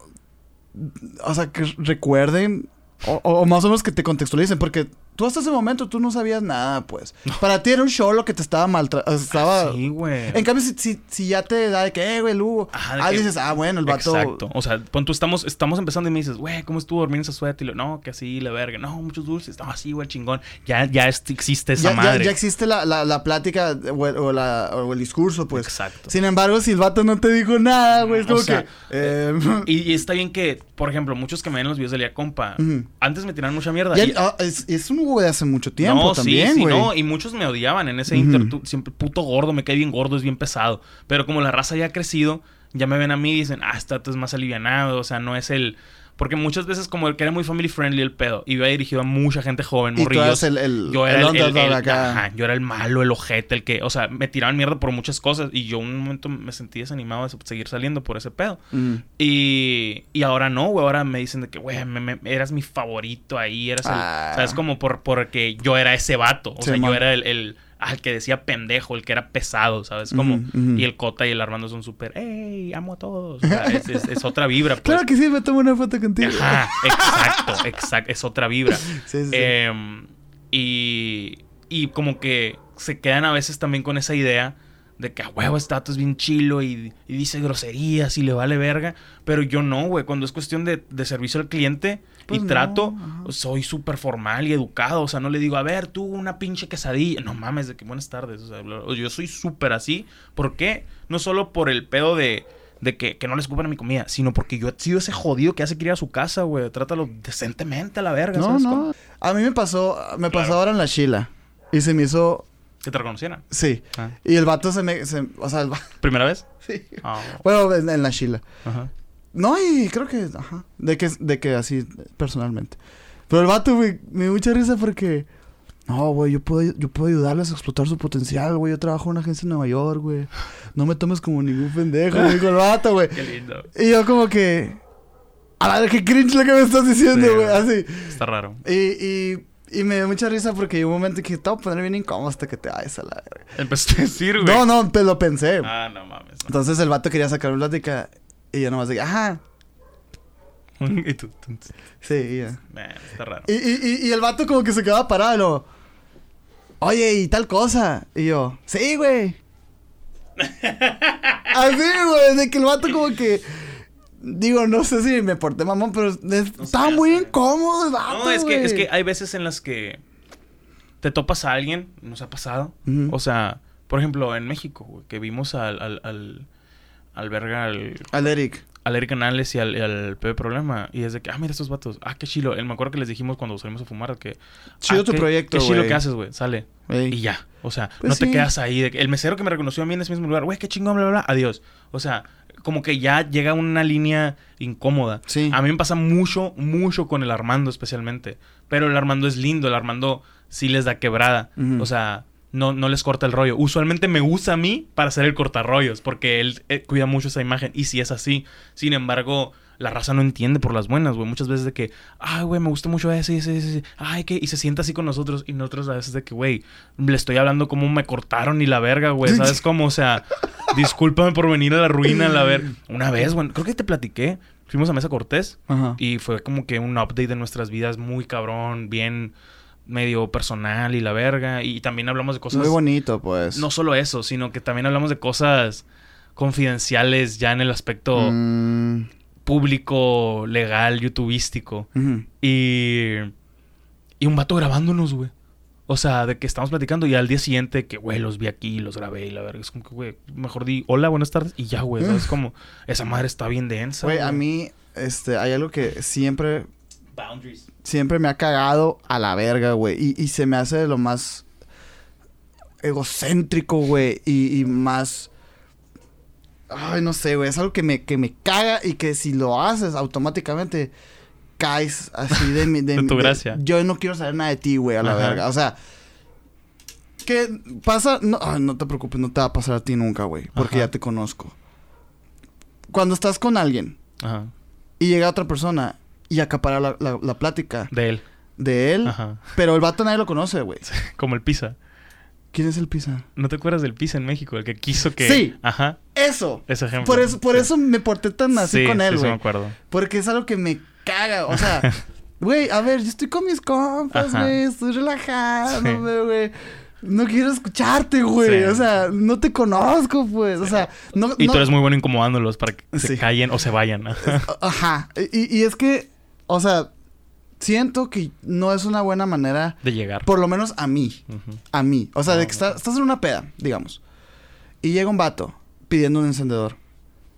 O sea, que recuerden. O, o más o menos que te contextualicen, porque tú hasta ese momento tú no sabías nada, pues. Para ti era un show lo que te estaba maltratando. Estaba. Sí, güey. En cambio, si, si, si ya te da de que, eh, güey, Lugo. Ajá, de ah, que- dices, ah, bueno, el vato. Exacto. O sea, pon tú, estamos, estamos empezando y me dices, güey, ¿cómo estuvo dormir en esa suerte? Y lo, no, que así, la verga. No, muchos dulces. No, así, güey, chingón. Ya, ya existe esa Ya, madre. ya existe la, la, la plática o el, o la- o el discurso, pues. Exacto. Sin embargo, si el vato no te dijo nada, güey, es O como sea, que. eh, Y, y está bien que, por ejemplo, muchos que me ven los videos de Lía Compa, antes me tiraban mucha mierda. ya- y- ah, es, es un De hace mucho tiempo no, también, sí, güey. sí, no, y muchos me odiaban en ese Ujú. inter, tú- siempre puto gordo, me cae bien gordo, es bien pesado. Pero como la raza ya ha crecido, ya me ven a mí y dicen, ah, este vato es más alivianado, o sea, no es el... Porque muchas veces como el que era muy family friendly el pedo, iba dirigido a mucha gente joven, Y morrillos. el, el, yo era el ajá, yo era el malo, el ojete, el que, o sea, me tiraban mierda por muchas cosas y yo un momento me sentí desanimado de seguir saliendo por ese pedo. Mm. Y, y ahora no, güey. Ahora me dicen de que, güey, me- me- eras mi favorito ahí. Eras el. Ah. ¿Sabes? Como por, porque yo era ese vato. O sea, yo era el, el que decía pendejo, el que era pesado, ¿sabes? Como. Y el Cota y el Armando son súper, ¡ey! Amo a todos. O sea, es, es- es otra vibra, pues. Claro que sí, me tomo una foto contigo. Ajá, exacto, exacto. Es otra vibra. Sí, sí, sí. Em, y, y como que se quedan a veces también con esa idea de que a huevo este dato es bien chilo y, y dice groserías y le vale verga. Pero yo no, güey. Cuando es cuestión de, de servicio al cliente Pues y no, trato, ajá. soy súper formal y educado. O sea, no le digo, a ver, tú una pinche quesadilla. No mames, de que buenas tardes. O sea, yo soy súper así. ¿Por qué? No solo por el pedo de, de que, que no les escupan a mi comida, sino porque yo he sido ese jodido que hace que ir a su casa, güey. Trátalo decentemente a la verga. No, ¿sabes cómo? no. A mí me pasó, me pasó Claro. ahora en la Chila. Y se me hizo, Que te reconocieran. sí. Ah. Y el vato se me, se- o sea, el va- ¿Primera vez? sí. Ah, Bueno, en, en la Chila. ajá. No, y creo que, ajá, de que, de que así, personalmente. Pero el vato, güey, me dio mucha risa porque, no, güey, yo puedo, yo puedo ayudarles a explotar su potencial, güey. Yo trabajo en una agencia en Nueva York, güey. No me tomes como ningún pendejo, me dijo el vato, güey. Qué lindo. Y yo como que, a vez, qué cringe lo que me estás diciendo, güey, así. Está raro. Y, y, y me dio mucha risa porque llegó un momento que te voy a poner bien incómodo hasta que te vayas a la verga. Empezaste a decir, güey. No, no, te lo pensé. Ah, no mames. no. Entonces el vato quería sacar plática y yo nomás dije, ajá, y tú, tú- sí, ya. Man, está raro. Y, y, y, y el vato como que se quedaba parado, lo, Oye, y tal cosa. Y yo, sí, güey. Así, güey, de que el vato como que. Digo, no sé si me porté mamón, pero es- estaba me muy incómodo vato. No, es que, es que hay veces en las que te topas a alguien, nos ha pasado. O sea, por ejemplo, en México, que vimos al, al, al, al verga, al, Al Eric. Al Eric Canales y al, y al Pepe Problema. Y es de que, ah, mira estos vatos. Ah, qué chilo. Me acuerdo que les dijimos cuando salimos a fumar que... Chido ah, tu qué- proyecto, Qué chilo que haces, güey. Sale. Y ya. O sea, Pues no te quedas ahí. De que el mesero que me reconoció a mí en ese mismo lugar, güey, qué chingón, bla, bla, bla. Adiós. O sea, como que ya llega una línea incómoda. Sí. A mí me pasa mucho, mucho con el Armando especialmente. Pero el Armando es lindo. El Armando sí les da quebrada. O sea, no, no les corta el rollo. Usualmente me usa a mí para hacer el cortarrollos. Porque él eh, cuida mucho esa imagen. Y si es así. Sin embargo, la raza no entiende por las buenas, güey. Muchas veces de que, ay, güey, me gustó mucho ese, ese, ese, ese. Ay, que... Y se sienta así con nosotros. Y nosotros a veces de que, güey, le estoy hablando como me cortaron y la verga, güey. ¿Sabes cómo? O sea, discúlpame por venir a la ruina, la ver. Una vez, güey, creo que te platiqué. Fuimos a Mesa Cortés. Ajá. Y fue como que un update de nuestras vidas muy cabrón, bien medio personal y la verga. Y también hablamos de cosas... Muy bonito, pues. No solo eso, sino que también hablamos de cosas confidenciales ya en el aspecto Mm, público, legal, youtubístico. Y... Y un vato grabándonos, güey. O sea, de que estamos platicando y al día siguiente que, güey, los vi aquí, los grabé y la verga. Es como que, güey, mejor di hola, buenas tardes y ya, güey. ¿Sabes? Como, esa madre está bien densa. Güey, a mí, este, hay algo que siempre, Boundaries. siempre me ha cagado a la verga, güey. Y, y se me hace de lo más egocéntrico, güey. Y, y más... Ay, no sé, güey. Es algo que me, que me caga y que si lo haces automáticamente caes así de mi... De, De tu gracia. yo no quiero saber nada de ti, güey, a la Ajá. verga. O sea... ¿Qué pasa? No, ay, no te preocupes, no te va a pasar a ti nunca, güey. Porque Ajá. ya te conozco. Cuando estás con alguien Ajá. y llega otra persona y acapara la, la- la plática De él. de él, Ajá. pero el vato nadie lo conoce, güey. Como el pizza. ¿Quién es el pizza? ¿No te acuerdas del pizza en México? El que quiso que... Sí. Ajá. Eso. Ese ejemplo. Por eso, por Sí. eso me porté tan así Sí, con él, sí, sí güey. me acuerdo. Porque es algo que me caga. O sea, güey, a ver, yo estoy con mis compas, güey. Estoy relajándome, güey. No quiero escucharte, güey. Sí. O sea, no te conozco, pues. O sea, no. Y no- tú eres muy bueno incomodándolos para que se Sí. callen o se vayan. Ajá. Ajá. Y, y es que, o sea, siento que no es una buena manera, De llegar. por lo menos a mí. A mí. O sea, de que está- estás en una peda, digamos. Y llega un vato pidiendo un encendedor.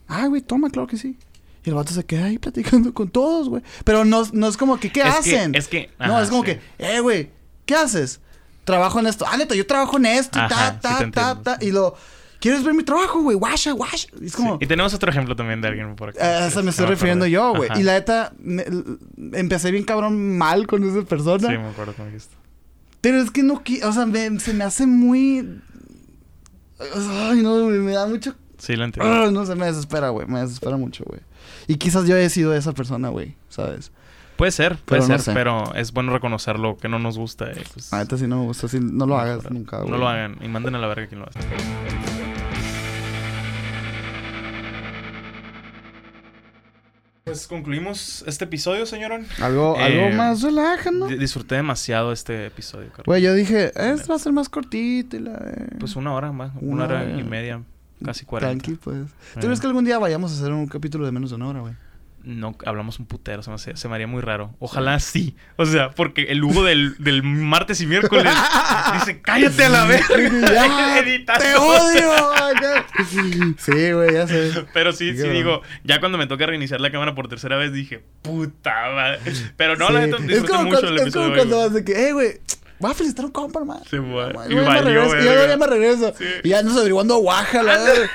Ah, güey, toma, claro que sí. Y el vato se queda ahí platicando con todos, güey. Pero no, no es como que, ¿qué Es que- hacen? es que- no, es como sí. que, eh, güey, ¿qué haces? Trabajo en esto. Ah, neta, yo trabajo en esto. y Ajá, ta, sí ta, te ta, ta. Y lo, ¿quieres ver mi trabajo, güey? Guasha, guasha. Y es como... Sí. Y tenemos otro ejemplo también de alguien por aquí. A eso me estoy refiriendo yo, güey. Y la neta, me- empecé bien cabrón mal con esa persona. Sí, me acuerdo cómo dijiste. Pero es que no, o sea, me- se me hace muy... Ay, no, me da mucho... Sí, lo entiendo. Ah, no, se me desespera, güey. Me desespera mucho, güey. Y quizás yo he sido esa persona, güey, ¿sabes? Puede ser, puede Pero no ser, sé. pero es bueno reconocerlo que no nos gusta. eh, pues, neta sí no me gusta, sí, no lo hagas nunca, güey. no lo hagan y manden a la verga quien lo hace. Pues concluimos este episodio, señorón. Algo, Eh, algo más relajando. Di- Disfruté demasiado este episodio, Carlos. Güey, yo dije, este va a ser más cortito y la... Pues una hora más, una, Una hora hora. y media, casi cuarenta. Tranqui, pues. ¿Tú Eh. crees que algún día vayamos a hacer un capítulo de menos de una hora, güey? No, hablamos un putero, se me, hace- se me haría muy raro. Ojalá sí. O sea, porque el Hugo del, del martes y miércoles dice, cállate a la vez. Ya, editando. ¡Te odio! Sí, güey, ya sé. Pero sí, Sí, digo, ya cuando me toca reiniciar la cámara por tercera vez dije, puta madre. Pero no, Sí. la neta, disfruté mucho cuando, el es como cuando vas de que, eh, güey, voy a felicitar a un compa, hermano. Sí, güey. Y Y luego ya me regreso. Y verga. ya me regreso. Sí. Y ya andas averiguando Oaxaca, la verdad.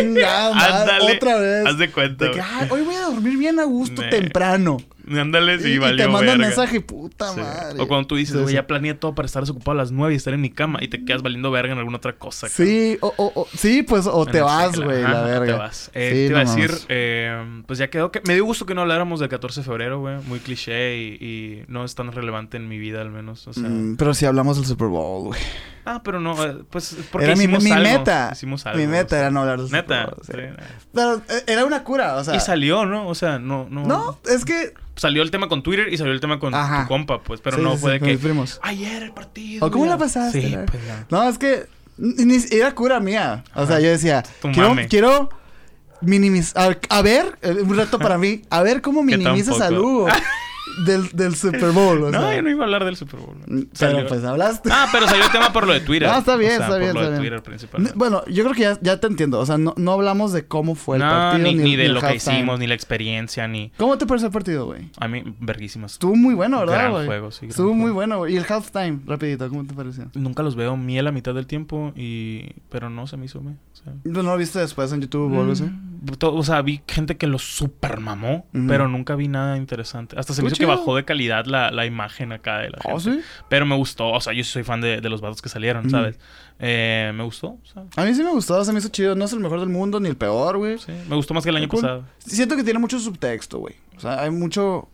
Chingada, madre, Ándale, otra vez. haz de cuenta, De que, güey. ay, hoy voy a dormir bien a gusto temprano. Ándale, sí, y, y valió, te mandan verga. mensaje, puta Sí. madre. O cuando tú dices, güey, ya planeé todo para estar desocupado a las 9 y estar en mi cama y te quedas valiendo verga en alguna otra cosa. Sí, o, o, o- sí, pues, o te vas, güey, la verga. Te vas. Eh, Sí, te iba a decir, eh, pues ya quedó que. Me dio gusto que no habláramos del 14 de febrero, güey. Muy cliché y, y no es tan relevante en mi vida, al menos. O sea. Mm, pero si hablamos del Super Bowl, güey. Ah, pero no, eh, pues porque Era mi, hicimos mi algo. meta. Hicimos algo. mi o meta sea. era no hablar del Super Neta. Bowl. sí. sí. Pero era una cura, o sea. Y salió, ¿no? O sea, no, no. No, es que. Salió el tema con Twitter y salió el tema con Ajá. tu compa, pues. Pero sí, no sí, fue sí, de que. primos. Ayer el partido. ¿O cómo ya". la pasaste? Sí, pues ya. No, es que. era cura mía. O sea, Ajá. yo decía. Tu Quiero, mame. quiero minimizar. A, a ver, eh, un reto para mí. A ver cómo minimizas tampoco. Del, del Super Bowl. O No, sea. yo no iba a hablar del Super Bowl. Mm, Salió- Pero pues hablaste. Ah, pero salió el tema por lo de Twitter. No, está bien, O sea, está bien, Por lo está de bien. Twitter principalmente. Bueno, yo creo que ya, ya te entiendo. O sea, no, no hablamos de cómo fue el no, partido. ni, ni de lo que hicimos, ni la experiencia, ni. ¿Cómo te pareció el partido, güey? A mí, verguísimas. Estuvo muy bueno, ¿verdad, güey? juego, sí, Estuvo muy juego. bueno, güey. Y el halftime, rapidito, ¿cómo te pareció? Nunca los veo miel a mitad del tiempo y... Pero no se me hizo, me. O sea... ¿No lo viste después en YouTube o algo así? Mm, O sea, vi gente que lo super mamó, pero nunca vi nada interesante. Hasta se me hizo que bajó de calidad la, la imagen acá de la ¿Oh, gente. sí? Pero me gustó, o sea, yo soy fan de, de los vatos que salieron, Ujú. ¿sabes? Eh, me gustó, o sea, A mí sí me gustó, se me hizo chido. No es el mejor del mundo ni el peor, güey. sí, me gustó más que el año Cool. pasado. Siento que tiene mucho subtexto, güey. O sea, hay mucho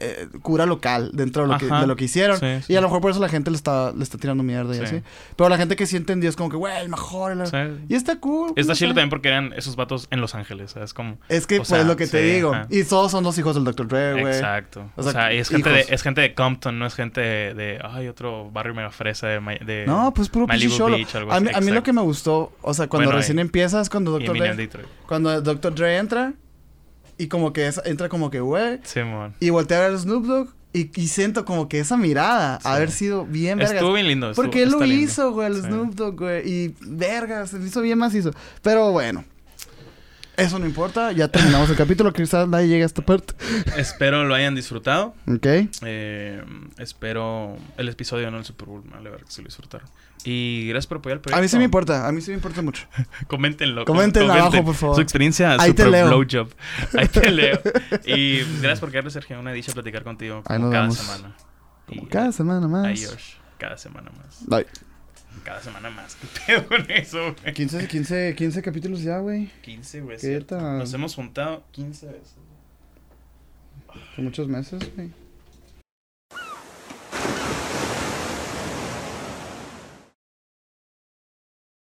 eh, cura local dentro de lo, que, de lo que hicieron. Sí, sí. Y a lo mejor por eso la gente le está, le está tirando mierda y Sí. así. Pero la gente que sí entendió es como que, güey, el mejor. Sí. Y está cool. Está no chido también porque eran esos vatos en Los Ángeles, ¿sabes? Como... Es que, O pues, sea, lo que te digo. ajá. Y todos son dos hijos del Dr. Dre, güey. Exacto. O O sea, sea, y es gente, de, es gente de Compton, no es gente de, de, ay, otro barrio mega fresa de... De No, pues puro Malibu. Beach, algo A mí, a mí lo que me gustó, o sea, cuando Bueno, recién empiezas, cuando Dr. Dre, cuando Dr. Dre entra y como que es- entra como que, güey, Simón. y voltea a ver a Snoop Dogg y, y siento como que esa mirada, Sí. haber sido bien vergas. Estuvo bien lindo. estuvo- Porque él lo lindo. hizo, güey, el Sí. Snoop Dogg, güey. Y vergas, se hizo bien macizo. Pero bueno, eso no importa. Ya terminamos el capítulo. Quizás nadie llegue a esta parte. Espero lo hayan disfrutado. Ok. Eh, espero el episodio, no el Super Bowl. Vale ver que se lo disfrutaron. Y gracias por apoyar el A proyecto. mí sí me importa. A mí sí me importa mucho. Coméntenlo. Comenten comenten abajo, por favor. Su experiencia Ahí te super leo. blowjob. Ahí te leo. Y gracias por quedarle, Sergio. Una dicha platicar contigo como cada vemos. semana. Como Y cada semana más. Adiós. Cada semana más. Bye. Cada semana más. ¿Qué pedo con eso, güey? 15, 15, 15 capítulos ya, güey. 15, güey. ¿Qué tal? Nos hemos juntado 15 veces. Son muchos meses, güey.